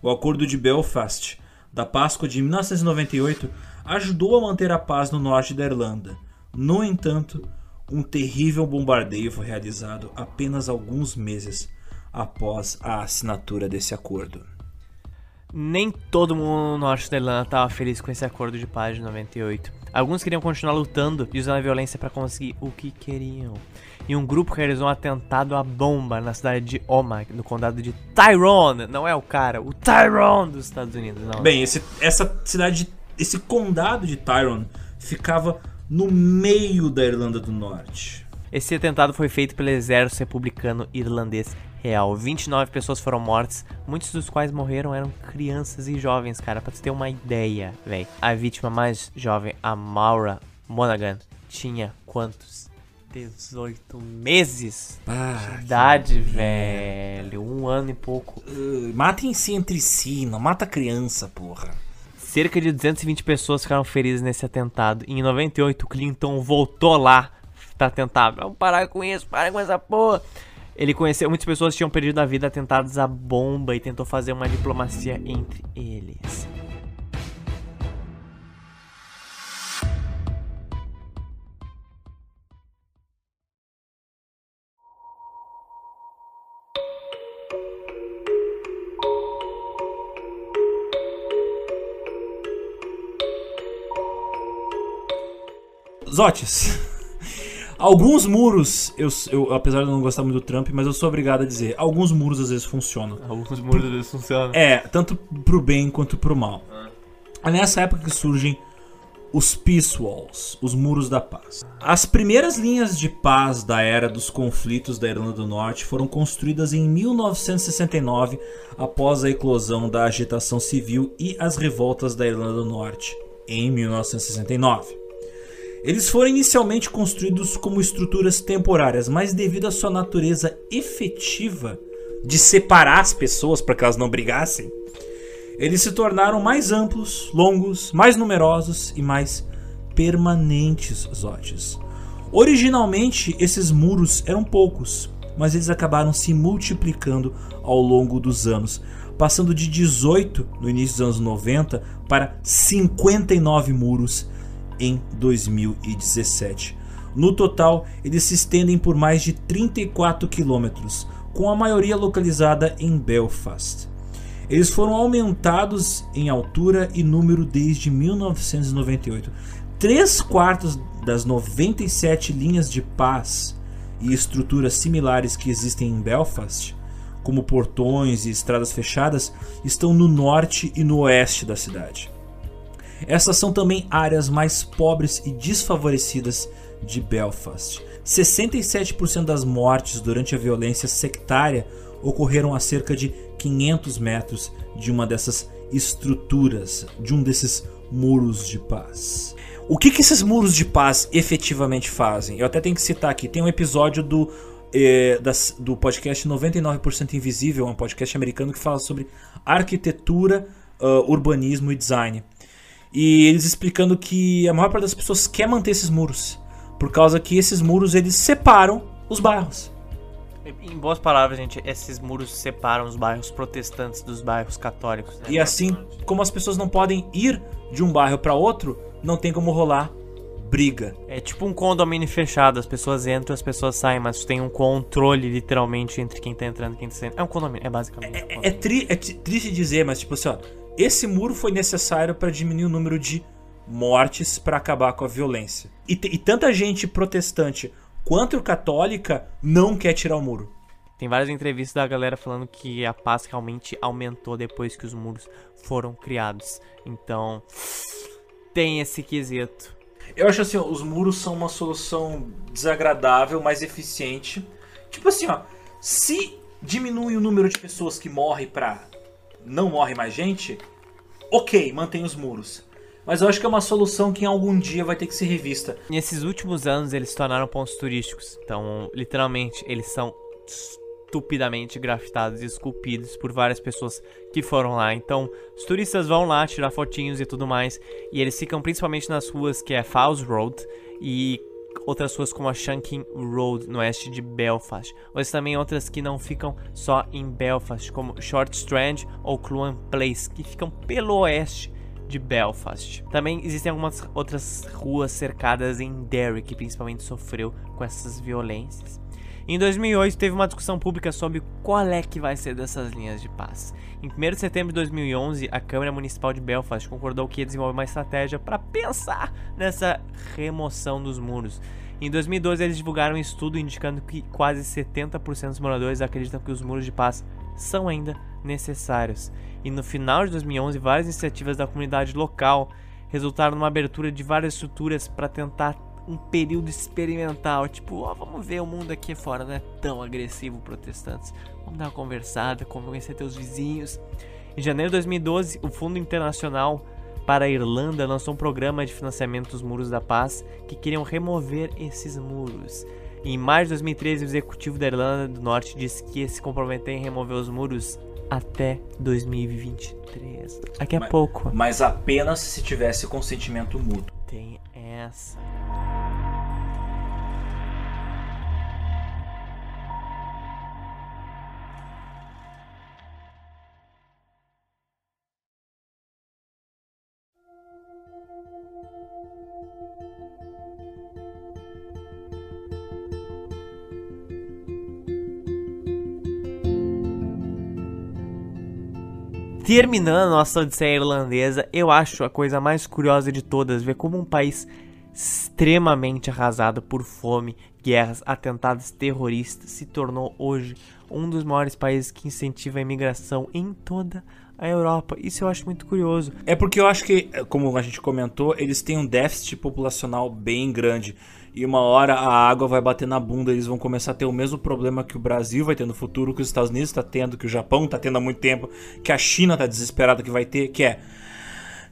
O Acordo de Belfast, da Páscoa de 1998, ajudou a manter a paz no norte da Irlanda. No entanto, um terrível bombardeio foi realizado apenas alguns meses após a assinatura desse acordo. Nem todo mundo no norte da Irlanda estava feliz com esse acordo de paz de 98. Alguns queriam continuar lutando e usando a violência para conseguir o que queriam. E um grupo realizou um atentado à bomba na cidade de Omagh, no condado de Tyrone. Não é o cara, o Tyrone dos Estados Unidos, não. Bem, esse, essa cidade, esse condado de Tyrone ficava no meio da Irlanda do Norte. Esse atentado foi feito pelo exército republicano irlandês real. 29 pessoas foram mortas, muitos dos quais morreram eram crianças e jovens, cara, pra você ter uma ideia, velho. A vítima mais jovem, a Maura Monaghan, tinha quantos? 18 meses. Ah, Idade, velho. Um ano e pouco. uh, matem se entre si, não mata criança, porra. Cerca de 220 pessoas ficaram feridas nesse atentado. Em 98, Clinton voltou lá pra tentar. Vamos parar com isso, parar com essa porra. Ele conheceu muitas pessoas que tinham perdido a vida atentados à bomba e tentou fazer uma diplomacia entre eles. Zotes. Alguns muros, eu, eu- apesar de eu não gostar muito do Trump, mas eu sou obrigado a dizer, alguns muros às vezes funcionam. Alguns muros deles funcionam. É, tanto pro bem quanto pro mal. É nessa época que surgem os Peace Walls, os muros da paz. As primeiras linhas de paz da era dos conflitos da Irlanda do Norte foram construídas em 1969, após a eclosão da agitação civil e as revoltas da Irlanda do Norte, em 1969. Eles foram inicialmente construídos como estruturas temporárias, mas devido à sua natureza efetiva de separar as pessoas para que elas não brigassem, eles se tornaram mais amplos, longos, mais numerosos e mais permanentes, Zotes. Originalmente, esses muros eram poucos, mas eles acabaram se multiplicando ao longo dos anos, passando de 18 no início dos anos 90 para 59 muros em 2017. No total, eles se estendem por mais de 34 quilômetros, com a maioria localizada em Belfast. Eles foram aumentados em altura e número desde 1998. Três quartos das 97 linhas de paz e estruturas similares que existem em Belfast, como portões e estradas fechadas, estão no norte e no oeste da cidade. Essas são também áreas mais pobres e desfavorecidas de Belfast. 67% das mortes durante a violência sectária ocorreram a cerca de 500 metros de uma dessas estruturas, de um desses muros de paz. O que, que esses muros de paz efetivamente fazem? Eu até tenho que citar aqui: tem um episódio do, eh, das- do podcast 99% Invisível, um podcast americano que fala sobre arquitetura, ah, urbanismo e design. E eles explicando que a maior parte das pessoas quer manter esses muros, por causa que esses muros eles separam os bairros. Em boas palavras, gente, esses muros separam os bairros protestantes dos bairros católicos. né? E assim, como as pessoas não podem ir de um bairro para outro, não tem como rolar briga. É tipo um condomínio fechado, as pessoas entram, as pessoas saem, mas tem um controle literalmente entre quem tá entrando e quem tá saindo. É um condomínio, é basicamente. um condomínio. É, tri- é tri- triste dizer, mas tipo assim, ó, esse muro foi necessário para diminuir o número de mortes para acabar com a violência. E, e tanta gente protestante quanto católica não quer tirar o muro. Tem várias entrevistas da galera falando que a paz realmente aumentou depois que os muros foram criados. Então, tem esse quesito. Eu acho assim, ó, os muros são uma solução desagradável, mas eficiente. Tipo assim, ó, se diminui o número de pessoas que morrem pra não morre mais gente, ok, mantém os muros. Mas eu acho que é uma solução que em algum dia vai ter que ser revista. Nesses últimos anos, eles se tornaram pontos turísticos. Então, literalmente, eles são estupidamente grafitados e esculpidos por várias pessoas que foram lá. Então, os turistas vão lá tirar fotinhos e tudo mais. E eles ficam principalmente nas ruas que é Falls Road e outras ruas como a Shanking Road, no oeste de Belfast. Mas também outras que não ficam só em Belfast, como Short Strand ou Cluan Place, que ficam pelo oeste de Belfast. Também existem algumas outras ruas cercadas em Derry que principalmente sofreu com essas violências. Em 2008 teve uma discussão pública sobre qual é que vai ser dessas linhas de paz. Em 1 de setembro de 2011, a Câmara Municipal de Belfast concordou que ia desenvolver uma estratégia para pensar nessa remoção dos muros. Em 2012, eles divulgaram um estudo indicando que quase 70% dos moradores acreditam que os muros de paz são ainda necessários. E no final de 2011, várias iniciativas da comunidade local resultaram numa abertura de várias estruturas para tentar um período experimental, tipo, ó, vamos ver o mundo aqui fora, não é tão agressivo, protestantes. Vamos dar uma conversada, conhecer teus vizinhos. Em janeiro de 2012, o Fundo Internacional para a Irlanda lançou um programa de financiamento dos muros da paz que queriam remover esses muros. Em maio de 2013, o executivo da Irlanda do Norte disse que ia se comprometer em remover os muros até 2023. Daqui a Mas- pouco. Mas apenas se tivesse consentimento mútuo. Tem essa. Terminando nossa odisseia irlandesa, eu acho a coisa mais curiosa de todas ver como um país extremamente arrasado por fome, guerras, atentados terroristas se tornou hoje um dos maiores países que incentiva a imigração em toda a Europa. Isso eu acho muito curioso. É porque eu acho que, como a gente comentou, eles têm um déficit populacional bem grande. E uma hora a água vai bater na bunda, eles vão começar a ter o mesmo problema que o Brasil vai ter no futuro, que os Estados Unidos está tendo, que o Japão está tendo há muito tempo, que a China está desesperada que vai ter, que é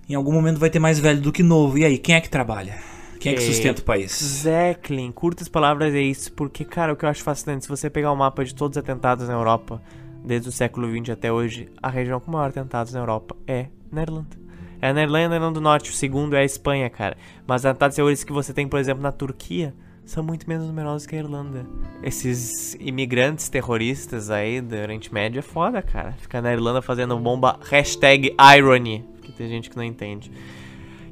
em algum momento vai ter mais velho do que novo. E aí, quem é que trabalha? Quem é que É, sustenta o país? Exactly, em curtas palavras é isso, porque, cara, o que eu acho fascinante, se você pegar o mapa de todos os atentados na Europa, desde o século XX até hoje, a região com maior atentados na Europa é na Irlanda. É na Irlanda e na do Norte, o segundo é a Espanha, cara. Mas os atentados terroristas que você tem, por exemplo, na Turquia, são muito menos numerosos que a Irlanda. Esses imigrantes terroristas aí do Oriente Médio é foda, cara. Ficar na Irlanda fazendo bomba hashtag irony, porque tem gente que não entende.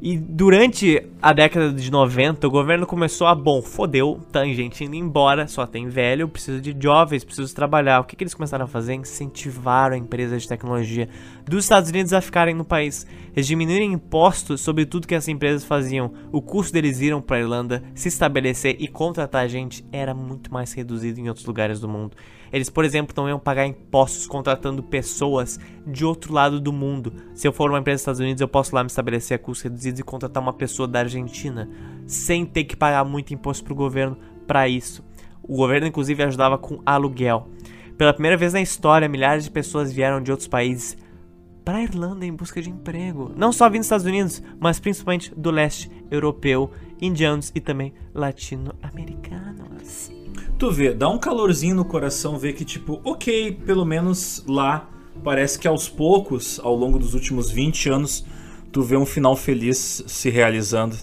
E durante a década de 90, o governo começou a, bom, fodeu, tem gente indo embora, só tem velho, preciso de jovens, preciso trabalhar. O que, que eles começaram a fazer? Incentivaram empresas de tecnologia dos Estados Unidos a ficarem no país. Eles diminuíram impostos sobre tudo que essas empresas faziam. O custo deles irem para a Irlanda, se estabelecer e contratar gente era muito mais reduzido em outros lugares do mundo. Eles, por exemplo, não iam pagar impostos contratando pessoas de outro lado do mundo. Se eu for uma empresa dos Estados Unidos, eu posso lá me estabelecer a custos reduzidos e contratar uma pessoa da Argentina, sem ter que pagar muito imposto pro governo para isso. O governo, inclusive, ajudava com aluguel. Pela primeira vez na história, milhares de pessoas vieram de outros países para a Irlanda em busca de emprego. Não só vindo dos Estados Unidos, mas principalmente do leste europeu, indianos e também latino-americanos. Tu vê, dá um calorzinho no coração ver que, tipo, ok, pelo menos lá parece que aos poucos, ao longo dos últimos 20 anos, tu vê um final feliz se realizando.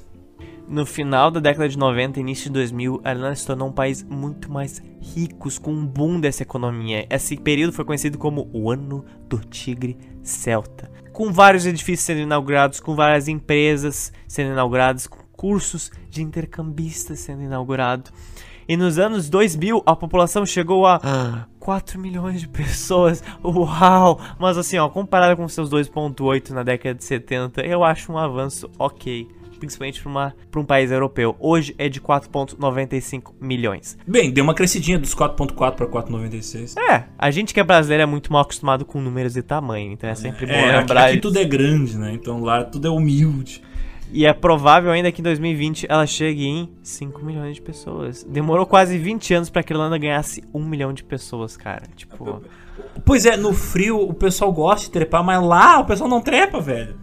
No final da década de 90 e início de 2000, a Irlanda se tornou um país muito mais rico, com um boom dessa economia. Esse período foi conhecido como o Ano do Tigre Celta. Com vários edifícios sendo inaugurados, com várias empresas sendo inauguradas, com cursos de intercambistas sendo inaugurados. E nos anos 2000, a população chegou a 4 milhões de pessoas. Uau! Mas assim, ó, comparado com seus 2.8 na década de 70, eu acho um avanço ok. Principalmente para um país europeu. Hoje é de 4,95 milhões. Bem, deu uma crescidinha dos 4.4 para 4.96. É, a gente que é brasileiro é muito mal acostumado com números e tamanho, então é sempre bom É, aqui, lembrar aqui isso. tudo é grande, né? Então lá tudo é humilde. E é provável ainda que em 2020 ela chegue em 5 milhões de pessoas. Demorou quase 20 anos para que a Irlanda ganhasse 1 milhão de pessoas, cara. Tipo, Pois é, no frio o pessoal gosta de trepar, mas lá o pessoal não trepa, velho.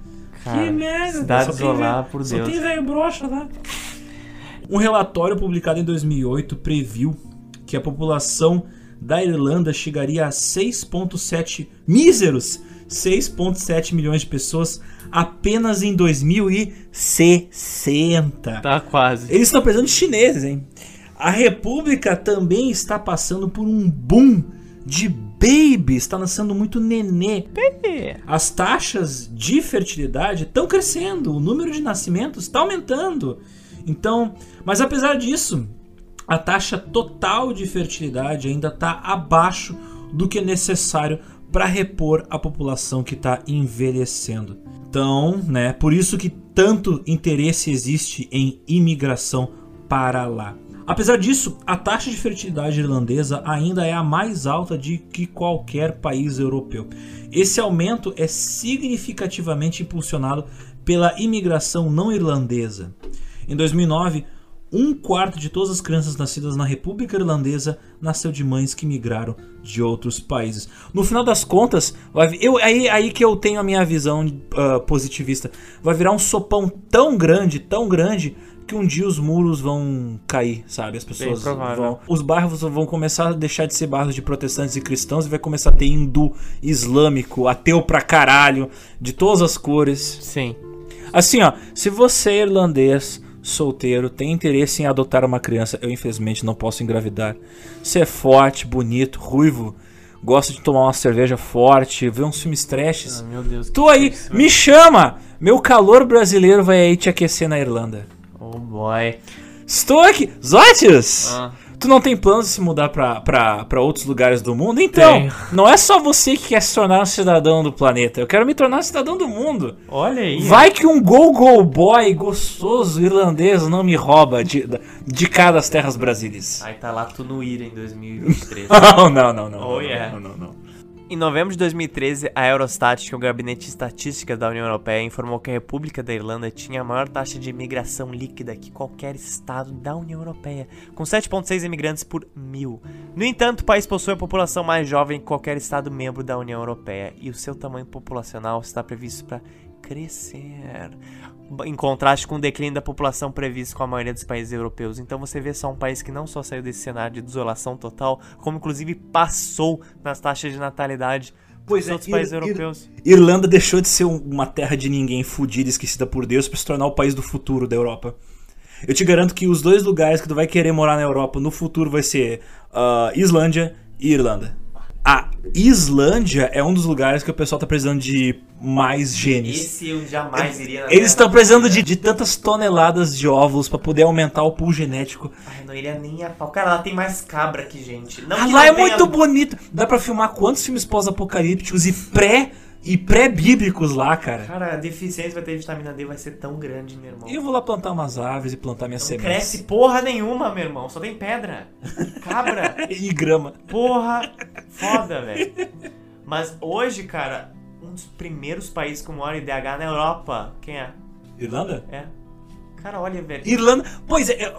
cara, que merda, cidade só velho- por Só Deus. tem velho broxa lá. Um relatório publicado em 2008 previu que a população da Irlanda chegaria a 6.7 míseros 6.7 milhões de pessoas apenas em 2060. Tá quase. Eles estão precisando de chineses, hein? A República também está passando por um boom de baby, está nascendo muito nenê. As taxas de fertilidade estão crescendo, o número de nascimentos está aumentando. Então, mas apesar disso, a taxa total de fertilidade ainda está abaixo do que é necessário para repor a população que está envelhecendo. Então, né, por isso que tanto interesse existe em imigração para lá. Apesar disso, a taxa de fertilidade irlandesa ainda é a mais alta de que qualquer país europeu. Esse aumento é significativamente impulsionado pela imigração não irlandesa. Em 2009, um quarto de todas as crianças nascidas na República Irlandesa nasceu de mães que migraram de outros países. No final das contas, vai, eu, aí, aí que eu tenho a minha visão uh, positivista. Vai virar um sopão tão grande, tão grande, que um dia os muros vão cair, sabe? As pessoas vão. Os bairros vão começar a deixar de ser bairros de protestantes e cristãos e vai começar a ter hindu, islâmico, ateu pra caralho, de todas as cores. Sim. Assim, ó, se você é irlandês solteiro, tem interesse em adotar uma criança, eu infelizmente não posso engravidar. Você é forte, bonito, ruivo, gosta de tomar uma cerveja forte, ver uns filmes trashes. Ah, meu Deus. Tô aí, me chama! Meu calor brasileiro vai aí te aquecer na Irlanda. Oh boy. Estou aqui. Zotius! Ah. Tu não tem planos de se mudar pra, pra, pra outros lugares do mundo? Então, Tenho. não é só você que quer se tornar um cidadão do planeta. Eu quero me tornar um cidadão do mundo. Olha aí. Vai que um go-go boy gostoso irlandês não me rouba de, de cá das terras brasileiras. Aí tá lá tu no IRA em 2023. Não, não, não, não. Oh, não, yeah. não, não, não. Em novembro de 2013, a Eurostat, que é o Gabinete de Estatística da União Europeia, informou que a República da Irlanda tinha a maior taxa de imigração líquida que qualquer estado da União Europeia, com 7,6 imigrantes por mil. No entanto, o país possui a população mais jovem que qualquer estado membro da União Europeia e o seu tamanho populacional está previsto para crescer. Em contraste com o declínio da população previsto com a maioria dos países europeus. Então você vê só um país que não só saiu desse cenário de desolação total, como inclusive passou nas taxas de natalidade Pois dos é, outros Ir- países Ir- europeus. Irlanda deixou de ser um- uma terra de ninguém fudida, esquecida por Deus, pra se tornar o país do futuro da Europa. Eu te garanto que os dois lugares que tu vai querer morar na Europa no futuro vai ser ah, Islândia e Irlanda. A Islândia é um dos lugares que o pessoal tá precisando de mais genes. Esse eu jamais iria na Eles estão precisando de, de tantas toneladas de óvulos pra poder aumentar o pool genético. Ai, não iria nem a pau. Cara, lá tem mais cabra que gente. Não Ah, que lá é muito bonito. Dá pra filmar quantos filmes pós-apocalípticos e pré e pré-bíblicos lá, cara. Cara, a deficiência vai ter vitamina D vai ser tão grande, meu irmão. E eu vou lá plantar umas árvores e plantar minhas Não sementes. cresce porra nenhuma, meu irmão. Só tem pedra. Cabra. E grama. Porra. Foda, velho. Mas hoje, cara, um dos primeiros países com maior IDH na Europa. Quem é? Irlanda? É. Cara, olha, velho. Irlanda. Pois é.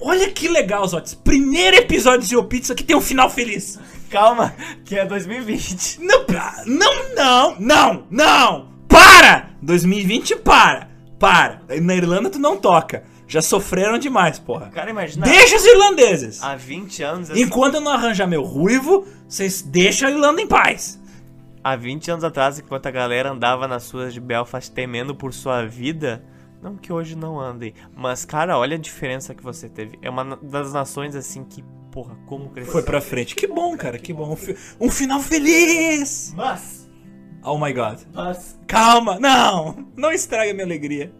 Olha que legal, Zotes. Primeiro episódio de O Pizza que tem um final feliz. Calma, que é 2020. Não, não, não, não, não. Para! 2020 para. Para. Na Irlanda tu não toca. Já sofreram demais, porra. Cara, imagina. Deixa os irlandeses. Há 20 anos. assim, Enquanto eu não arranjar meu ruivo, vocês deixam a Irlanda em paz. Há 20 anos atrás, enquanto a galera andava nas ruas de Belfast temendo por sua vida, não que hoje não andem, mas cara, olha a diferença que você teve. É uma das nações assim que, porra, como cresceu. Foi pra frente. Que bom, cara, que bom. Um, fi- final feliz. Mas, Oh my god. mas Calma, não. Não estraga minha alegria.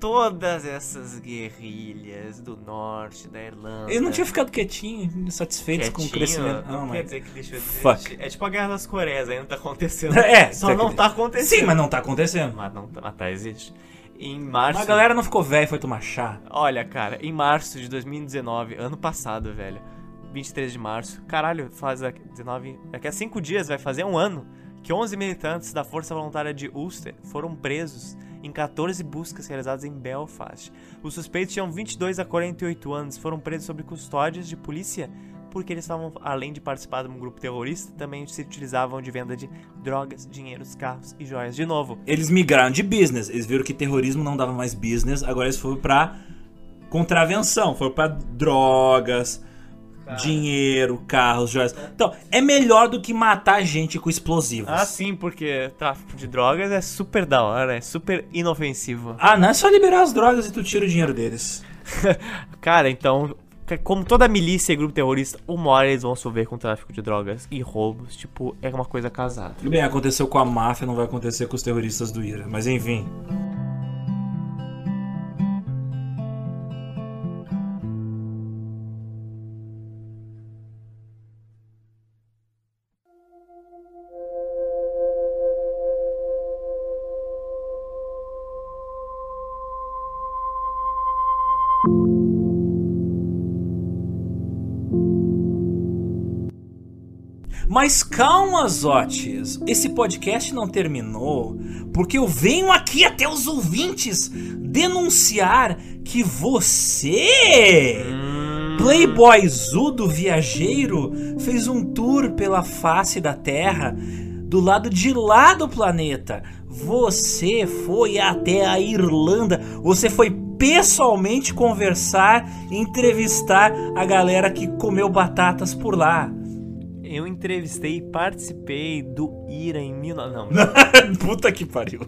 todas essas guerrilhas do norte da Irlanda. Eu não tinha ficado quietinho, satisfeito com o crescimento. Não Oh quer dizer que deixou de Fuck. É tipo a Guerra das Coreias, ainda tá acontecendo. É, só não tá acontecendo. Sim, mas não tá acontecendo. Mas não tá, mas tá existe. Em março. A galera não ficou velha e foi tomar chá. Olha, cara, em março de 2019, ano passado, velho. 23 de março. Caralho, faz daqui, 19, daqui a 5 dias vai fazer um ano que 11 militantes da Força Voluntária de Ulster foram presos em 14 buscas realizadas em Belfast. Os suspeitos tinham 22 a 48 anos, foram presos sob custódias de polícia porque eles estavam, além de participar de um grupo terrorista, também se utilizavam de venda de drogas, dinheiros, carros e joias. De novo, Eles migraram de business. Eles viram que terrorismo não dava mais business. Agora eles foram pra contravenção. Foram pra drogas, dinheiro, carros, joias. Então, é melhor do que matar gente com explosivos. Ah, sim, porque tráfico de drogas é super da hora, é super inofensivo. Ah, não é só liberar as drogas e tu tira o dinheiro deles. Cara, então, como toda milícia e grupo terrorista, uma hora eles vão sofrer com tráfico de drogas e roubos. Tipo, é uma coisa casada. Tudo bem, aconteceu com a máfia, não vai acontecer com os terroristas do IRA. Mas enfim. Mas calma, Zotes. Esse podcast não terminou porque eu venho aqui até os ouvintes denunciar que você, Hum, Playboyzudo viajeiro, fez um tour pela face da Terra do lado de lá do planeta. Você foi até a Irlanda. Você foi pessoalmente conversar e entrevistar a galera que comeu batatas por lá. Eu entrevistei e participei do IRA em 19... Não, Puta que pariu.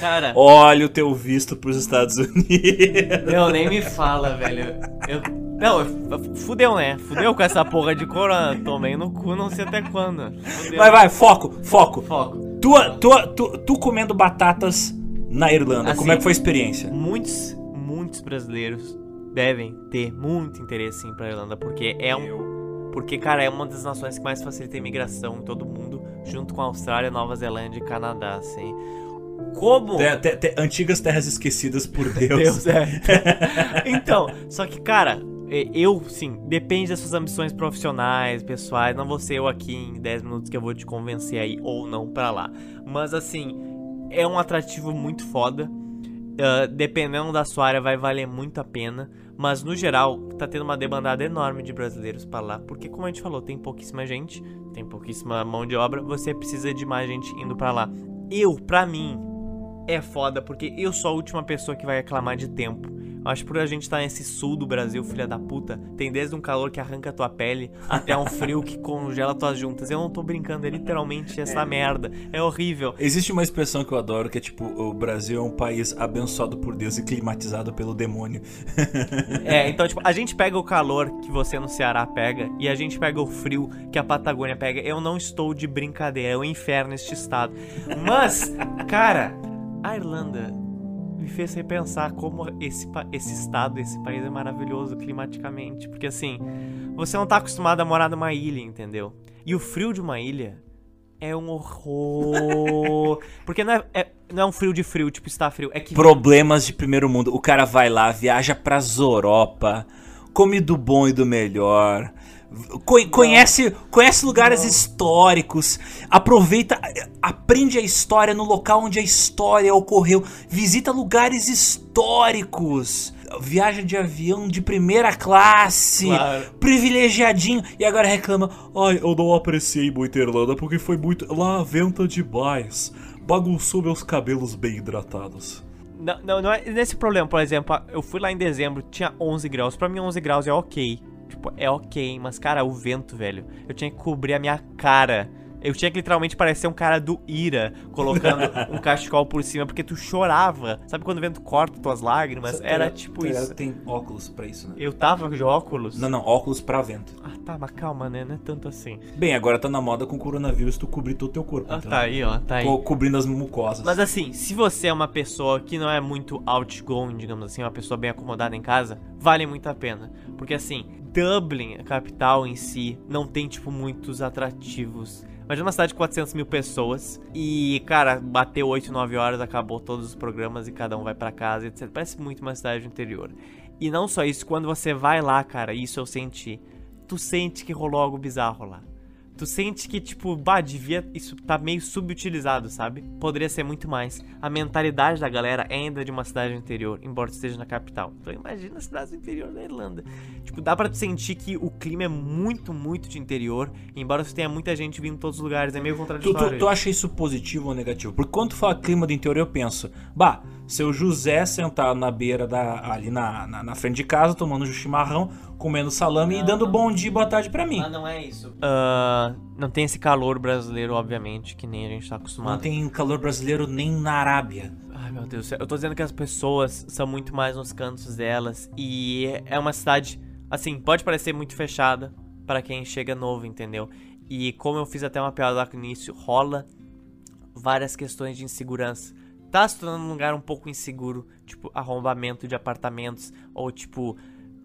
cara... Olha o teu visto pros Estados Unidos. Não, nem me fala, velho. Eu... Não, eu- fudeu, né? Fudeu com essa porra de corona. Tomei no cu, não sei até quando. Fudeu. Vai, vai, foco, foco. Foco. Tu, tu, tu, tu comendo batatas na Irlanda, Assim, como é que foi a experiência? Muitos, muitos brasileiros devem ter muito interesse em ir pra Irlanda, porque é um. Porque, cara, é uma das nações que mais facilita a imigração em todo mundo, junto com a Austrália, Nova Zelândia e Canadá, assim. Como. Te- te- te- antigas terras esquecidas por Deus. Deus, é. então, só que, cara, é, eu, sim, depende das suas ambições profissionais, pessoais. Não vou ser eu aqui em 10 minutos que eu vou te convencer aí ou não pra lá. Mas, assim, é um atrativo muito foda. Ah, dependendo da sua área, vai valer muito a pena. Mas, no geral, tá tendo uma debandada enorme de brasileiros pra lá. Porque, como a gente falou, tem pouquíssima gente, tem pouquíssima mão de obra. Você precisa de mais gente indo pra lá. Eu, pra mim, é foda, porque eu sou a última pessoa que vai reclamar de tempo. Que por a gente estar nesse sul do Brasil, filha da puta, tem desde um calor que arranca tua pele até um frio que congela tuas juntas. Eu não tô brincando, é literalmente essa merda. É horrível. Existe uma expressão que eu adoro que é tipo: o Brasil é um país abençoado por Deus e climatizado pelo demônio. É, então, tipo, a gente pega o calor que você no Ceará pega e a gente pega o frio que a Patagônia pega. Eu não estou de brincadeira, é o inferno este estado. Mas, cara, a Irlanda me fez repensar como esse, esse estado, esse país é maravilhoso climaticamente. Porque, assim, você não tá acostumado a morar numa ilha, entendeu? E o frio de uma ilha é um horror. Porque não é, é- não é um frio de frio, tipo, está frio. É que Problemas de primeiro mundo. O cara vai lá, viaja pras Europa, come do bom e do melhor. Co- Conhece, conhece lugares históricos, aproveita, aprende a história no local onde a história ocorreu, visita lugares históricos, viaja de avião de primeira classe, Claro. privilegiadinho, e agora reclama: Ai, eu não apreciei muito a Irlanda porque foi muito. Lá venta demais, bagunçou meus cabelos bem hidratados. Não, não, não é nesse problema, por exemplo, eu fui lá em dezembro, tinha 11 graus. Pra mim, 11 graus é ok. Tipo, é ok, mas, cara, o vento, velho. Eu tinha que cobrir a minha cara. Eu tinha que literalmente parecer um cara do Ira, colocando um cachecol por cima, porque tu chorava. Sabe quando o vento corta tuas lágrimas? Era tipo isso. Tem óculos pra isso, né? Eu tava de óculos. Não, não, óculos pra vento. Ah, tá, mas calma, né? Não é tanto assim. Bem, agora tá na moda com coronavírus tu cobrir todo o teu corpo. Ah, então. tá aí, ó, tá aí. Co- cobrindo as mucosas. Mas assim, se você é uma pessoa que não é muito outgoing, digamos assim, uma pessoa bem acomodada em casa, vale muito a pena. Porque assim, Dublin, a capital em si, não tem, tipo, muitos atrativos. Mas é uma cidade de 400 mil pessoas. E, cara, bateu 8, 9 horas, acabou todos os programas e cada um vai pra casa, etc. Parece muito uma cidade do interior. E não só isso, quando você vai lá, cara, isso eu senti. Tu sente que rolou algo bizarro lá. Tu sente que, tipo, bah, devia. Isso tá meio subutilizado, sabe? Poderia ser muito mais. A mentalidade da galera é ainda de uma cidade do interior, embora esteja na capital. Então imagina a cidade do interior da Irlanda. Tipo, dá pra tu sentir que o clima é muito, muito de interior. Embora tu tenha muita gente vindo de todos os lugares, é meio Tu, contraditório. tu, tu acha isso positivo ou negativo? Porque quando tu fala clima do interior, eu penso, bah, seu José sentado na beira da. ali na, na, na frente de casa, tomando um chimarrão, comendo salame e dando bom dia e boa tarde pra mim. não é isso. Ah, não tem esse calor brasileiro, obviamente, que nem a gente tá acostumado. Não tem calor brasileiro nem na Arábia. Ai meu Deus, do céu. eu tô dizendo que as pessoas são muito mais nos cantos delas e é uma cidade, assim, pode parecer muito fechada para quem chega novo, entendeu? E como eu fiz até uma piada lá no início, rola várias questões de insegurança. Tá se tornando um lugar um pouco inseguro, tipo arrombamento de apartamentos ou tipo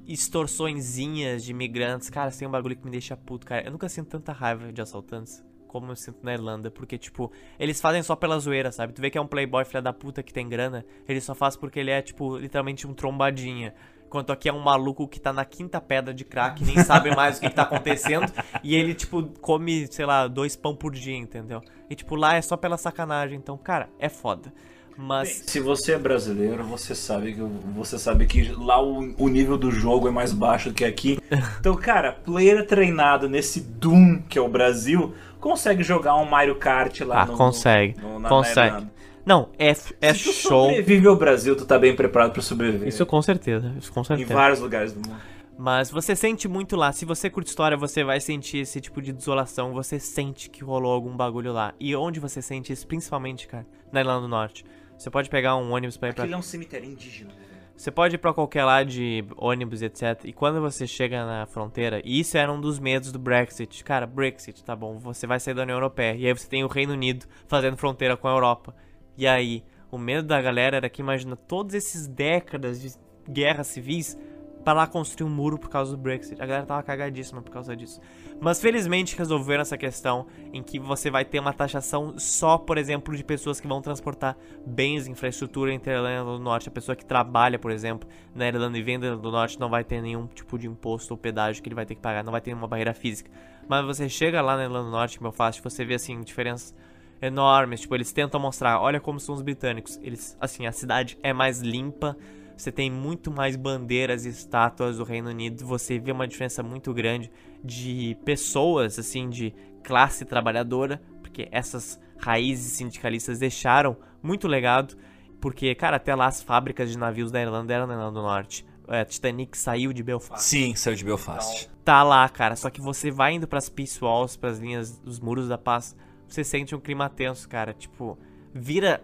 extorsõezinhas de imigrantes. Cara, tem um bagulho que me deixa puto, cara. Eu nunca sinto tanta raiva de assaltantes como eu sinto na Irlanda, porque, tipo, eles fazem só pela zoeira, sabe? Tu vê que é um playboy filha da puta que tem grana, ele só faz porque ele é, tipo, literalmente um trombadinha. Enquanto aqui é um maluco que tá na quinta pedra de crack, nem sabe mais o que, que tá acontecendo, e ele, tipo, come, sei lá, dois pão por dia, entendeu? E, tipo, lá é só pela sacanagem, então, cara, é foda. Mas Se você é brasileiro, você sabe que você sabe que lá o, o nível do jogo é mais baixo do que aqui. Então, cara, player treinado nesse Doom que é o Brasil consegue jogar um Mario Kart lá Ah, no, consegue, no- na- consegue. na- não, é, é Se tu show. sobrevive ao Brasil, tu tá bem preparado pra sobreviver. Isso com certeza, isso com em certeza. vários lugares do mundo. Mas você sente muito lá. Se você curte história, você vai sentir esse tipo de desolação. Você sente que rolou algum bagulho lá. E onde você sente isso, principalmente, cara? Na Irlanda do Norte. Você pode pegar um ônibus pra ir pra Aquilo é um cemitério indígena. Você pode ir pra qualquer lado de ônibus, etc. E quando você chega na fronteira, e isso era um dos medos do Brexit. Cara, Brexit, tá bom, você vai sair da União Europeia. E aí você tem o Reino Unido fazendo fronteira com a Europa. E aí, o medo da galera era que imagina todos esses décadas de guerras civis pra lá construir um muro por causa do Brexit. A galera tava cagadíssima por causa disso. Mas felizmente resolveram essa questão em que você vai ter uma taxação só, por exemplo, de pessoas que vão transportar bens, infraestrutura entre a Irlanda do Norte. A pessoa que trabalha, por exemplo, na Irlanda e vem da Irlanda do Norte não vai ter nenhum tipo de imposto ou pedágio que ele vai ter que pagar, não vai ter nenhuma barreira física. Mas você chega lá na Irlanda do Norte, meu fácil, você vê assim diferenças enormes. Tipo, eles tentam mostrar, olha como são os britânicos. Eles, assim, a cidade é mais limpa. Você tem muito mais bandeiras e estátuas do Reino Unido. Você vê uma diferença muito grande de pessoas, assim, de classe trabalhadora, porque essas raízes sindicalistas deixaram muito legado. Porque, cara, até lá as fábricas de navios da Irlanda eram na Irlanda do Norte. É, Titanic saiu de Belfast Sim, saiu de Belfast. tá lá, cara. Só que você vai indo pras peace walls, pras linhas dos muros da paz, você sente um clima tenso, cara. Tipo, vira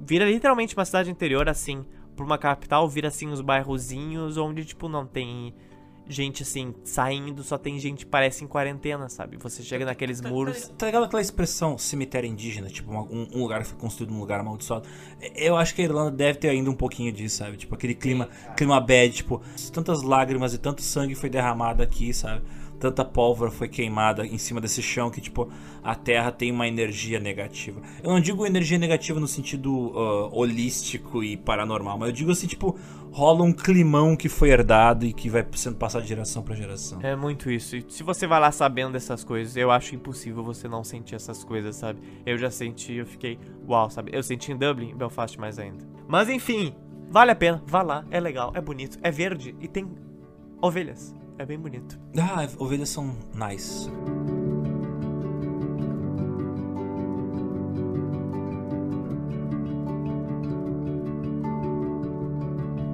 vira literalmente uma cidade interior assim, pra uma capital, vira assim os bairrozinhos onde tipo não tem gente assim saindo, só tem gente parece em quarentena, sabe? Você chega naqueles muros. Tá ligado aquela expressão cemitério indígena? Tipo, um, um lugar que foi construído num lugar amaldiçoado. Eu acho que a Irlanda deve ter ainda um pouquinho disso, sabe? Tipo, aquele clima, clima bad, tipo, tantas lágrimas e tanto sangue foi derramado aqui, sabe? Tanta pólvora foi queimada em cima desse chão que, tipo, a terra tem uma energia negativa. Eu não digo energia negativa no sentido ah, holístico e paranormal, mas eu digo assim, tipo, rola um climão que foi herdado e que vai sendo passado de geração pra geração. É muito isso. E se você vai lá sabendo dessas coisas, eu acho impossível você não sentir essas coisas, sabe? Eu já senti, eu fiquei, uau, sabe? Eu senti em Dublin, em Belfast mais ainda. Mas enfim, vale a pena, vá lá, é legal, é bonito, é verde e tem ovelhas. É bem bonito. Ah, ovelhas são nice.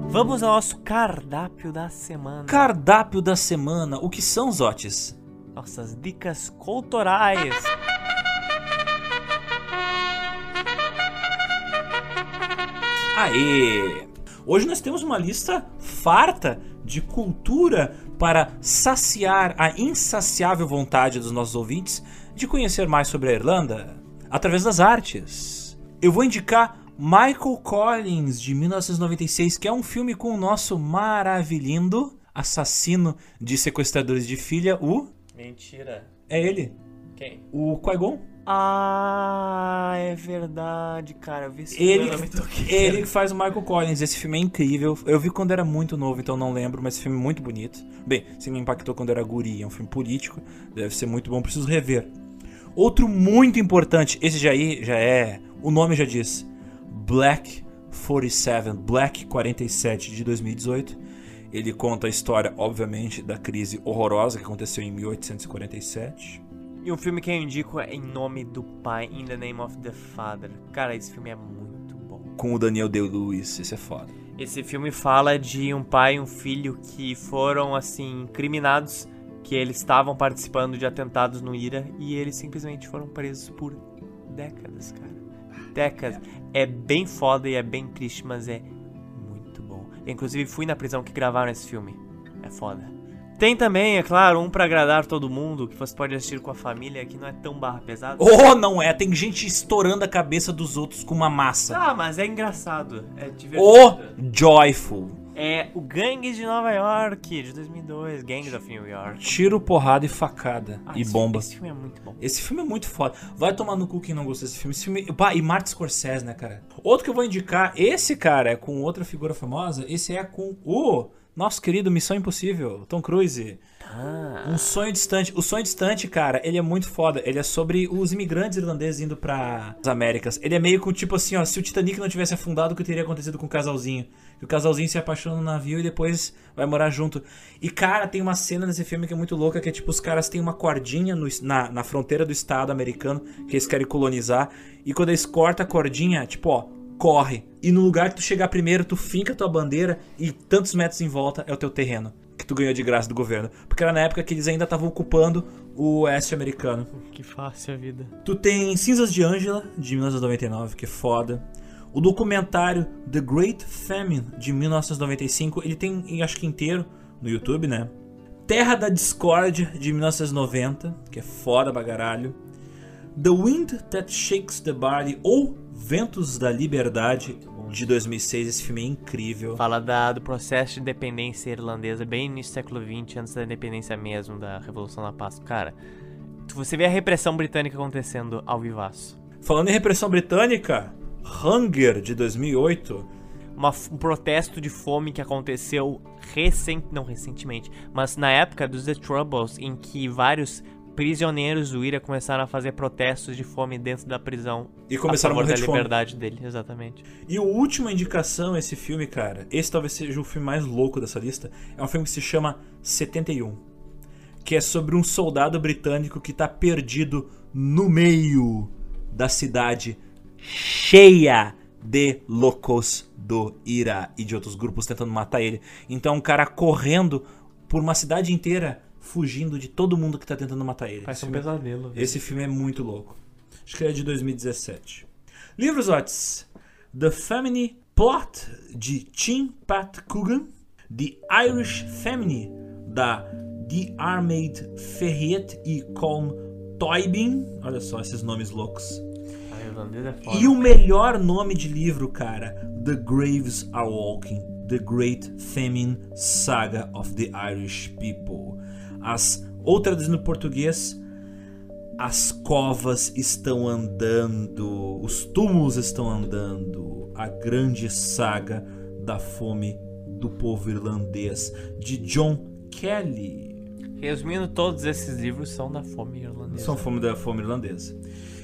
Vamos ao nosso cardápio da semana. Cardápio da semana. O que são, Zotes? Nossas dicas culturais. Aê! Hoje nós temos uma lista farta de cultura para saciar a insaciável vontade dos nossos ouvintes de conhecer mais sobre a Irlanda através das artes. Eu vou indicar Michael Collins de 1996, que é um filme com o nosso maravilhindo assassino de sequestradores de filha, o Mentira. é ele, Quem? o Qui-Gon. Ah, é verdade, cara. Eu vi esse Ele, filme, ele que faz o Michael Collins. Esse filme é incrível. Eu vi quando era muito novo, então não lembro, mas esse filme é muito bonito. Bem, se me impactou quando era guri. É um filme político, deve ser muito bom, preciso rever. Outro muito importante, esse já, aí, já é. O nome já diz: Black 47, Black 47 de 2018. Ele conta a história, obviamente, da crise horrorosa que aconteceu em 1847. E o filme que eu indico é Em Nome do Pai, In the Name of the Father. Cara, esse filme é muito bom. Com o Daniel Day-Lewis, esse é foda. Esse filme fala de um pai e um filho que foram, assim, incriminados, que eles estavam participando de atentados no Ira e eles simplesmente foram presos por décadas, cara. Décadas. É bem foda e é bem triste, mas é muito bom. Eu, inclusive, fui na prisão que gravaram esse filme. É foda. Tem também, é claro, um pra agradar todo mundo, que você pode assistir com a família, que não é tão barra pesada. Oh, não é. Tem gente estourando a cabeça dos outros com uma massa. Ah, mas é engraçado. É divertido. O Joyful. É o Gangues de Nova York, de 2002. Gangs of New York. Tiro, porrada e facada. Ah, e esse bomba. Filme, esse filme é muito bom. Esse filme é muito foda. Vai tomar no cu quem não gostou desse filme. Esse filme. E Martin Scorsese, né, cara? Outro que eu vou indicar, esse cara é com outra figura famosa. Esse é com o Nosso querido Missão Impossível, Tom Cruise. Ah, Um sonho distante. O sonho distante, cara, ele é muito foda. Ele é sobre os imigrantes irlandeses indo para as Américas. Ele é meio com tipo assim, ó, se o Titanic não tivesse afundado, o que teria acontecido com o casalzinho? Que o casalzinho se apaixona no navio e depois vai morar junto. E cara, tem uma cena nesse filme que é muito louca, que é tipo os caras têm uma cordinha no- na, na fronteira do estado americano que eles querem colonizar e quando eles cortam a cordinha, tipo, ó, corre. E no lugar que tu chegar primeiro, tu finca a tua bandeira e tantos metros em volta é o teu terreno. Que tu ganhou de graça do governo. Porque era na época que eles ainda estavam ocupando o oeste americano. que fácil a vida. Tu tem Cinzas de Angela, de 1999, que é foda. O documentário The Great Famine, de 1995, ele tem, acho que inteiro, no YouTube, né? Terra da Discórdia, de 1990, que é foda pra caralho. The Wind That Shakes the Body, ou Ventos da Liberdade, de 2006. Esse filme é incrível. Fala da, do processo de independência irlandesa bem no século XX, antes da independência mesmo, da Revolução da Paz. Cara, você vê a repressão britânica acontecendo ao vivaço. Falando em repressão britânica, Hunger, de 2008. Uma um protesto de fome que aconteceu recent, não recentemente, mas na época dos The Troubles, em que vários prisioneiros do IRA começaram a fazer protestos de fome dentro da prisão E começaram a a favor morrer da de fome. liberdade dele, exatamente. E a última indicação, esse filme, cara, esse talvez seja o filme mais louco dessa lista, é um filme que se chama 71, que é sobre um soldado britânico que tá perdido no meio da cidade cheia de loucos do Ira e de outros grupos tentando matar ele. Então, um cara correndo por uma cidade inteira, fugindo de todo mundo que tá tentando matar ele. Parece Esse um filme- pesadelo. esse filme é muito louco. Acho que ele é de 2017. Livros Otis. The Family Plot, de Tim Pat Coogan. The Irish Family, da The Armade Ferriet e Colm Toybin. Olha só esses nomes loucos. A irlandesa é. E o melhor nome de livro, cara, The Graves Are Walking, The Great Famine Saga of the Irish People. As, ou traduzindo português, as covas estão andando, os túmulos estão andando, a grande saga da fome do povo irlandês, de John Kelly. Resumindo, todos esses livros são da fome irlandesa. São fome da fome irlandesa.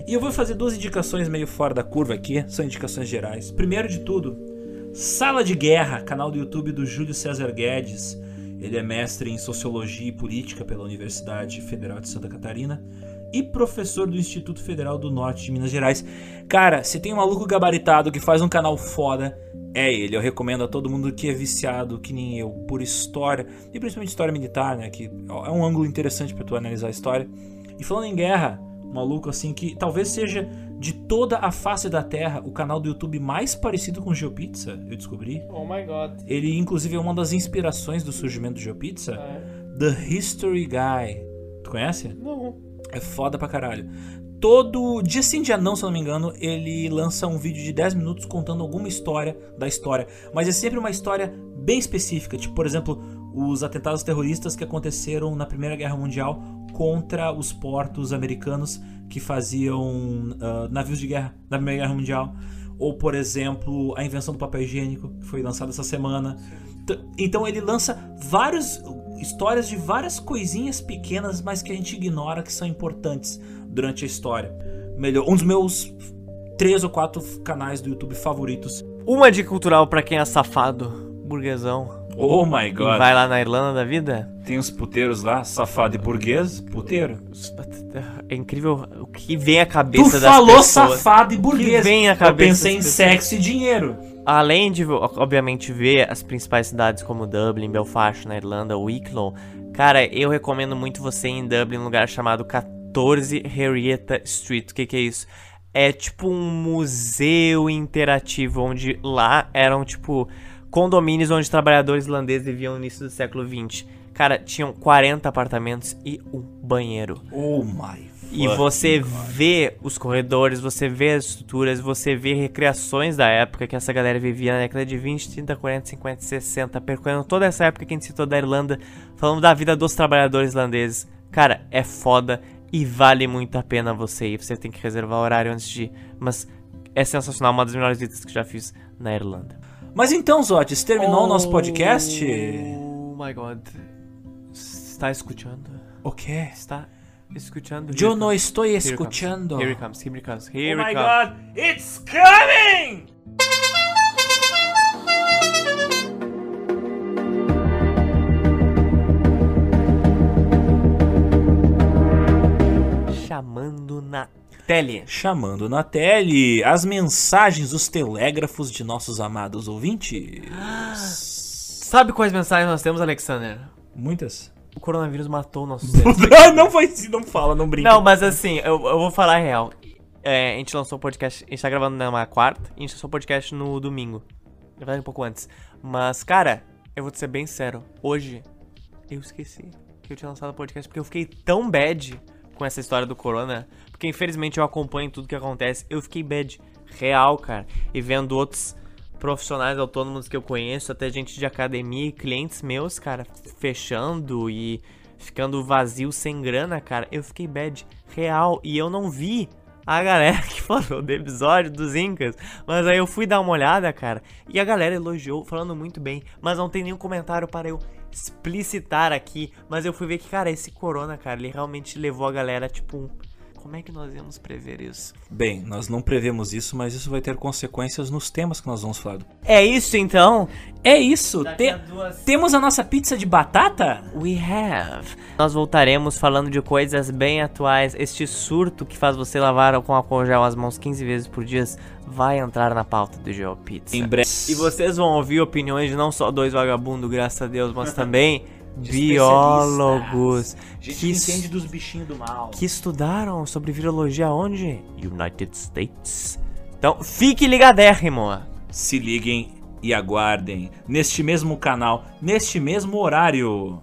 E eu vou fazer duas indicações meio fora da curva aqui, são indicações gerais. Primeiro de tudo, Sala de Guerra, canal do YouTube do Júlio César Guedes. Ele é mestre em Sociologia e Política pela Universidade Federal de Santa Catarina e professor do Instituto Federal do Norte de Minas Gerais. Cara, se tem um maluco gabaritado que faz um canal foda, é ele. Eu recomendo a todo mundo que é viciado, que nem eu, por história, e principalmente história militar, né? Que é um ângulo interessante pra tu analisar a história. E falando em guerra, maluco assim que talvez seja de toda a face da Terra o canal do YouTube mais parecido com o GeoPizza, eu descobri. Oh my god. Ele inclusive é uma das inspirações do surgimento do GeoPizza, É. The History Guy. Tu conhece? Não. É foda pra caralho. Todo dia sim, dia não, se eu não me engano, ele lança um vídeo de 10 minutos contando alguma história da história. Mas é sempre uma história bem específica. Tipo, por exemplo, os atentados terroristas que aconteceram na Primeira Guerra Mundial contra os portos americanos que faziam ah, navios de guerra na Primeira Guerra Mundial. Ou, por exemplo, a invenção do papel higiênico, que foi lançada essa semana. Então ele lança várias histórias de várias coisinhas pequenas, mas que a gente ignora que são importantes durante a história. Melhor, um dos meus três ou quatro canais do YouTube favoritos. Uma dica cultural pra quem é safado, burguesão. Oh my E vai lá na Irlanda da vida. Tem uns puteiros lá, safado e burguês, puteiro. É incrível o que vem à Tu cabeça das falou pessoas. safado e burguês. vem à Eu cabeça pensei em das sexo e dinheiro. Além de, obviamente, ver as principais cidades como Dublin, Belfast na Irlanda, Wicklow, cara, eu recomendo muito você ir em Dublin, um lugar chamado 14 Henrietta Street. O que, que é isso? É tipo um museu interativo, onde lá eram tipo condomínios onde trabalhadores irlandeses viviam no início do século 20. Cara, tinham 40 apartamentos e um banheiro. Oh my E você God. vê os corredores, você vê as estruturas, você vê recriações da época que essa galera vivia na década de 20, 30, 40, 50, 60, percorrendo toda essa época que a gente citou da Irlanda, falando da vida dos trabalhadores irlandeses. Cara, é foda e vale muito a pena você ir. Você tem que reservar horário antes de ir, mas é sensacional, uma das melhores visitas que já fiz na Irlanda. Mas então, Zotes, terminou o nosso podcast? Oh my god. Está escutando? O quê? Está escutando? Eu não estou Here it comes. escutando. Here it comes, here it comes, here Oh it my comes. god, it's coming! Chamando na Chamando na tele as mensagens dos telégrafos de nossos amados ouvintes. Sabe quais mensagens nós temos, Alexander? Muitas. O coronavírus matou nossos não foi assim, não fala, não brinca. Não, mas assim, eu, eu vou falar a real. É, a gente lançou o podcast, a gente tá gravando na quarta, e a gente lançou o podcast no domingo. Na verdade, um pouco antes. Mas, cara, eu vou te ser bem sério. Hoje, eu esqueci que eu tinha lançado o podcast, porque eu fiquei tão bad com essa história do corona. Porque, infelizmente, eu acompanho tudo que acontece. Eu fiquei bad real, cara. E vendo outros profissionais autônomos que eu conheço, até gente de academia e clientes meus, cara, fechando e ficando vazio sem grana, cara. Eu fiquei bad real e eu não vi a galera que falou do episódio dos Incas. Mas aí eu fui dar uma olhada, cara, e a galera elogiou, falando muito bem, mas não tem nenhum comentário para eu explicitar aqui. Mas eu fui ver que, cara, esse corona, cara, ele realmente levou a galera, tipo, um. Como é que nós íamos prever isso? Bem, nós não prevemos isso, mas isso vai ter consequências nos temas que nós vamos falar. É isso então? É isso, te- a duas- temos a nossa pizza de batata? We have. Nós voltaremos falando de coisas bem atuais. Este surto que faz você lavar com álcool gel as mãos 15 vezes por dia vai entrar na pauta do GeoPizza. Em breve. E vocês vão ouvir opiniões de não só dois vagabundos, graças a Deus, mas também biólogos Gente que, que entende dos bichinhos do mal. que estudaram sobre virologia onde? United States. Então, fique ligadérrimo. Se liguem e aguardem neste mesmo canal, neste mesmo horário.